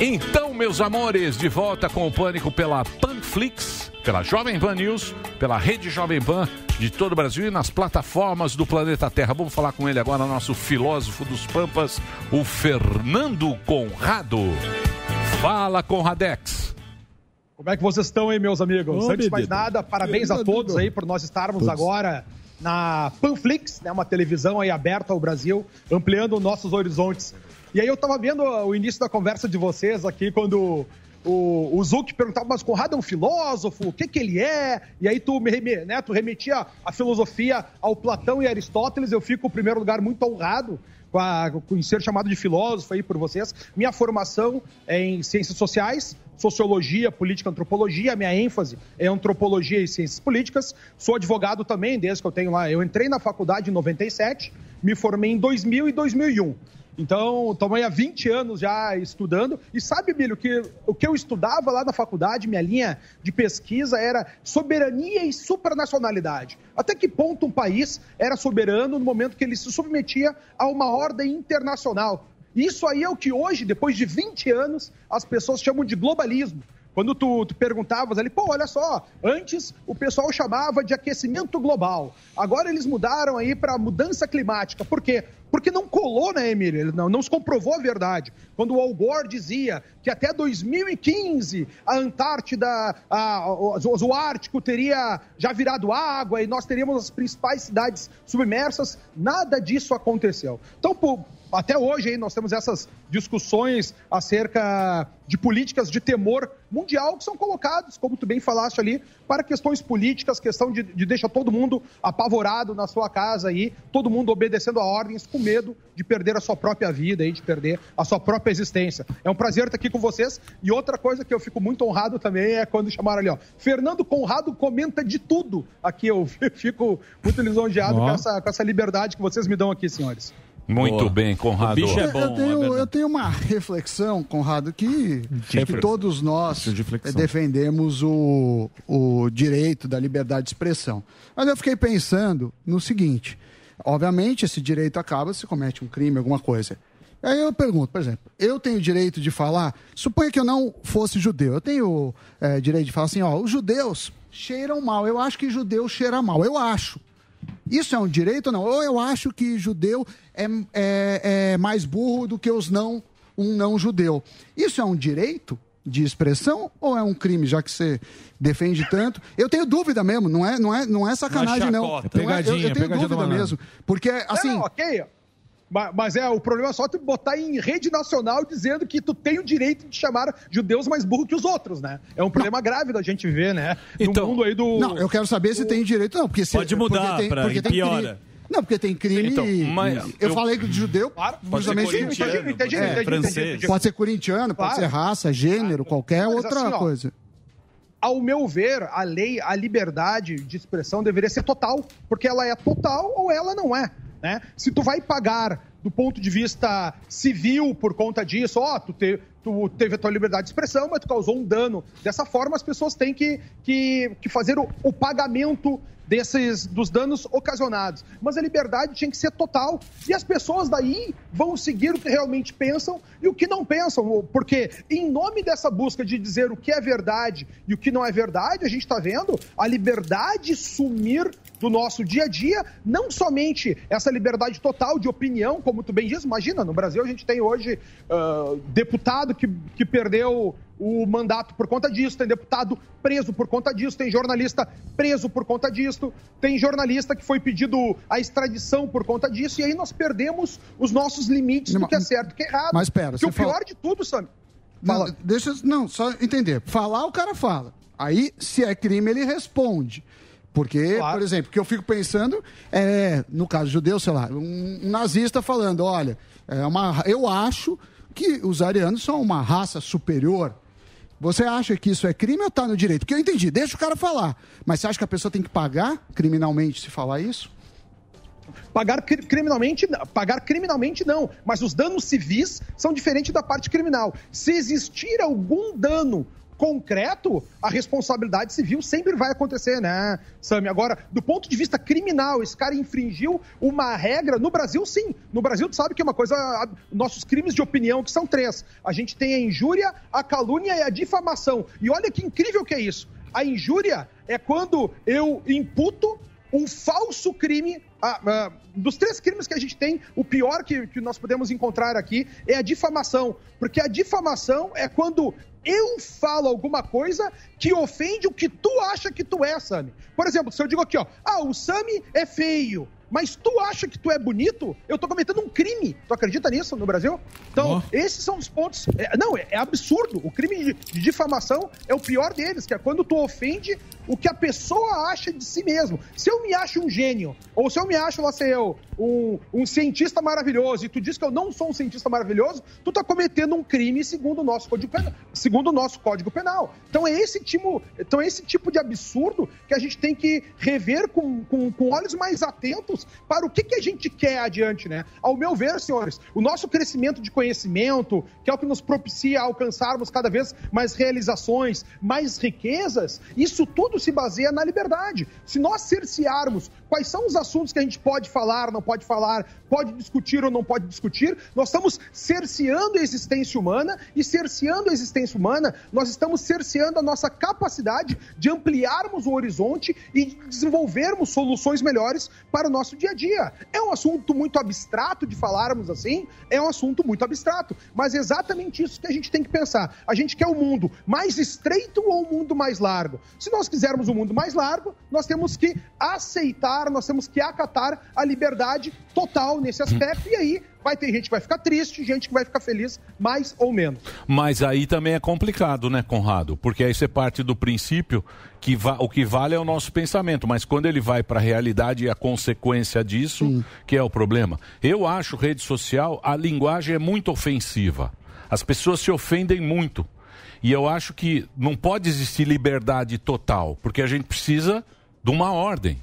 Então, meus amores, de volta com o Pânico pela Panflix, pela Jovem Pan News, pela Rede Jovem Pan de todo o Brasil e nas plataformas do planeta Terra. Vamos falar com ele agora, nosso filósofo dos Pampas, o Fernando Conrado. Fala, Conradex. Como é que vocês estão aí, meus amigos? Ô, Antes de mais nada, parabéns a todos aí por nós estarmos Todos. agora na Panflix, né, uma televisão aí aberta ao Brasil, ampliando nossos horizontes. E aí eu tava vendo o início da conversa de vocês aqui, quando o, o Zuc perguntava, mas Conrado é um filósofo, o que que ele é? E aí tu, me, né, tu remetia a filosofia ao Platão e Aristóteles, eu fico, em primeiro lugar, muito honrado com, a, com ser chamado de filósofo aí por vocês. Minha formação é em ciências sociais, sociologia, política, antropologia. Minha ênfase é antropologia e ciências políticas. Sou advogado também, desde que eu tenho lá. Eu entrei na faculdade em 97, me formei em 2000 e 2001. Então, estou aí há 20 anos já estudando. E sabe, Bilho, que o que eu estudava lá na faculdade, minha linha de pesquisa era soberania e supranacionalidade. Até que ponto um país era soberano no momento que ele se submetia a uma ordem internacional? Isso aí é o que hoje, depois de 20 anos, as pessoas chamam de globalismo. Quando tu, tu perguntavas ali, pô, olha só, antes o pessoal chamava de aquecimento global. Agora eles mudaram aí para mudança climática. Por quê? Porque não colou, né, Emília? Ele Não, não se comprovou a verdade. Quando o Al Gore dizia que até 2015 a Antártida, a- o, o Ártico teria já virado água e nós teríamos as principais cidades submersas, nada disso aconteceu. Então, pô, até hoje aí nós temos essas discussões acerca de políticas de temor mundial que são colocadas, como tu bem falaste ali, para questões políticas, questão de, de deixar todo mundo apavorado na sua casa aí, todo mundo obedecendo a ordens com medo de perder a sua própria vida e de perder a sua própria existência. É um prazer estar aqui com vocês. E outra coisa que eu fico muito honrado também é quando chamaram ali, ó, Fernando Conrado comenta de tudo. Aqui eu fico muito lisonjeado com essa, com essa liberdade que vocês me dão aqui, senhores. Muito bem, Conrado. eu, eu tenho, eu tenho uma reflexão, Conrado, que, que todos nós eh, defendemos o, o direito da liberdade de expressão. Mas eu fiquei pensando no seguinte: obviamente, esse direito acaba se comete um crime, alguma coisa. Aí eu pergunto, por exemplo, eu tenho direito de falar, suponha que eu não fosse judeu, eu tenho eh, direito de falar assim, ó, os judeus cheiram mal, eu acho que judeu cheira mal, eu acho. Isso é um direito ou não? Ou eu acho que judeu é, é, é mais burro do que os não, um não judeu. Isso é um direito de expressão ou é um crime, já que você defende tanto? Eu tenho dúvida mesmo, não é, não é, não é sacanagem, não. chacota. não é, eu, eu Pegadinha, tenho pegadinha dúvida mesmo. Porque, assim. Não, ok. Ma- Mas é, o problema é só tu botar em rede nacional dizendo que tu tem o direito de chamar judeus mais burros que os outros, né? É um problema grave da gente ver, né? no mundo aí do. Não, eu quero saber se tem direito, não. Porque se, Pode mudar porque tem, pra porque tem piora. crime. Não, porque tem crime. Então, mas eu, eu- falei de judeu, justamente. ser corintiano, Entendi, é, entendi, francês. entendi. Pode ser corintiano, pode Claro. ser raça, gênero, qualquer Mas outra assim, ó, coisa. Ao meu ver, a lei, a liberdade de expressão deveria ser total, porque ela é total ou ela não é. Né? Se tu vai pagar do ponto de vista civil por conta disso, ó, tu, te- tu teve a tua liberdade de expressão, mas tu causou um dano. Dessa forma, as pessoas têm que, que, que fazer o, o pagamento desses dos danos ocasionados. Mas a liberdade tinha que ser total. E as pessoas daí vão seguir o que realmente pensam e o que não pensam. Porque, em nome dessa busca de dizer o que é verdade e o que não é verdade, a gente está vendo a liberdade sumir do nosso dia a dia, não somente essa liberdade total de opinião, como tu bem diz, imagina, no Brasil a gente tem hoje ah, deputado que, que perdeu o mandato por conta disso, tem deputado preso por conta disso, tem jornalista preso por conta disso, tem jornalista que foi pedido a extradição por conta disso, e aí nós perdemos os nossos limites do que é certo e que é errado. Mas pera, você o pior fala- de tudo, Sam, Não, deixa, não, só entender. Falar, o cara fala. Aí, se é crime, ele responde. Porque, por exemplo, o que eu fico pensando é, no caso judeu, sei lá, um, nazista falando, olha, é uma, eu acho que os arianos são uma raça superior. Você acha que isso é crime ou tá no direito? Porque eu entendi, deixa o cara falar. Mas você acha que a pessoa tem que pagar criminalmente se falar isso? Pagar cri- criminalmente, não. pagar criminalmente não, mas os danos civis são diferentes da parte criminal. Se existir algum dano concreto, a responsabilidade civil sempre vai acontecer, né, Sami? Agora, do ponto de vista criminal, esse cara infringiu uma regra no Brasil, sim. No Brasil, tu sabe que é uma coisa. Nossos crimes de opinião, que são três. A gente tem a injúria, a calúnia e a difamação. E olha que incrível que é isso. A injúria é quando eu imputo um falso crime. ah, ah, dos três crimes que a gente tem, o pior que, que nós podemos encontrar aqui é a difamação. Porque a difamação é quando eu falo alguma coisa que ofende o que tu acha que tu é, Sami. Por exemplo, se eu digo aqui, ó, ah, o Sami é feio, mas tu acha que tu é bonito, eu tô cometendo um crime. Tu acredita nisso no Brasil? Então, esses são os pontos. é, não, é, é absurdo. O crime de, de difamação é o pior deles, que é quando tu ofende o que a pessoa acha de si mesmo. Se eu me acho um gênio, ou se eu me acho, lá sei eu, um, um cientista maravilhoso, e tu diz que eu não sou um cientista maravilhoso, tu tá cometendo um crime segundo o nosso código penal. Segundo o nosso código penal. Então é esse tipo, então é esse tipo de absurdo que a gente tem que rever com, com, com olhos mais atentos para o que, que a gente quer adiante, né? Ao meu ver, senhores, o nosso crescimento de conhecimento, que é o que nos propicia alcançarmos cada vez mais realizações, mais riquezas, isso tudo se baseia na liberdade. Se nós cercearmos quais são os assuntos que a gente pode falar, não pode falar, pode discutir ou não pode discutir, nós estamos cerceando a existência humana e cerceando a existência humana, nós estamos cerceando a nossa capacidade de ampliarmos o horizonte e de desenvolvermos soluções melhores para o nosso dia a dia. É um assunto muito abstrato de falarmos assim, é um assunto muito abstrato, mas é exatamente isso que a gente tem que pensar. A gente quer um mundo mais estreito ou um mundo mais largo? Se nós quisermos um mundo mais largo, nós temos que aceitar, nós temos que acatar a liberdade total nesse aspecto, e aí vai ter gente que vai ficar triste, gente que vai ficar feliz, mais ou menos. Mas aí também é complicado, né, Conrado? Porque aí você parte do princípio que va- o que vale é o nosso pensamento, mas quando ele vai para a realidade e a consequência disso, que é o problema. Eu acho rede social, a linguagem é muito ofensiva. As pessoas se ofendem muito. E eu acho que não pode existir liberdade total, porque a gente precisa de uma ordem.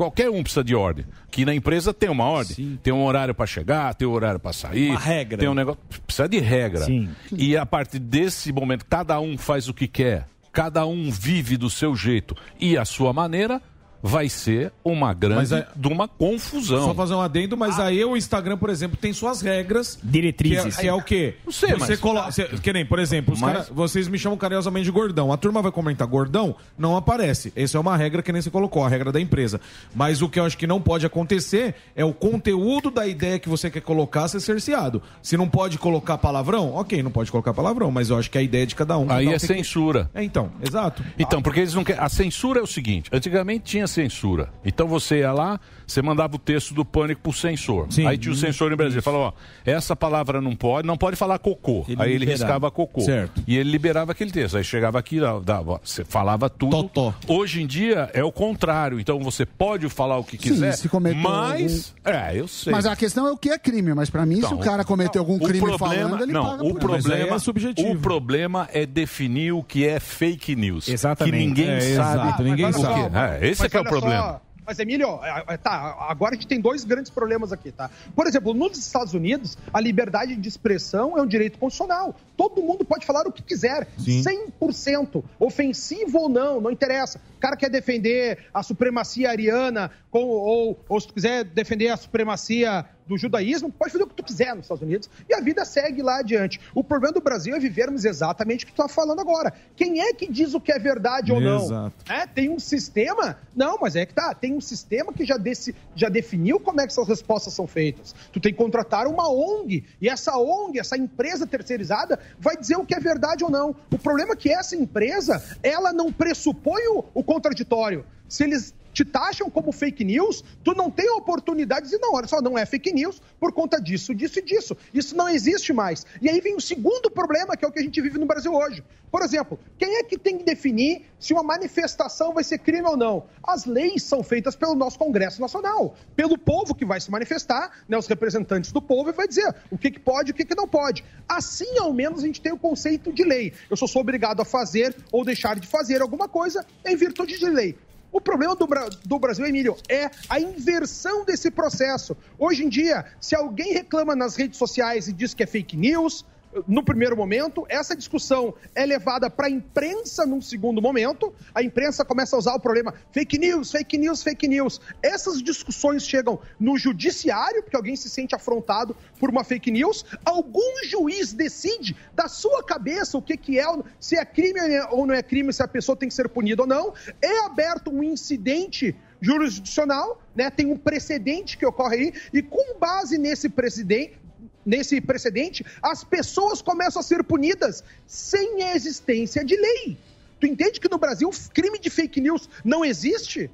Qualquer um precisa de ordem. Que na empresa tem uma ordem. Tem um horário para chegar, tem um horário para sair. Uma regra. Tem um negócio. Precisa de regra. Sim. E a partir desse momento, cada um faz o que quer, cada um vive do seu jeito e a sua maneira, vai ser uma grande Mas é- de uma confusão. Só fazer um adendo, mas aí o Instagram, por exemplo, tem suas regras. Diretrizes. Que é, que é o quê? Não sei, você mas- coloca. você- que nem, por exemplo, os Mas- cara- vocês me chamam carinhosamente de gordão. A turma vai comentar gordão, não aparece. Essa é uma regra que nem você colocou, a regra da empresa. Mas o que eu acho que não pode acontecer é o conteúdo da ideia que você quer colocar ser cerceado. Se não pode colocar palavrão, ok, não pode colocar palavrão, mas eu acho que a ideia de cada um. Aí cada um é tem que- censura. É, então, exato. Então, porque eles não querem. A censura é o seguinte: antigamente tinha censura. Então você ia lá, você mandava o texto do pânico pro censor. Aí tinha o censor em Brasília. Falou: ó, essa palavra não pode, não pode falar cocô. Ele Aí ele liberava. riscava cocô. Certo. E ele liberava aquele texto. Aí chegava aqui, dava- você falava tudo. Hoje em dia é o contrário. Então você pode falar o que quiser, se cometeu mas. É, eu sei. Mas a questão é o que é crime, mas pra mim, se Então, o cara cometeu algum crime problema, falando, ele não, paga o problema, é o problema é definir o que é fake news. Exatamente. Que ninguém É, sabe. exato, ninguém o que sabe. é. Esse é que é o olha só, problema. Mas, Emílio, é, é, tá, agora a gente tem dois grandes problemas aqui, tá? Por exemplo, nos Estados Unidos, a liberdade de expressão é um direito constitucional. Todo mundo pode falar o que quiser, 100%, ofensivo ou não, não interessa. O cara quer defender a supremacia ariana, com- ou, ou se tu quiser defender a supremacia do judaísmo, pode fazer o que tu quiser nos Estados Unidos e a vida segue lá adiante. O problema do Brasil é vivermos exatamente o que tu tá falando agora. Quem é que diz o que é verdade ou não? Exato. É, tem um sistema. Não, mas é que tá. Tem um sistema que já, desse, já definiu como é que essas respostas são feitas. Tu tem que contratar uma ONG. E essa ONG, essa empresa terceirizada, vai dizer o que é verdade ou não. O problema é que essa empresa, ela não pressupõe o, o contraditório. Se eles te taxam como fake news, tu não tem oportunidade de dizer, não, olha só, não é fake news por conta disso, disso e disso. Isso não existe mais. E aí vem o segundo problema, que é o que a gente vive no Brasil hoje. Por exemplo, quem é que tem que definir se uma manifestação vai ser crime ou não? As leis são feitas pelo nosso Congresso Nacional, pelo povo que vai se manifestar, né, os representantes do povo, e vai dizer o que, que pode e o que, que não pode. Assim, ao menos, a gente tem o conceito de lei. Eu só sou obrigado a fazer ou deixar de fazer alguma coisa em virtude de lei. O problema do, do Brasil, Emílio, é a inversão desse processo. Hoje em dia, se alguém reclama nas redes sociais e diz que é fake news, no primeiro momento, essa discussão é levada para a imprensa num segundo momento. A imprensa começa a usar o problema fake news, fake news, fake news. Essas discussões chegam no judiciário, porque alguém se sente afrontado por uma fake news. Algum juiz decide da sua cabeça o que, que é, se é crime ou não é crime, se a pessoa tem que ser punida ou não. É aberto um incidente jurisdicional, né? Tem um precedente que ocorre aí, e com base nesse precedente, nesse precedente, as pessoas começam a ser punidas sem a existência de lei. Tu entende que no Brasil crime de fake news não existe?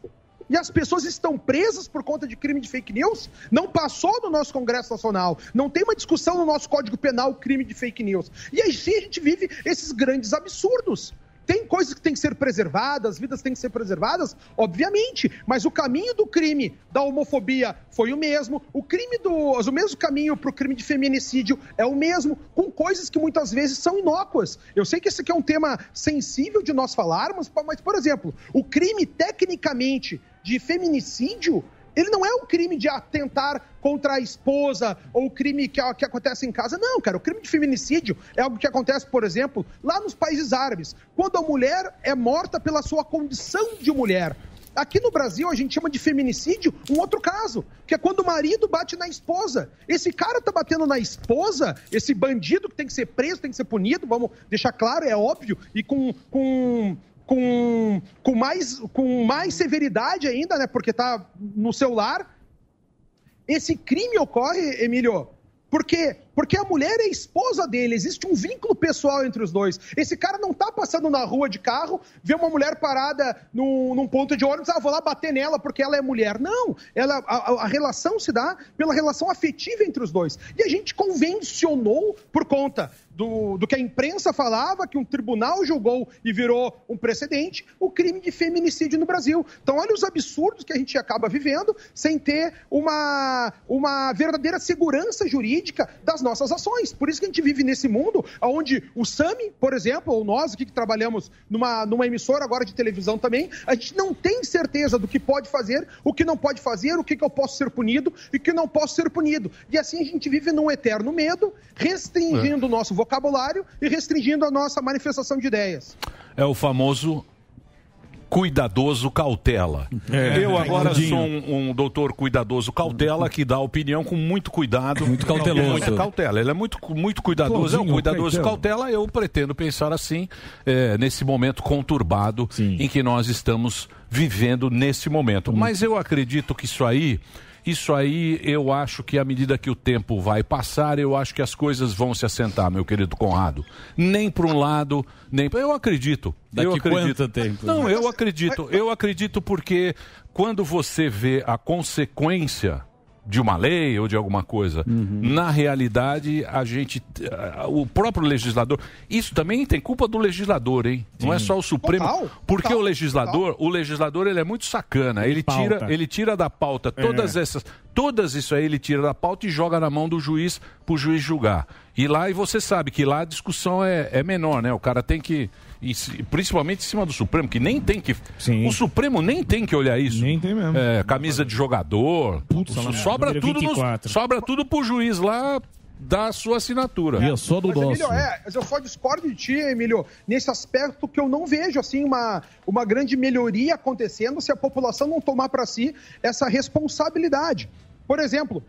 E as pessoas estão presas por conta de crime de fake news? Não passou no nosso Congresso Nacional. Não tem uma discussão no nosso Código Penal crime de fake news. E aí sim a gente vive esses grandes absurdos. Tem coisas que têm que ser preservadas, vidas têm que ser preservadas, obviamente, mas o caminho do crime da homofobia foi o mesmo, o crime do. o mesmo caminho para o crime de feminicídio é o mesmo, com coisas que muitas vezes são inócuas. Eu sei que esse aqui é um tema sensível de nós falarmos, mas, por exemplo, o crime tecnicamente de feminicídio ele não é um crime de atentar contra a esposa ou crime que, que, acontece em casa. Não, cara. O crime de feminicídio é algo que acontece, por exemplo, lá nos países árabes, quando a mulher é morta pela sua condição de mulher. Aqui no Brasil, a gente chama de feminicídio um outro caso, que é quando o marido bate na esposa. Esse cara tá batendo na esposa, esse bandido que tem que ser preso, tem que ser punido, vamos deixar claro, é óbvio, e com, com com, com, mais, com mais severidade ainda, né? Porque tá no celular. Esse crime ocorre, Emílio, porque porque a mulher é esposa dele, existe um vínculo pessoal entre os dois. Esse cara não tá passando na rua de carro, vê uma mulher parada num, num ponto de ônibus, ah, vou lá bater nela porque ela é mulher. Não, ela, a, a, relação se dá pela relação afetiva entre os dois. E a gente convencionou por conta do, do, que a imprensa falava, que um tribunal julgou e virou um precedente, o crime de feminicídio no Brasil. Então, olha os absurdos que a gente acaba vivendo sem ter uma, uma verdadeira segurança jurídica das nossas ações. Por isso que a gente vive nesse mundo onde o SAMI, por exemplo, ou nós aqui que trabalhamos numa, numa emissora agora de televisão também, a gente não tem certeza do que pode fazer, o que não pode fazer, o que, que eu posso ser punido e o que não posso ser punido. E assim a gente vive num eterno medo, restringindo o nosso vocabulário e restringindo a nossa manifestação de ideias. É o famoso cuidadoso cautela. É, eu agora sou um, um doutor cuidadoso cautela que dá opinião com muito cuidado. Muito cauteloso. Muita cautela. Ele é muito, muito cuidadoso. é um cuidadoso cautela. Eu pretendo pensar assim, é, nesse momento conturbado em que nós estamos vivendo nesse momento. Mas eu acredito que isso aí. Isso aí, eu acho que à medida que o tempo vai passar, eu acho que as coisas vão se assentar, meu querido Conrado. Nem para um lado, nem para. Eu acredito. Daqui eu acredito. quanto tempo? Não, eu acredito. Eu acredito porque quando você vê a consequência de uma lei ou de alguma coisa, Uhum. na realidade, a gente. eh, O próprio legislador. Isso também tem culpa do legislador, hein? Não é só o Supremo. Total, porque total, o legislador, o legislador, ele é muito sacana. Ele Pauta. tira, ele tira da pauta todas É. essas. Todas isso aí ele tira da pauta e joga na mão do juiz pro juiz julgar. E lá, e você sabe que lá a discussão é, é menor, né? O cara tem que. E se- principalmente em cima do Supremo, que nem tem que. O Supremo nem tem que olhar isso. Nem tem mesmo. É, camisa de jogador. lá, sobra, número tudo no, 24. sobra tudo pro juiz lá dar a sua assinatura. Mas, Emílio, é, mas eu só discordo de ti, Emílio, nesse aspecto que eu não vejo assim uma, uma grande melhoria acontecendo se a população não tomar para si essa responsabilidade. Por exemplo,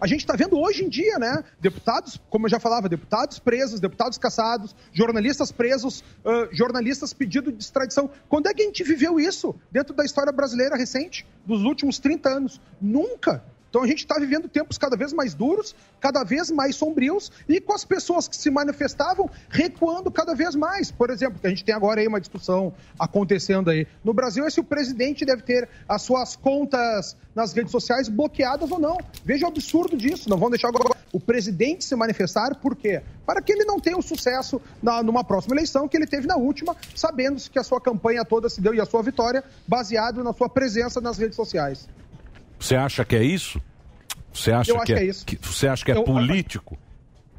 a gente está vendo hoje em dia, né? Deputados, como eu já falava, deputados presos, deputados caçados, jornalistas presos, ãh, jornalistas pedindo de extradição. Quando é que a gente viveu isso dentro da história brasileira recente, dos últimos 30 anos? Nunca. Então a gente está vivendo tempos cada vez mais duros, cada vez mais sombrios e com as pessoas que se manifestavam recuando cada vez mais. Por exemplo, a gente tem agora aí uma discussão acontecendo aí. No Brasil é se o presidente deve ter as suas contas nas redes sociais bloqueadas ou não. Veja o absurdo disso. Não vão deixar agora o presidente se manifestar, por quê? Para que ele não tenha o sucesso na, numa próxima eleição que ele teve na última, sabendo que a sua campanha toda se deu e a sua vitória baseado na sua presença nas redes sociais. Você acha que é isso? Você acha, Eu acho que, que é isso. Você acha que é Eu- político?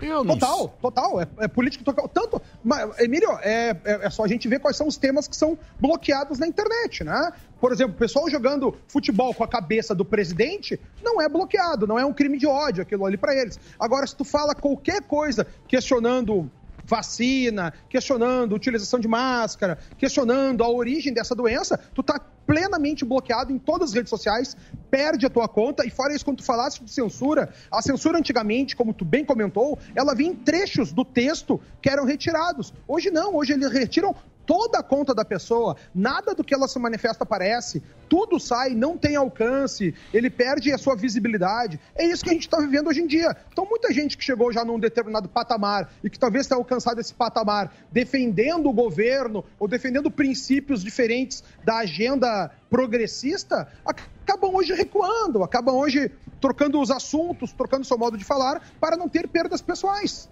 Eu não Total, total. É, é político total. Tanto, mas, Emílio, é, é, é só a gente ver quais são os temas que são bloqueados na internet, né? Por exemplo, o pessoal jogando futebol com a cabeça do presidente não é bloqueado, não é um crime de ódio aquilo ali pra eles. Agora, se tu fala qualquer coisa questionando vacina, questionando utilização de máscara, questionando a origem dessa doença, tu tá plenamente bloqueado em todas as redes sociais, perde a tua conta, e fora isso, quando tu falasse de censura, a censura antigamente, como tu bem comentou, ela vinha em trechos do texto que eram retirados. Hoje não, hoje eles retiram toda a conta da pessoa, nada do que ela se manifesta aparece, tudo sai, não tem alcance, ele perde a sua visibilidade. É isso que a gente está vivendo hoje em dia. Então, muita gente que chegou já num determinado patamar e que talvez tenha alcançado esse patamar defendendo o governo ou defendendo princípios diferentes da agenda progressista, acabam hoje recuando, acabam hoje trocando os assuntos, trocando seu modo de falar para não ter perdas pessoais.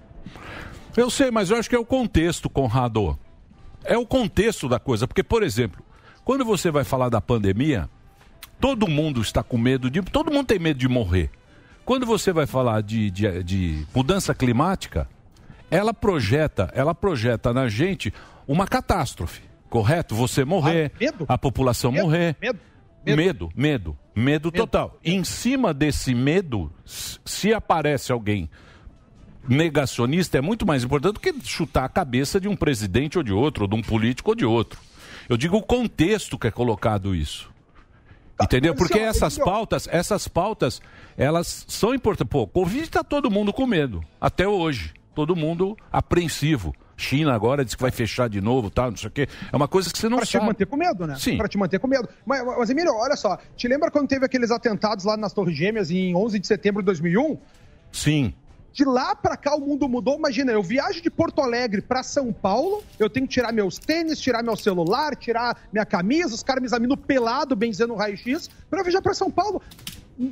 Eu sei, mas eu acho que é o contexto, Conrado. É o contexto da coisa. Porque, por exemplo, quando você vai falar da pandemia, todo mundo está com medo de. Todo mundo tem medo de morrer. Quando você vai falar de, de, de mudança climática, ela projeta, ela projeta na gente uma catástrofe, correto? Você morrer, a população morrer. Medo, medo, medo, medo, total. Em cima desse medo, se aparece alguém negacionista, é muito mais importante do que chutar a cabeça de um presidente ou de outro, ou de um político ou de outro. Eu digo o contexto que é colocado isso. Entendeu? mas, Porque senhor, essas pautas, essas pautas, elas são importantes. Pô, Covid está todo mundo com medo, até hoje. Todo mundo apreensivo. China agora diz que vai fechar de novo, tal, não sei o quê. É uma coisa que você não Pra te sabe. manter com medo, né? Sim. Pra te manter com medo. Mas, mas, Emílio, olha só. Te lembra quando teve aqueles atentados lá nas Torres Gêmeas em 11 de setembro de 2001? Sim. De lá pra cá o mundo mudou. Imagina, eu viajo de Porto Alegre pra São Paulo, eu tenho que tirar meus tênis, tirar meu celular, tirar minha camisa, os caras me examinam pelado, bem dizendo raio-x, eu viajar pra São Paulo.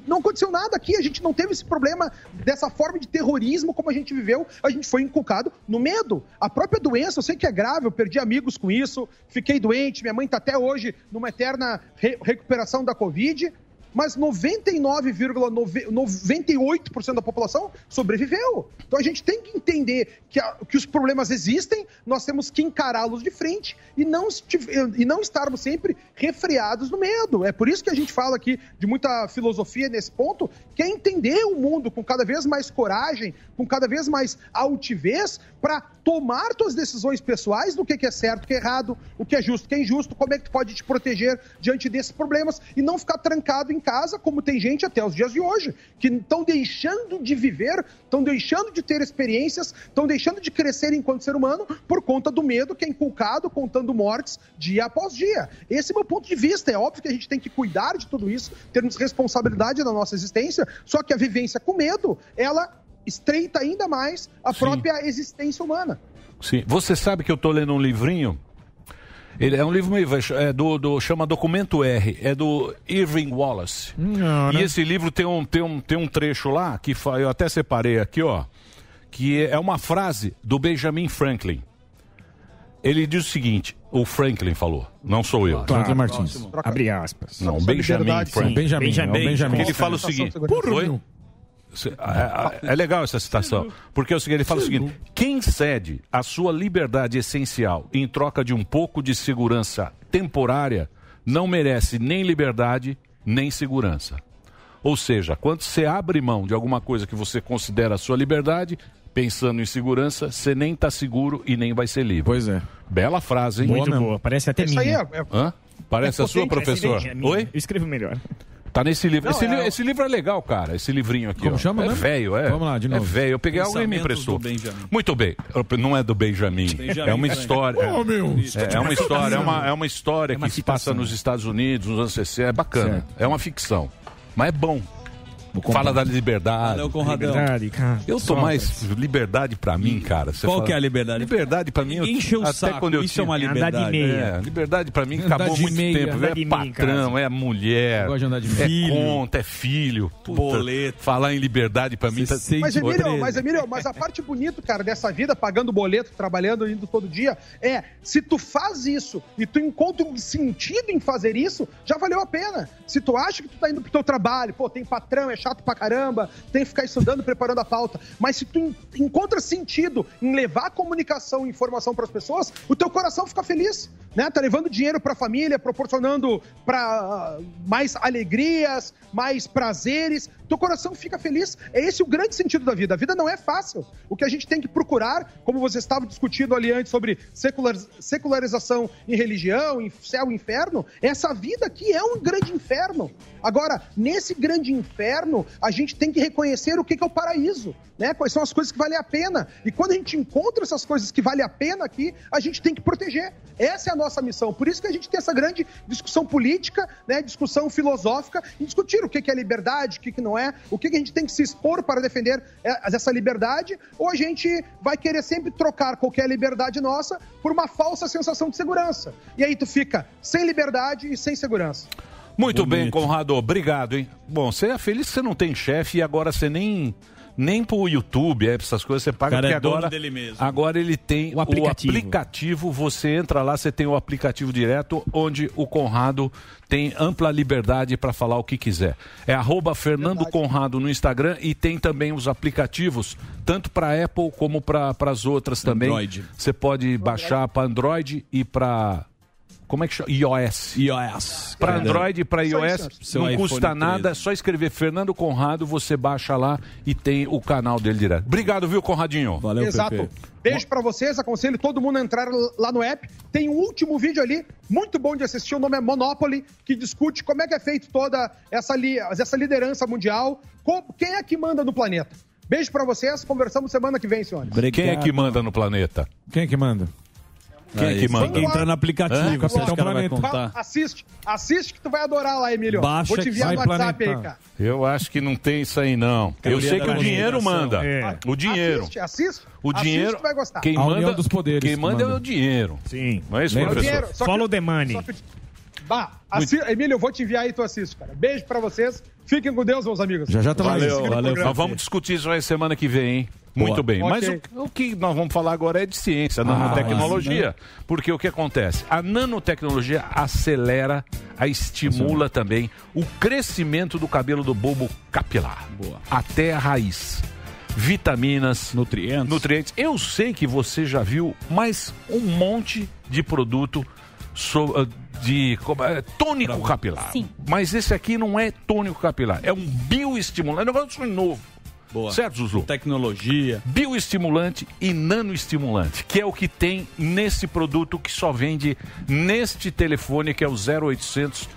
Não aconteceu nada aqui, a gente não teve esse problema dessa forma de terrorismo como a gente viveu, a gente foi inculcado no medo. A própria doença, eu sei que é grave, eu perdi amigos com isso, fiquei doente, minha mãe tá até hoje numa eterna re- recuperação da Covid, mas 99,98% da população sobreviveu. Então a gente tem que entender que, a- que os problemas existem, nós temos que encará-los de frente e não, e não estarmos sempre refriados no medo. É por isso que a gente fala aqui de muita filosofia nesse ponto, que é entender o mundo com cada vez mais coragem, com cada vez mais altivez, para tomar suas decisões pessoais do que que é certo, o que é errado, o que é justo, o que é injusto, como é que tu pode te proteger diante desses problemas e não ficar trancado em casa, como tem gente até os dias de hoje, que estão deixando de viver, estão deixando de ter experiências, estão deixando de crescer enquanto ser humano por conta do medo que é inculcado, contando mortes dia após dia. Esse é o meu ponto de vista. É óbvio que a gente tem que cuidar de tudo isso, termos responsabilidade na nossa existência, só que a vivência com medo, ela estreita ainda mais a própria existência humana. Sim. Você sabe que eu estou lendo um livrinho. Ele é um livro meio é do, do chama Documento R, é do Irving Wallace. Não, E né? esse livro tem um, tem um, tem um trecho lá que eu até separei aqui, ó, que é uma frase do Benjamin Franklin. Ele diz o seguinte: o Franklin falou, não sou eu. Franklin Martins. Abre aspas. Não, Benjamin Franklin. Benjamin, é o Benjamin. Ele fala o seguinte: Porra? Cê- É, é- é legal essa citação, porque é o seguinte, ele fala o seguinte: quem cede a sua liberdade essencial em troca de um pouco de segurança temporária não merece nem liberdade nem segurança. Ou seja, quando você abre mão de alguma coisa que você considera a sua liberdade, pensando em segurança, você nem está seguro e nem vai ser livre. Pois é. Bela frase, hein? Muito boa. Parece até Isso minha. aí é- é- Hã? Parece a sua, professor? essa é. Oi? Eu escrevo melhor. Tá nesse livro. Não, esse, é li- esse livro é legal, cara. Esse livrinho aqui. Como ó. chama É velho, é. Vamos lá, de novo. É velho. Eu peguei alguém me Pensamentos emprestou. Muito bem. Não é do Benjamin. Benjamin é uma Franklin. história. Ô, meu. É, é uma história, é uma, é uma história É uma que se passa nos Estados Unidos, nos anos 60. É bacana. Certo. É uma ficção. Mas é bom. Fala da liberdade. Valeu, Conradão. Liberdade, cara. Eu tô mais liberdade pra mim, cara. Você Qual fala- que é a liberdade? Liberdade pra mim, eu, Enche o até saco, quando eu isso tinha... é uma Andar de liberdade. meia. É, liberdade pra mim Andar acabou de muito meia, tempo. andar É de meia patrão, casa. é mulher, Eu gosto de andar de é conta, é filho. Puta, Boleto. Falar em liberdade pra mim tá... Mas Emílio, mas Emílio, mas a parte bonita, cara, dessa vida, pagando boleto, trabalhando, indo todo dia, é se tu faz isso e tu encontra um sentido em fazer isso, já valeu a pena. Se tu acha que tu tá indo pro teu trabalho, pô, tem patrão, é chato pra caramba, tem que ficar estudando, preparando a pauta, mas se tu en- encontra sentido em levar comunicação e informação pras pessoas, o teu coração fica feliz. né? Tá levando dinheiro para a família, proporcionando para mais alegrias, mais prazeres. Teu coração fica feliz. É esse o grande sentido da vida. A vida não é fácil. O que a gente tem que procurar, como você estava discutindo ali antes sobre secular- secularização em religião, em céu e inferno, essa vida aqui é um grande inferno. Agora, nesse grande inferno, a gente tem que reconhecer o que que é o paraíso, né? Quais são as coisas que valem a pena. E quando a gente encontra essas coisas que valem a pena aqui, a gente tem que proteger. Essa é a nossa missão. Por isso que a gente tem essa grande discussão política, né? Discussão filosófica, em discutir o que que é liberdade, o que que não é, o que que a gente tem que se expor para defender é, essa liberdade, ou a gente vai querer sempre trocar qualquer liberdade nossa por uma falsa sensação de segurança. E aí tu fica sem liberdade e sem segurança. Muito bem, Conrado, obrigado, hein? Bom, você é feliz que você não tem chefe e agora você nem nem pro YouTube, é, essas coisas você paga O porque é agora dele mesmo. agora ele tem o aplicativo. aplicativo. você entra lá, você tem o aplicativo direto onde o Conrado tem ampla liberdade para falar o que quiser. É arroba Fernando Conrado no Instagram e tem também os aplicativos, tanto para Apple como para as outras também. Android. Você pode baixar para Android e para como é que chama? iOS. iOS. Para? Android e para iOS seu não iPhone custa 13. nada, é só escrever Fernando Conrado, você baixa lá e tem o canal dele direto. Obrigado, viu, Conradinho? Valeu, Exato. Beijo pra vocês, aconselho todo mundo a entrar lá no app. Tem um último vídeo ali, muito bom de assistir, o nome é Monopoly, que discute como é que é feito toda essa, li- essa liderança mundial, quem é que manda no planeta. Beijo pra vocês, conversamos semana que vem, senhores. Quem é que manda no planeta? Quem é que manda? Quem é que manda? Tem que entrar no aplicativo, esse Capitão cara vai Planeta. contar. Assiste, assiste que tu vai adorar lá, Emílio. Baixa Vou te enviar vai no WhatsApp aí, cara. Eu acho que não tem isso aí, não. Eu sei que o dinheiro manda. É. O dinheiro. Assiste, assiste. O assiste dinheiro. que vai gostar. Quem manda, dos poderes Quem que manda é manda. o dinheiro. Sim. Não é isso, Lembra? professor? Follow the money. Bah, assi- Emílio, eu vou te enviar aí, tu assiste, cara. Beijo pra vocês. Fiquem com Deus, meus amigos. Já já Valeu. programa. Nós vamos discutir isso aí semana que vem, hein? Muito bem. Mas Ok. o, o que nós vamos falar agora é de ciência, Ah, nanotecnologia. Porque o que acontece? A nanotecnologia acelera, a estimula também o crescimento do cabelo do bulbo capilar. Boa. Até a raiz. Vitaminas, Nutrientes. nutrientes. Eu sei que você já viu mais um monte de produto so- ah, de como é, tônico capilar. Sim. Mas esse aqui não é tônico capilar, é um bioestimulante, é um negócio novo. Boa. Certo, Zuzu? Tecnologia. Bioestimulante e nanoestimulante, que é o que tem nesse produto que só vende neste telefone que é o 0800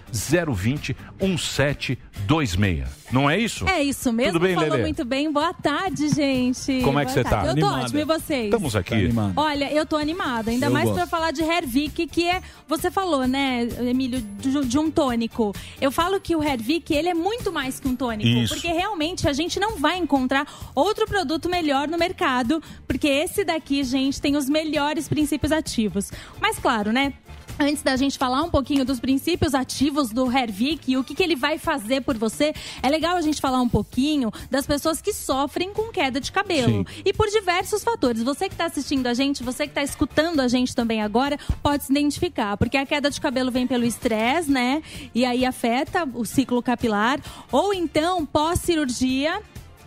020 1726. Não é isso? É isso mesmo, Tudo bem, falou Lelê? muito bem. Boa tarde, gente. Como é que Boa você tarde. tá? Eu tô Animada. ótimo, e vocês? Estamos aqui. Olha, eu tô animada, ainda Eu mais pra falar de Hervik, que é, você falou, né, Emílio, de, de um tônico. Eu falo que o Hervik, ele é muito mais que um tônico, Isso. porque realmente a gente não vai encontrar outro produto melhor no mercado, porque esse daqui, gente, tem os melhores princípios ativos. Mas claro, né, Antes da gente falar um pouquinho dos princípios ativos do Hervik e o que, que ele vai fazer por você, é legal a gente falar um pouquinho das pessoas que sofrem com queda de cabelo. E por diversos fatores. Você que está assistindo a gente, você que está escutando a gente também agora, pode se identificar. Porque a queda de cabelo vem pelo estresse, né? E aí afeta o ciclo capilar. Ou então, pós-cirurgia.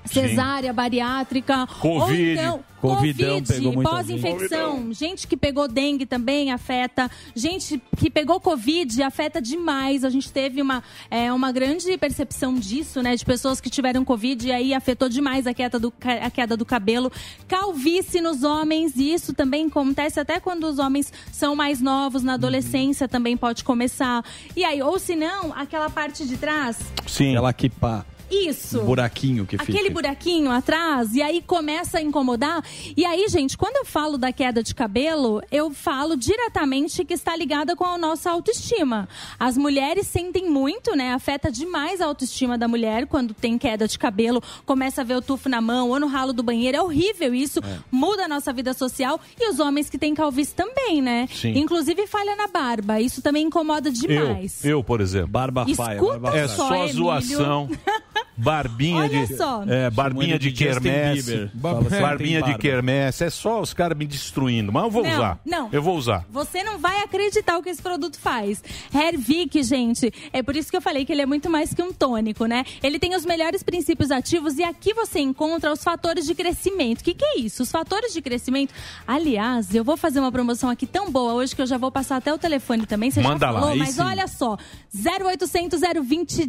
Cesárea, bariátrica, ou Covid. então Covidão Covid, pós-infecção, gente que pegou dengue também afeta, gente que pegou Covid afeta demais. A gente teve uma, é, uma grande percepção disso, né? De pessoas que tiveram Covid e aí afetou demais a queda do, a queda do cabelo. Calvície nos homens, e isso também acontece até quando os homens são mais novos, na adolescência também pode começar. E aí, ou se não, aquela parte de trás, Sim. Ela que pá. Isso. Buraquinho que Aquele fica. buraquinho atrás, e aí começa a incomodar. E aí, gente, quando eu falo da queda de cabelo, eu falo diretamente que está ligada com a nossa autoestima. As mulheres sentem muito, né? Afeta demais a autoestima da mulher quando tem queda de cabelo, começa a ver o tufo na mão ou no ralo do banheiro. É horrível isso, muda a nossa vida social. E os homens que têm calvície também, né? Sim. Inclusive falha na barba. Isso também incomoda demais. Eu, eu, por exemplo. Barba Escuta É só, só zoação. barbinha Olha de. só. É, barbinha de, de quermesse. Assim, barbinha de quermesse. É só os caras me destruindo. Mas eu vou Não, usar. não. Eu vou usar. Você não vai acreditar o que esse produto faz. Hervik, gente, é por isso que eu falei que ele é muito mais que um tônico, né? Ele tem os melhores princípios ativos e aqui você encontra os fatores de crescimento. O que, que é isso? Os fatores de crescimento. Aliás, eu vou fazer uma promoção aqui tão boa hoje que eu já vou passar até o telefone também. Você Manda já lá, falou, aí mas sim. olha só. 0800 020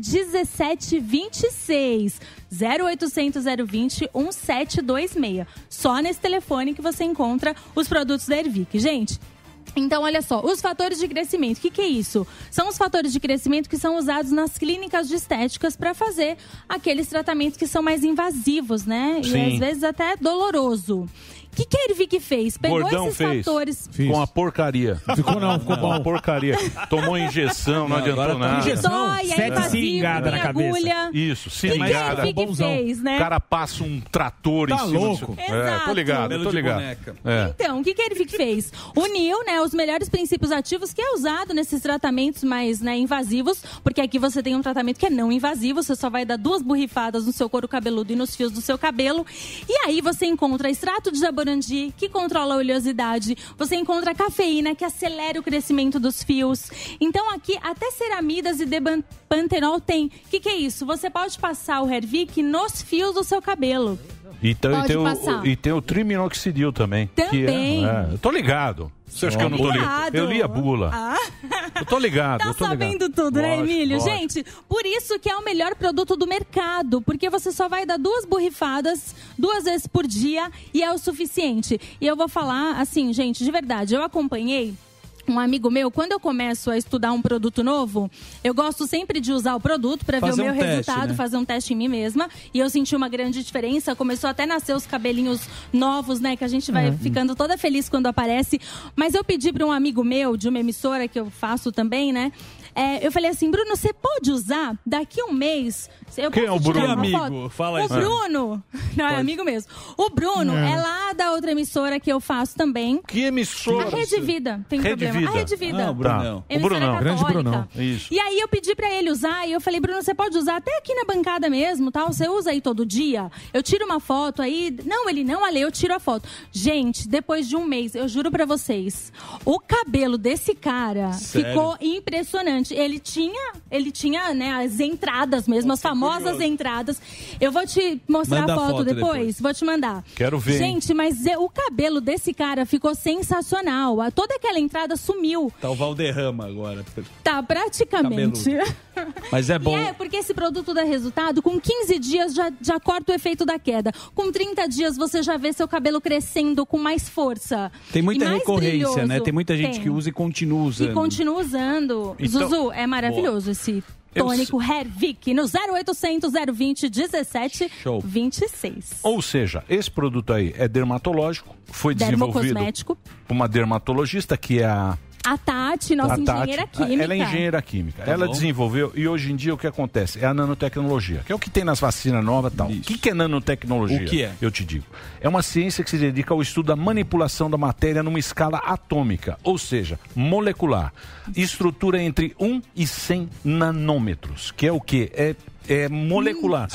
1726. 0800 020 1726. Só nesse telefone que você encontra os produtos da Hervik. Gente, então, olha só, os fatores de crescimento, o que, que é isso? São os fatores de crescimento que são usados nas clínicas de estéticas para fazer aqueles tratamentos que são mais invasivos, né? Sim. E às vezes até doloroso. O que, que a Hervik fez? Pegou Gordão esses fez. fatores. Com a porcaria. Ficou não, ficou Com a bom. porcaria. Tomou injeção, não, Não, adiantou agora tá nada. injeção. Dói, é Sete tem na cabeça. agulha. Isso, que a seringada. Hervik fez, né? O cara passa um trator Tá em cima louco. do. É, tô ligado, tô ligado. É. Então, o que, que a Hervik fez? Uniu né, os melhores princípios ativos que é usado nesses tratamentos mais né, invasivos, porque aqui você tem um tratamento que é não invasivo, você só vai dar duas borrifadas no seu couro cabeludo e nos fios do seu cabelo. E aí você encontra extrato de jaborandi, que controla a oleosidade. Você encontra cafeína, que acelera o crescimento dos fios. Então aqui até ceramidas e depantenol tem. O que, que é isso? Você pode passar o Hervik nos fios do seu cabelo. E, tem- Pode tem o, e tem o triminoxidil também. que é- Também. é, eu tô ligado. Você acha que eu não tô ligado? Ligado. Eu li a bula. Ah. Eu tô ligado, Tá tô ligado. sabendo tudo, né, Emílio? lógico. Gente, por isso que é o melhor produto do mercado, porque você só vai dar duas borrifadas duas vezes por dia e é o suficiente. E eu vou falar assim, gente, de verdade, eu acompanhei um amigo meu, quando eu começo a estudar um produto novo, eu gosto sempre de usar o produto para ver o Fazer um meu teste, resultado, né? fazer um teste em mim mesma. E eu senti uma grande diferença. Começou até a nascer os cabelinhos novos, né? Que a gente vai ficando toda feliz quando aparece. Mas eu pedi para um amigo meu, de uma emissora que eu faço também, né? É, eu falei assim, Bruno, você pode usar daqui a um mês? Eu Quem é posso o Bruno? Que foto? amigo? Fala o isso. Bruno. Não, é amigo mesmo. O Bruno é. lá da outra emissora que eu faço também. Que emissora? A Rede Vida. Tem Rede problema. Vida. A Rede Vida. Ah, o Brunão. Tá. O Brunão. Grande Brunão. Isso. E aí eu pedi pra ele usar e eu falei, Bruno, você pode usar até aqui na bancada mesmo, tal? Você usa aí todo dia? Eu tiro uma foto aí. Não, ele não, Ale, eu tiro a foto. Gente, depois de um mês, eu juro pra vocês, o cabelo desse cara Sério? ficou impressionante. Ele tinha, ele tinha, né, as entradas mesmo, as famosas entradas. Eu vou te mostrar Manda a foto, foto depois. depois. Vou te mandar. Quero ver, hein? Gente, mas é- o cabelo desse cara ficou sensacional. A- Toda aquela entrada sumiu. Tá o Valderrama agora. Tá, praticamente. Mas é bom. E é, porque esse produto dá resultado, com 15 dias já, já corta o efeito da queda. Com 30 dias você já vê seu cabelo crescendo com mais força. Tem muita E mais recorrência, brilhoso. né? Tem muita gente Tem. que usa e continua usando. E continua usando. Então- Zuzu, é maravilhoso esse Eu tônico Hervik no 0800 020 17 Show. 26. Ou seja, esse produto aí é dermatológico, foi desenvolvido por uma dermatologista que é a A Tati, nossa a Tati. engenheira química. Ela é engenheira química. Tá ela bom. desenvolveu e hoje em dia o que acontece? É a nanotecnologia, que é o que tem nas vacinas novas e tal. O que, que é nanotecnologia? O que é? Eu te digo. É uma ciência que se dedica ao estudo da manipulação da matéria numa escala atômica, ou seja, molecular. Estrutura entre 1 e 100 nanômetros, que é o quê? É é molecular.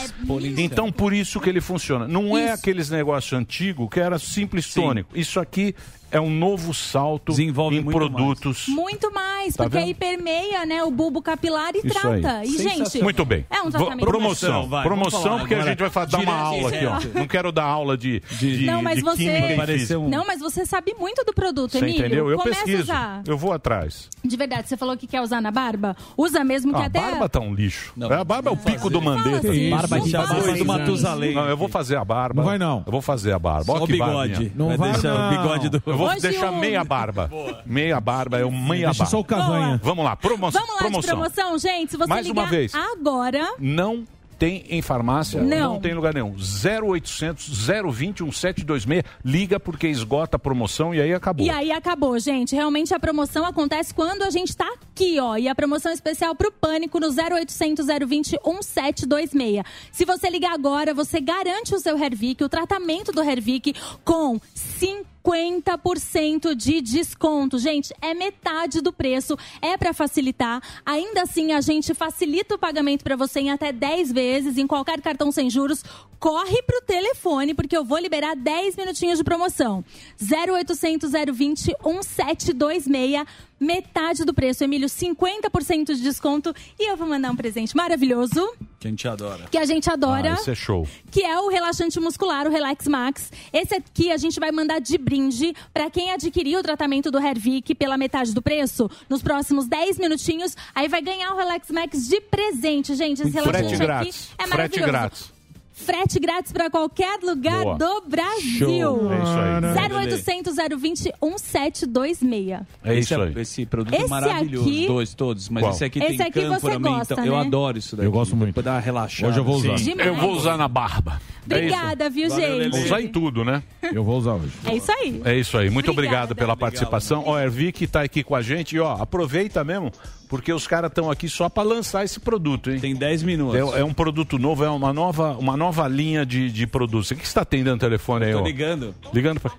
então, por isso que ele funciona. Não é Isso. aqueles negócios antigos que era simples tônico. Isso aqui é um novo salto em produtos. Muito mais, Tá porque vendo? aí permeia né, o bulbo capilar e Isso trata. aí. E, gente, Muito bem. é um tratamento promoção, vai, promoção, falar porque a agora. gente vai dar uma aula aqui, ó. Não quero dar aula de, de, Não, mas de você- física. Não, mas você sabe muito do produto, Você Emílio. entendeu? Eu Começa pesquiso. a usar. Eu vou atrás. De verdade, você falou que quer usar na barba? Usa mesmo que Ah, a até. barba tá um lixo. a barba é o pico do mandeta. Assim, Barba não de barba do Matusalém. Não, eu vou fazer a barba. Não vai, não. Eu vou fazer a barba. Ó o que bigode. Não vai, deixar não. o bigode do. Eu vou Hoje deixar o- meia barba. Meia barba é o meia Deixa barba. só o cavanha. Vamos lá, promo Vamos lá promoção. de promoção, gente. Se você Mais ligar uma vez. agora. Não tem em farmácia, Não. não, tem em lugar nenhum. 0800 020 1726. Liga porque esgota a promoção e aí acabou. E aí acabou, gente. Realmente a promoção acontece quando a gente tá aqui, ó. E a promoção especial pro Pânico no 0800 020 1726. Se você ligar agora, você garante o seu Hervik, o tratamento do Hervik com 50 50% de desconto. Gente, é metade do preço, é para facilitar. Ainda assim, a gente facilita o pagamento para você em até 10 vezes, em qualquer cartão sem juros. Corre pro telefone, porque eu vou liberar 10 minutinhos de promoção. 0800 020 1726 metade do preço. Emílio, 50% de desconto. E eu vou mandar um presente maravilhoso, Que a gente adora. que a gente adora. Ah, esse é show. Que é o relaxante muscular, o Relax Max. Esse aqui a gente vai mandar de brinde para quem adquirir o tratamento do Hervik pela metade do preço. Nos próximos 10 minutinhos, aí vai ganhar o Relax Max de presente, gente. Esse relaxante Frete aqui grátis. é Frete maravilhoso. grátis. Frete grátis para qualquer lugar Boa. do Brasil. Show. É isso aí. 0800 020 1726. É isso aí. Esse produto Esse é maravilhoso. aqui- Dois, todos. Mas Qual? esse aqui Esse tem aqui você cânfora, gosta, menta. Eu né? adoro isso daqui. Eu gosto muito. Pra dar uma relaxada. Hoje eu vou usar. Demais. Eu vou usar na barba. Obrigada, viu, Valeu, gente? Vou usar em tudo, né? Eu vou usar hoje. É isso aí. É isso aí. Muito Obrigada. obrigado pela participação. Ó, Ervic tá aqui com a gente e ó, aproveita mesmo, porque os caras estão aqui só para lançar esse produto, hein? Tem 10 minutos. É, é um produto novo, é uma nova, uma nova linha de, de produtos. O que você está atendendo o telefone aí, Tô ó? ligando. Ligando pra...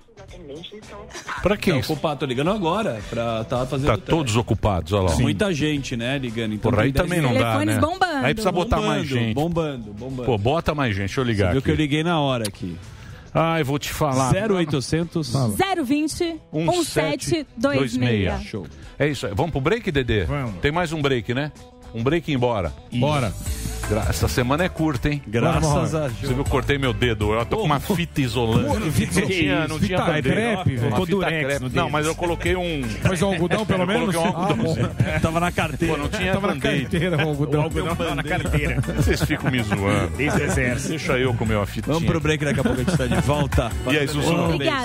Pra quem? Não, ocupado, tô ligando agora. Pra tá fazendo Tá todos ocupados, olha lá. ó. Muita gente, né, ligando. Então Porra, aí tem 10 também não dá, Telefones né? bombando. Aí precisa botar Bombando, mais gente. Bombando, bombando. Pô, bota mais gente, deixa eu ligar Você viu aqui. que eu liguei na hora aqui. Ai, vou te falar. 0800 020 1726. Show. É isso aí. Vamos pro break, Dedê? Vamos. Tem mais um break, né? Um break e embora. Bora. Gra- Essa semana é curta, hein? Graças a Você viu, eu cortei meu dedo. Eu tô com uma fita isolante. Não tinha, não tinha Fita crepe, velho. Ficou durex crepe. no Não, mas eu coloquei um... Mas o algodão, pelo Eu menos? coloquei um Ah, algodão. bom. Tava na carteira. Pô, não tinha Tava na carteira o algodão. O algodão na carteira. Vocês ficam me zoando. Desde o exército. Deixa eu comer uma fitinha. Vamos pro break, daqui a pouco a gente tá de volta. E aí, Zuzu?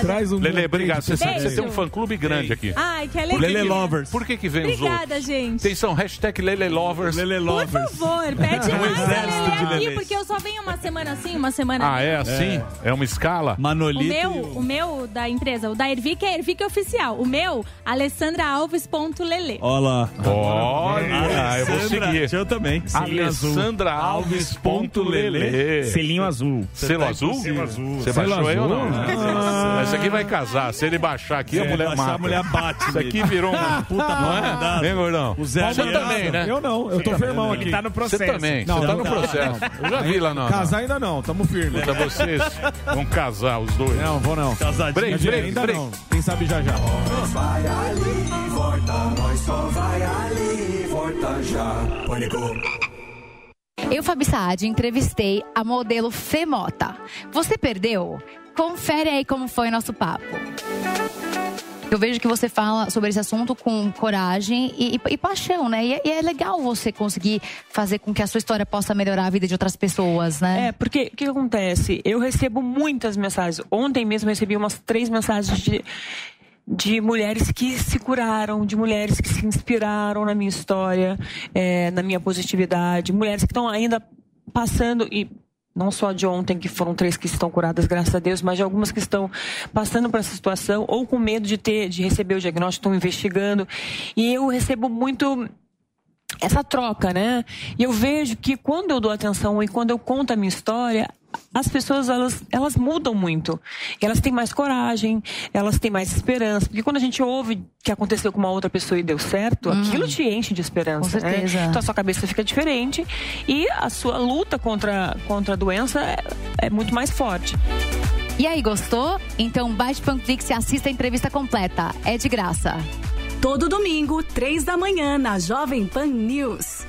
Traz um Lele, obrigado. Você sabe que você tem um fã-clube grande aqui. Ai, que Por alegria. que- Lovers. Por que que vem os outros? Obrigada, gente. Atenção, hashtag Lele Lovers. Lele Por Lovers. favor, pede Mais a exército de Lelê aqui, porque eu só venho uma semana assim, uma semana Ah, é assim? É, uma escala? O Manolito. meu, o meu da empresa, o da Ervic é Ervic Oficial. O meu, alessandraalves.lele. Olha lá. Olha, eu vou Alessandra, seguir. Eu também. Alessandra Alves. ponto Lelê. Selinho azul. Selo azul? Selo azul. Você Selo baixou aí ou não? Ah. Esse aqui vai casar. Se ele baixar aqui, a mulher mata. a mulher bate Isso aqui virou um puta não é? Vem, gordão. O Zé Você também, né? Eu não, eu tô firmão Ele aqui. tá no Você processo. também. Não, Você tá não, no não, processo. Eu já vi lá na... Casar ainda não, tamo firme. Puta, vocês vão casar os dois. Não, vou não. Casadinho. Break, break, ainda break. não. Quem sabe já já. Vai ali, volta, nós só vai ali, volta já. Pânico. Eu, Fabi Saad, entrevistei a modelo Femota. Você perdeu? Confere aí como foi o nosso papo. Eu vejo que você fala sobre esse assunto com coragem e, e- e paixão, né? E é, e é legal você conseguir fazer com que a sua história possa melhorar a vida de outras pessoas, né? É, porque o que acontece? Eu recebo muitas mensagens. Ontem mesmo recebi umas três mensagens de, de mulheres que se curaram, de mulheres que se inspiraram na minha história, é, na minha positividade, mulheres que estão ainda passando e não só de ontem, que foram três que estão curadas, graças a Deus, mas de algumas que estão passando por essa situação ou com medo de ter, de receber o diagnóstico, estão investigando. E eu recebo muito essa troca, né? E eu vejo que quando eu dou atenção e quando eu conto a minha história, as pessoas elas, elas mudam muito. Elas têm mais coragem, elas têm mais esperança. Porque quando a gente ouve que aconteceu com uma outra pessoa e deu certo, aquilo te enche de esperança. Com certeza. Né? Então a sua cabeça fica diferente e a sua luta contra, contra a doença é, é muito mais forte. E aí, gostou? Então baixe o Panflix e assista a entrevista completa. É de graça. Todo domingo, três da manhã, na Jovem Pan News.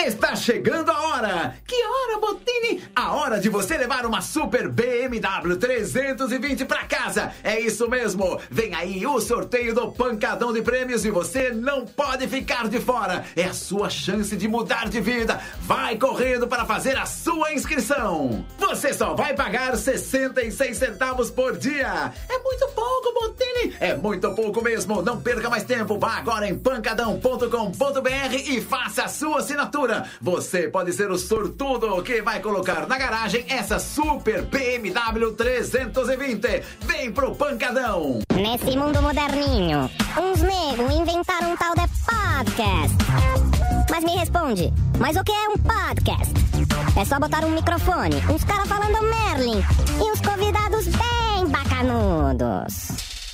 Está chegando a hora! Que hora, Botini? A hora de você levar uma super BMW 320 para casa! É isso mesmo! Vem aí o sorteio do Pancadão de Prêmios e você não pode ficar de fora! É a sua chance de mudar de vida! Vai correndo para fazer a sua inscrição! Você só vai pagar 66 centavos por dia! É muito pouco, Botini! É muito pouco mesmo! Não perca mais tempo! Vá agora em pancadão.com.br e faça a sua assinatura! Você pode ser o sortudo que vai colocar na garagem essa super BMW 320! Vem pro Pancadão! Nesse mundo moderninho, uns nego inventaram um tal de podcast. Mas me responde, mas o que é um podcast? É só botar um microfone, uns caras falando Merlin e uns convidados bem bacanas canudos.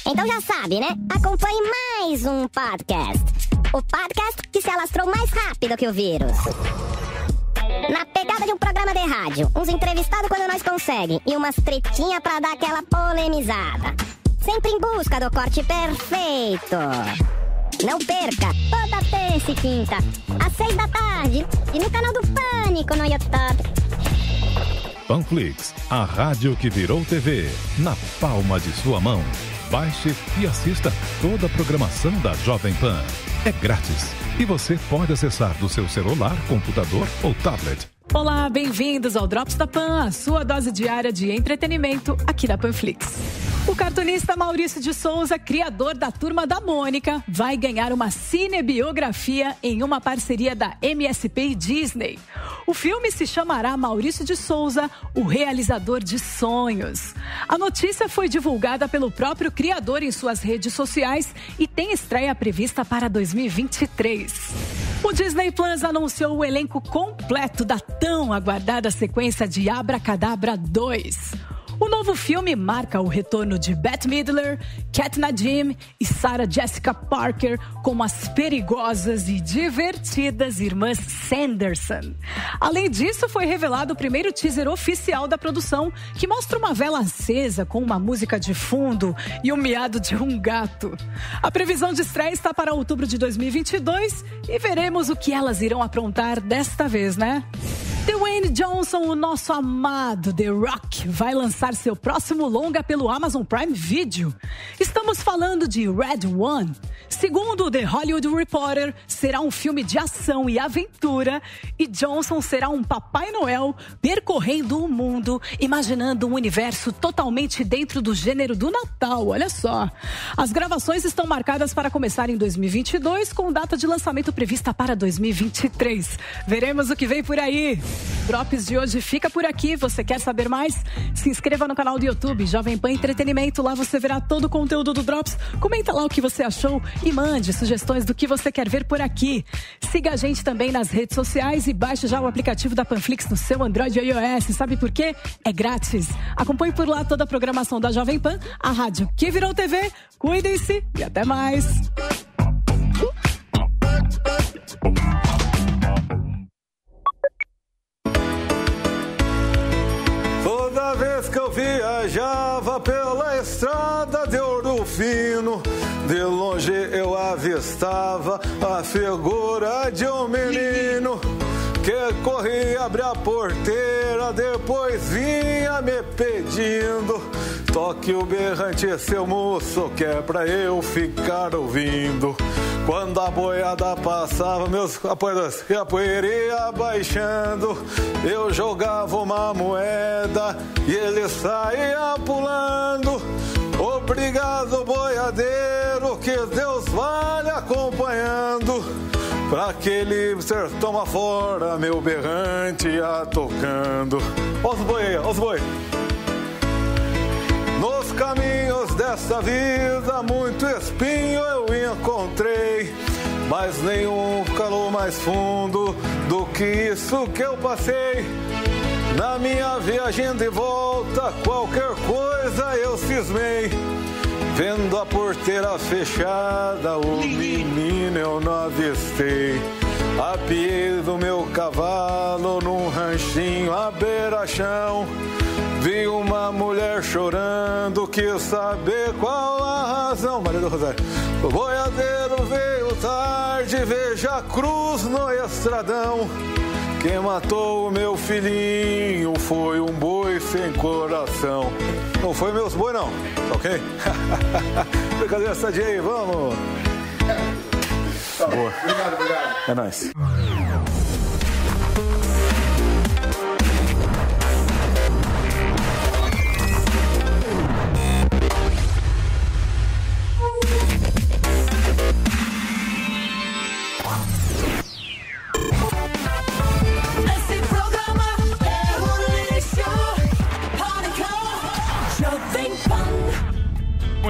Então já sabe, né? Acompanhe mais um podcast. O podcast que se alastrou mais rápido que o vírus. Na pegada de um programa de rádio, uns entrevistados quando nós conseguem e umas tretinha pra dar aquela polemizada. Sempre em busca do corte perfeito. Não perca, toda terça e quinta, às seis da tarde, e no canal do Pânico no YouTube. Panflix, a rádio que virou TV, na palma de sua mão. Baixe e assista toda a programação da Jovem Pan. É grátis e você pode acessar do seu celular, computador ou tablet. Olá, bem-vindos ao Drops da Pan, a sua dose diária de entretenimento aqui da Panflix. O cartunista Maurício de Souza, criador da Turma da Mônica, vai ganhar uma cinebiografia em uma parceria da MSP e Disney. O filme se chamará Maurício de Souza, o realizador de sonhos. A notícia foi divulgada pelo próprio criador em suas redes sociais e tem estreia prevista para 2023. O Disney Plus anunciou o elenco completo da tão aguardada sequência de Abracadabra 2. O novo filme marca o retorno de Bette Midler, Kat Nadim e Sarah Jessica Parker como as perigosas e divertidas irmãs Sanderson. Além disso, foi revelado o primeiro teaser oficial da produção, que mostra uma vela acesa com uma música de fundo e o miado de um gato. A previsão de estreia está para outubro de 2022 e veremos o que elas irão aprontar desta vez, né? Dwayne Johnson, o nosso amado The Rock, vai lançar seu próximo longa pelo Amazon Prime Video. Estamos falando de Red One. Segundo The Hollywood Reporter, será um filme de ação e aventura e Johnson será um Papai Noel percorrendo o mundo, imaginando um universo totalmente dentro do gênero do Natal. Olha só. As gravações estão marcadas para começar em 2022, com data de lançamento prevista para 2023. Veremos o que vem por aí. Drops de hoje fica por aqui. Você quer saber mais? Se inscreva no canal do YouTube Jovem Pan Entretenimento. Lá você verá todo o conteúdo do Drops. Comenta lá o que você achou e mande sugestões do que você quer ver por aqui. Siga a gente também nas redes sociais e baixe já o aplicativo da Panflix no seu Android e iOS. Sabe por quê? É grátis. Acompanhe por lá toda a programação da Jovem Pan, a rádio que virou TV. Cuidem-se e até mais. Toda vez que eu viajava pela estrada de ouro fino, de longe eu avistava a figura de um menino que corria abrir a porteira, depois vinha me pedindo. Toque o berrante, seu moço, que é pra eu ficar ouvindo. Quando a boiada passava, meus apoiadores, e a poeira ia baixando, eu jogava uma moeda e ele saía pulando. Obrigado, boiadeiro, que Deus vale acompanhando. Pra aquele sertão afora, meu berrante ia tocando. Os boi aí, os boi. Nos caminhos dessa vida, muito espinho eu encontrei. Mas nenhum calou mais fundo do que isso que eu passei. Na minha viagem de volta, qualquer coisa eu cismei. Vendo a porteira fechada, o menino eu não avistei. Apiei do meu cavalo num ranchinho à beira-chão. Vi uma mulher chorando, quis saber qual a razão. Maria do Rosário. O boiadeiro veio tarde, veja a cruz no estradão. Quem matou o meu filhinho foi um boi sem coração. Não foi meus boi, não. Tá ok? Brincadeira sadia aí, vamos. Boa. Obrigado, obrigado. É nóis.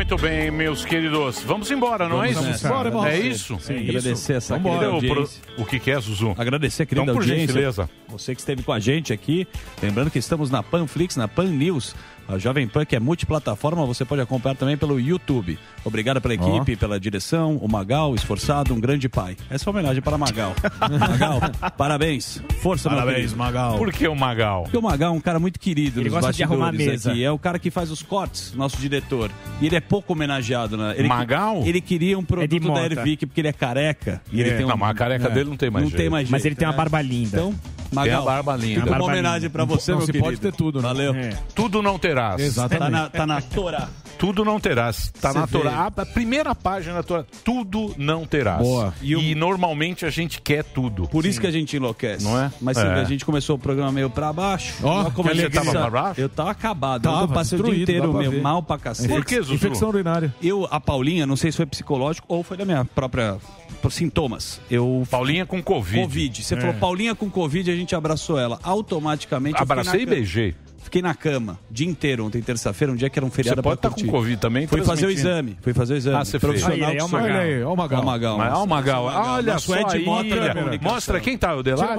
Muito bem, meus queridos. Vamos embora, não é Vamos isso? nessa. Bora, vamos. É isso? Sim, É isso. agradecer essa Vambora. querida O pro- audiência. O que, que é, Zuzu? Agradecer a querida Então, por audiência. gentileza. Você que esteve com a gente aqui. Lembrando que estamos na Panflix, na Pan News, A Jovem Pan, que é multiplataforma, você pode acompanhar também pelo YouTube. Obrigado pela equipe, pela direção, o Magal, esforçado, um grande pai. Essa é uma homenagem para Magal. Magal, parabéns. Força, meu Parabéns. Magal. Por que o Magal? Porque o Magal é um cara muito querido Ele nos gosta de arrumar a bastidores mesa. aqui. É o cara que faz os cortes, nosso diretor. E ele é pouco homenageado, né? Ele, Magal? Ele queria um produto da mota. Ervic porque ele é careca. E ele É. tem um... Não, mas a careca dele não tem mais Não jeito. tem mais Mas jeito, ele tem uma barba linda. Então, Magal, Tem a barba linda. uma barba homenagem pra você, Não meu se querido. pode ter tudo, né? Valeu. É. Tudo não terás. Exatamente. Tá na, tá na Torá. Tudo não terás. Tá Você na. Torá. A primeira página da Torá. Tudo não terás. Boa. E, normalmente a gente quer tudo. Por isso que a gente enlouquece. Não é? Mas você É. vê, a gente começou o programa meio pra baixo. Ó, a alegria. pensar- Tava pra baixo? Eu tava acabado. Tava, eu passei o dia inteiro meu, ver. mal pra cacete. Por que, Zuzu? Infecção urinária. Eu, a Paulinha, não sei se foi psicológico ou foi da minha própria por sintomas. Eu Paulinha com Covid. Covid. Você É. falou Paulinha com Covid, a gente abraçou ela. Automaticamente Abracei e beijei. Fiquei na cama o dia inteiro ontem, terça-feira, um dia que era um feriado Você pode estar com curtir. Covid também. Fui fazer o exame. Fui fazer o exame. Ah, você fez. Profissional Aí, aí, é o. Magal. Olha aí, o Magal. Ó o Magal. Olha Nosso só aí. Olha. Mostra quem tá, o Delari?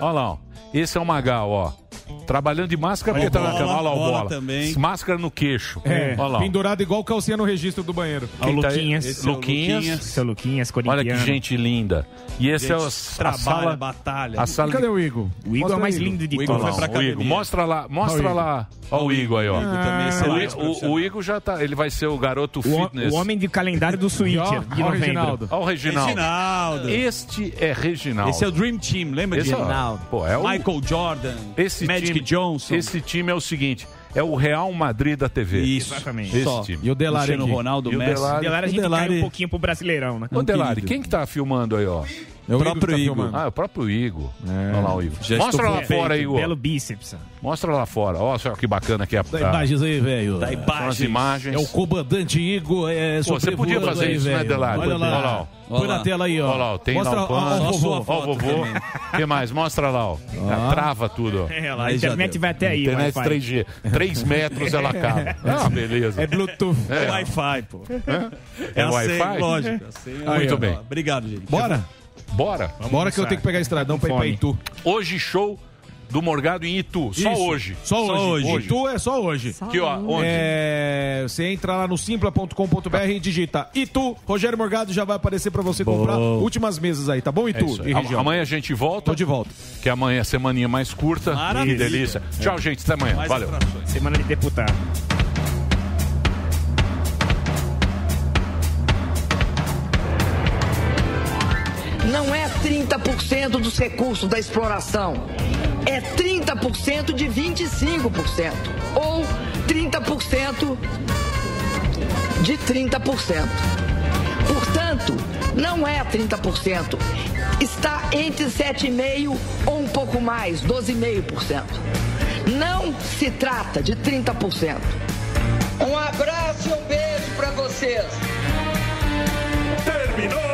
Olha lá, ó. Esse é o Magal, ó. Trabalhando de máscara porque tá na Bola, cama. Olha lá o bola bola. também. Máscara no queixo. É, Olha lá. ó. pendurado igual calcinha no registro do banheiro. Ó, o Quem tá aí? Luquinhas. Esse é o Luquinhas. Seu Luquinhas, Olha corintiano. que gente linda. E esse é o, a trabalha, sala. batalha. A sala Cadê o Igor? O Igor é o mais lindo de O Igor todos. foi pra Não, o Igor. Mostra lá, mostra Olha o lá. Olha o Igor aí, ó. O Igor também, esse é O, o- o Igor já tá. Ele vai ser o garoto fitness. o homem de calendário do Ó, Switcher, de ó o novembro. Reginaldo. Olha o Reginaldo. Reginaldo. Este é Reginaldo. Esse é o Dream Team, lembra Esse de é Reginaldo? pô, é o- Michael Jordan, Esse Magic time, Johnson. Esse time é o seguinte: é o Real Madrid da TV. Isso. Exatamente. Esse Só. time. E o Delari Cristiano aqui. Ronaldo, E o Messi. Delari? Delari a gente Delari- cai um pouquinho pro Brasileirão, né? Ô, Delari, querido. quem que tá filmando aí, ó? É o próprio tá Igor. filmando. Ah, é o próprio Igor. É. Olha lá o Igor. Já Mostra lá fora, Igor. Belo bíceps. Mostra lá fora. Olha só que bacana que é a, Dá imagens aí, velho. Dá imagens. imagens. É o comandante Igor. É, Pô, você podia fazer aí, isso, né, velho. Delari? Olha lá. Olha lá. Põe na tela aí, ó. Olha lá, tem Mostra lá o pano. ó, ó, o vovô. Ó, o vovô. que mais? Mostra lá, ó. Ó. Trava tudo, ó. É, lá, a internet vai até aí, Internet Wi-Fi. 3G. 3 metros ela acaba. Ah, beleza. É Bluetooth. É Wi-Fi, pô. É a Wi-Fi? Lógico. é- Muito bem. Obrigado, gente. Bora? Bora. Bora que eu tenho que pegar estradão pra ir pra. Itu. Hoje, show do Morgado em Itu. Só Isso. hoje. Só hoje. hoje. Itu é só hoje. Aqui, ó. Onde? É, você entra lá no simpla.com.br e digita Itu, Rogério Morgado já vai aparecer pra você comprar últimas mesas aí, tá bom? É Itu aí. e região. Amanhã a gente volta. Tô de volta. Que amanhã é a semaninha mais curta. Maravilha. Que delícia. Tchau, gente. Até amanhã. Mais Valeu. atrações. Semana de deputado. Não é 30% dos recursos da exploração, é 30% de 25%, ou 30% de 30%. Portanto, não é 30%, está entre 7,5% ou um pouco mais, 12,5%. Não se trata de 30%. Um abraço e um beijo para vocês. Terminou,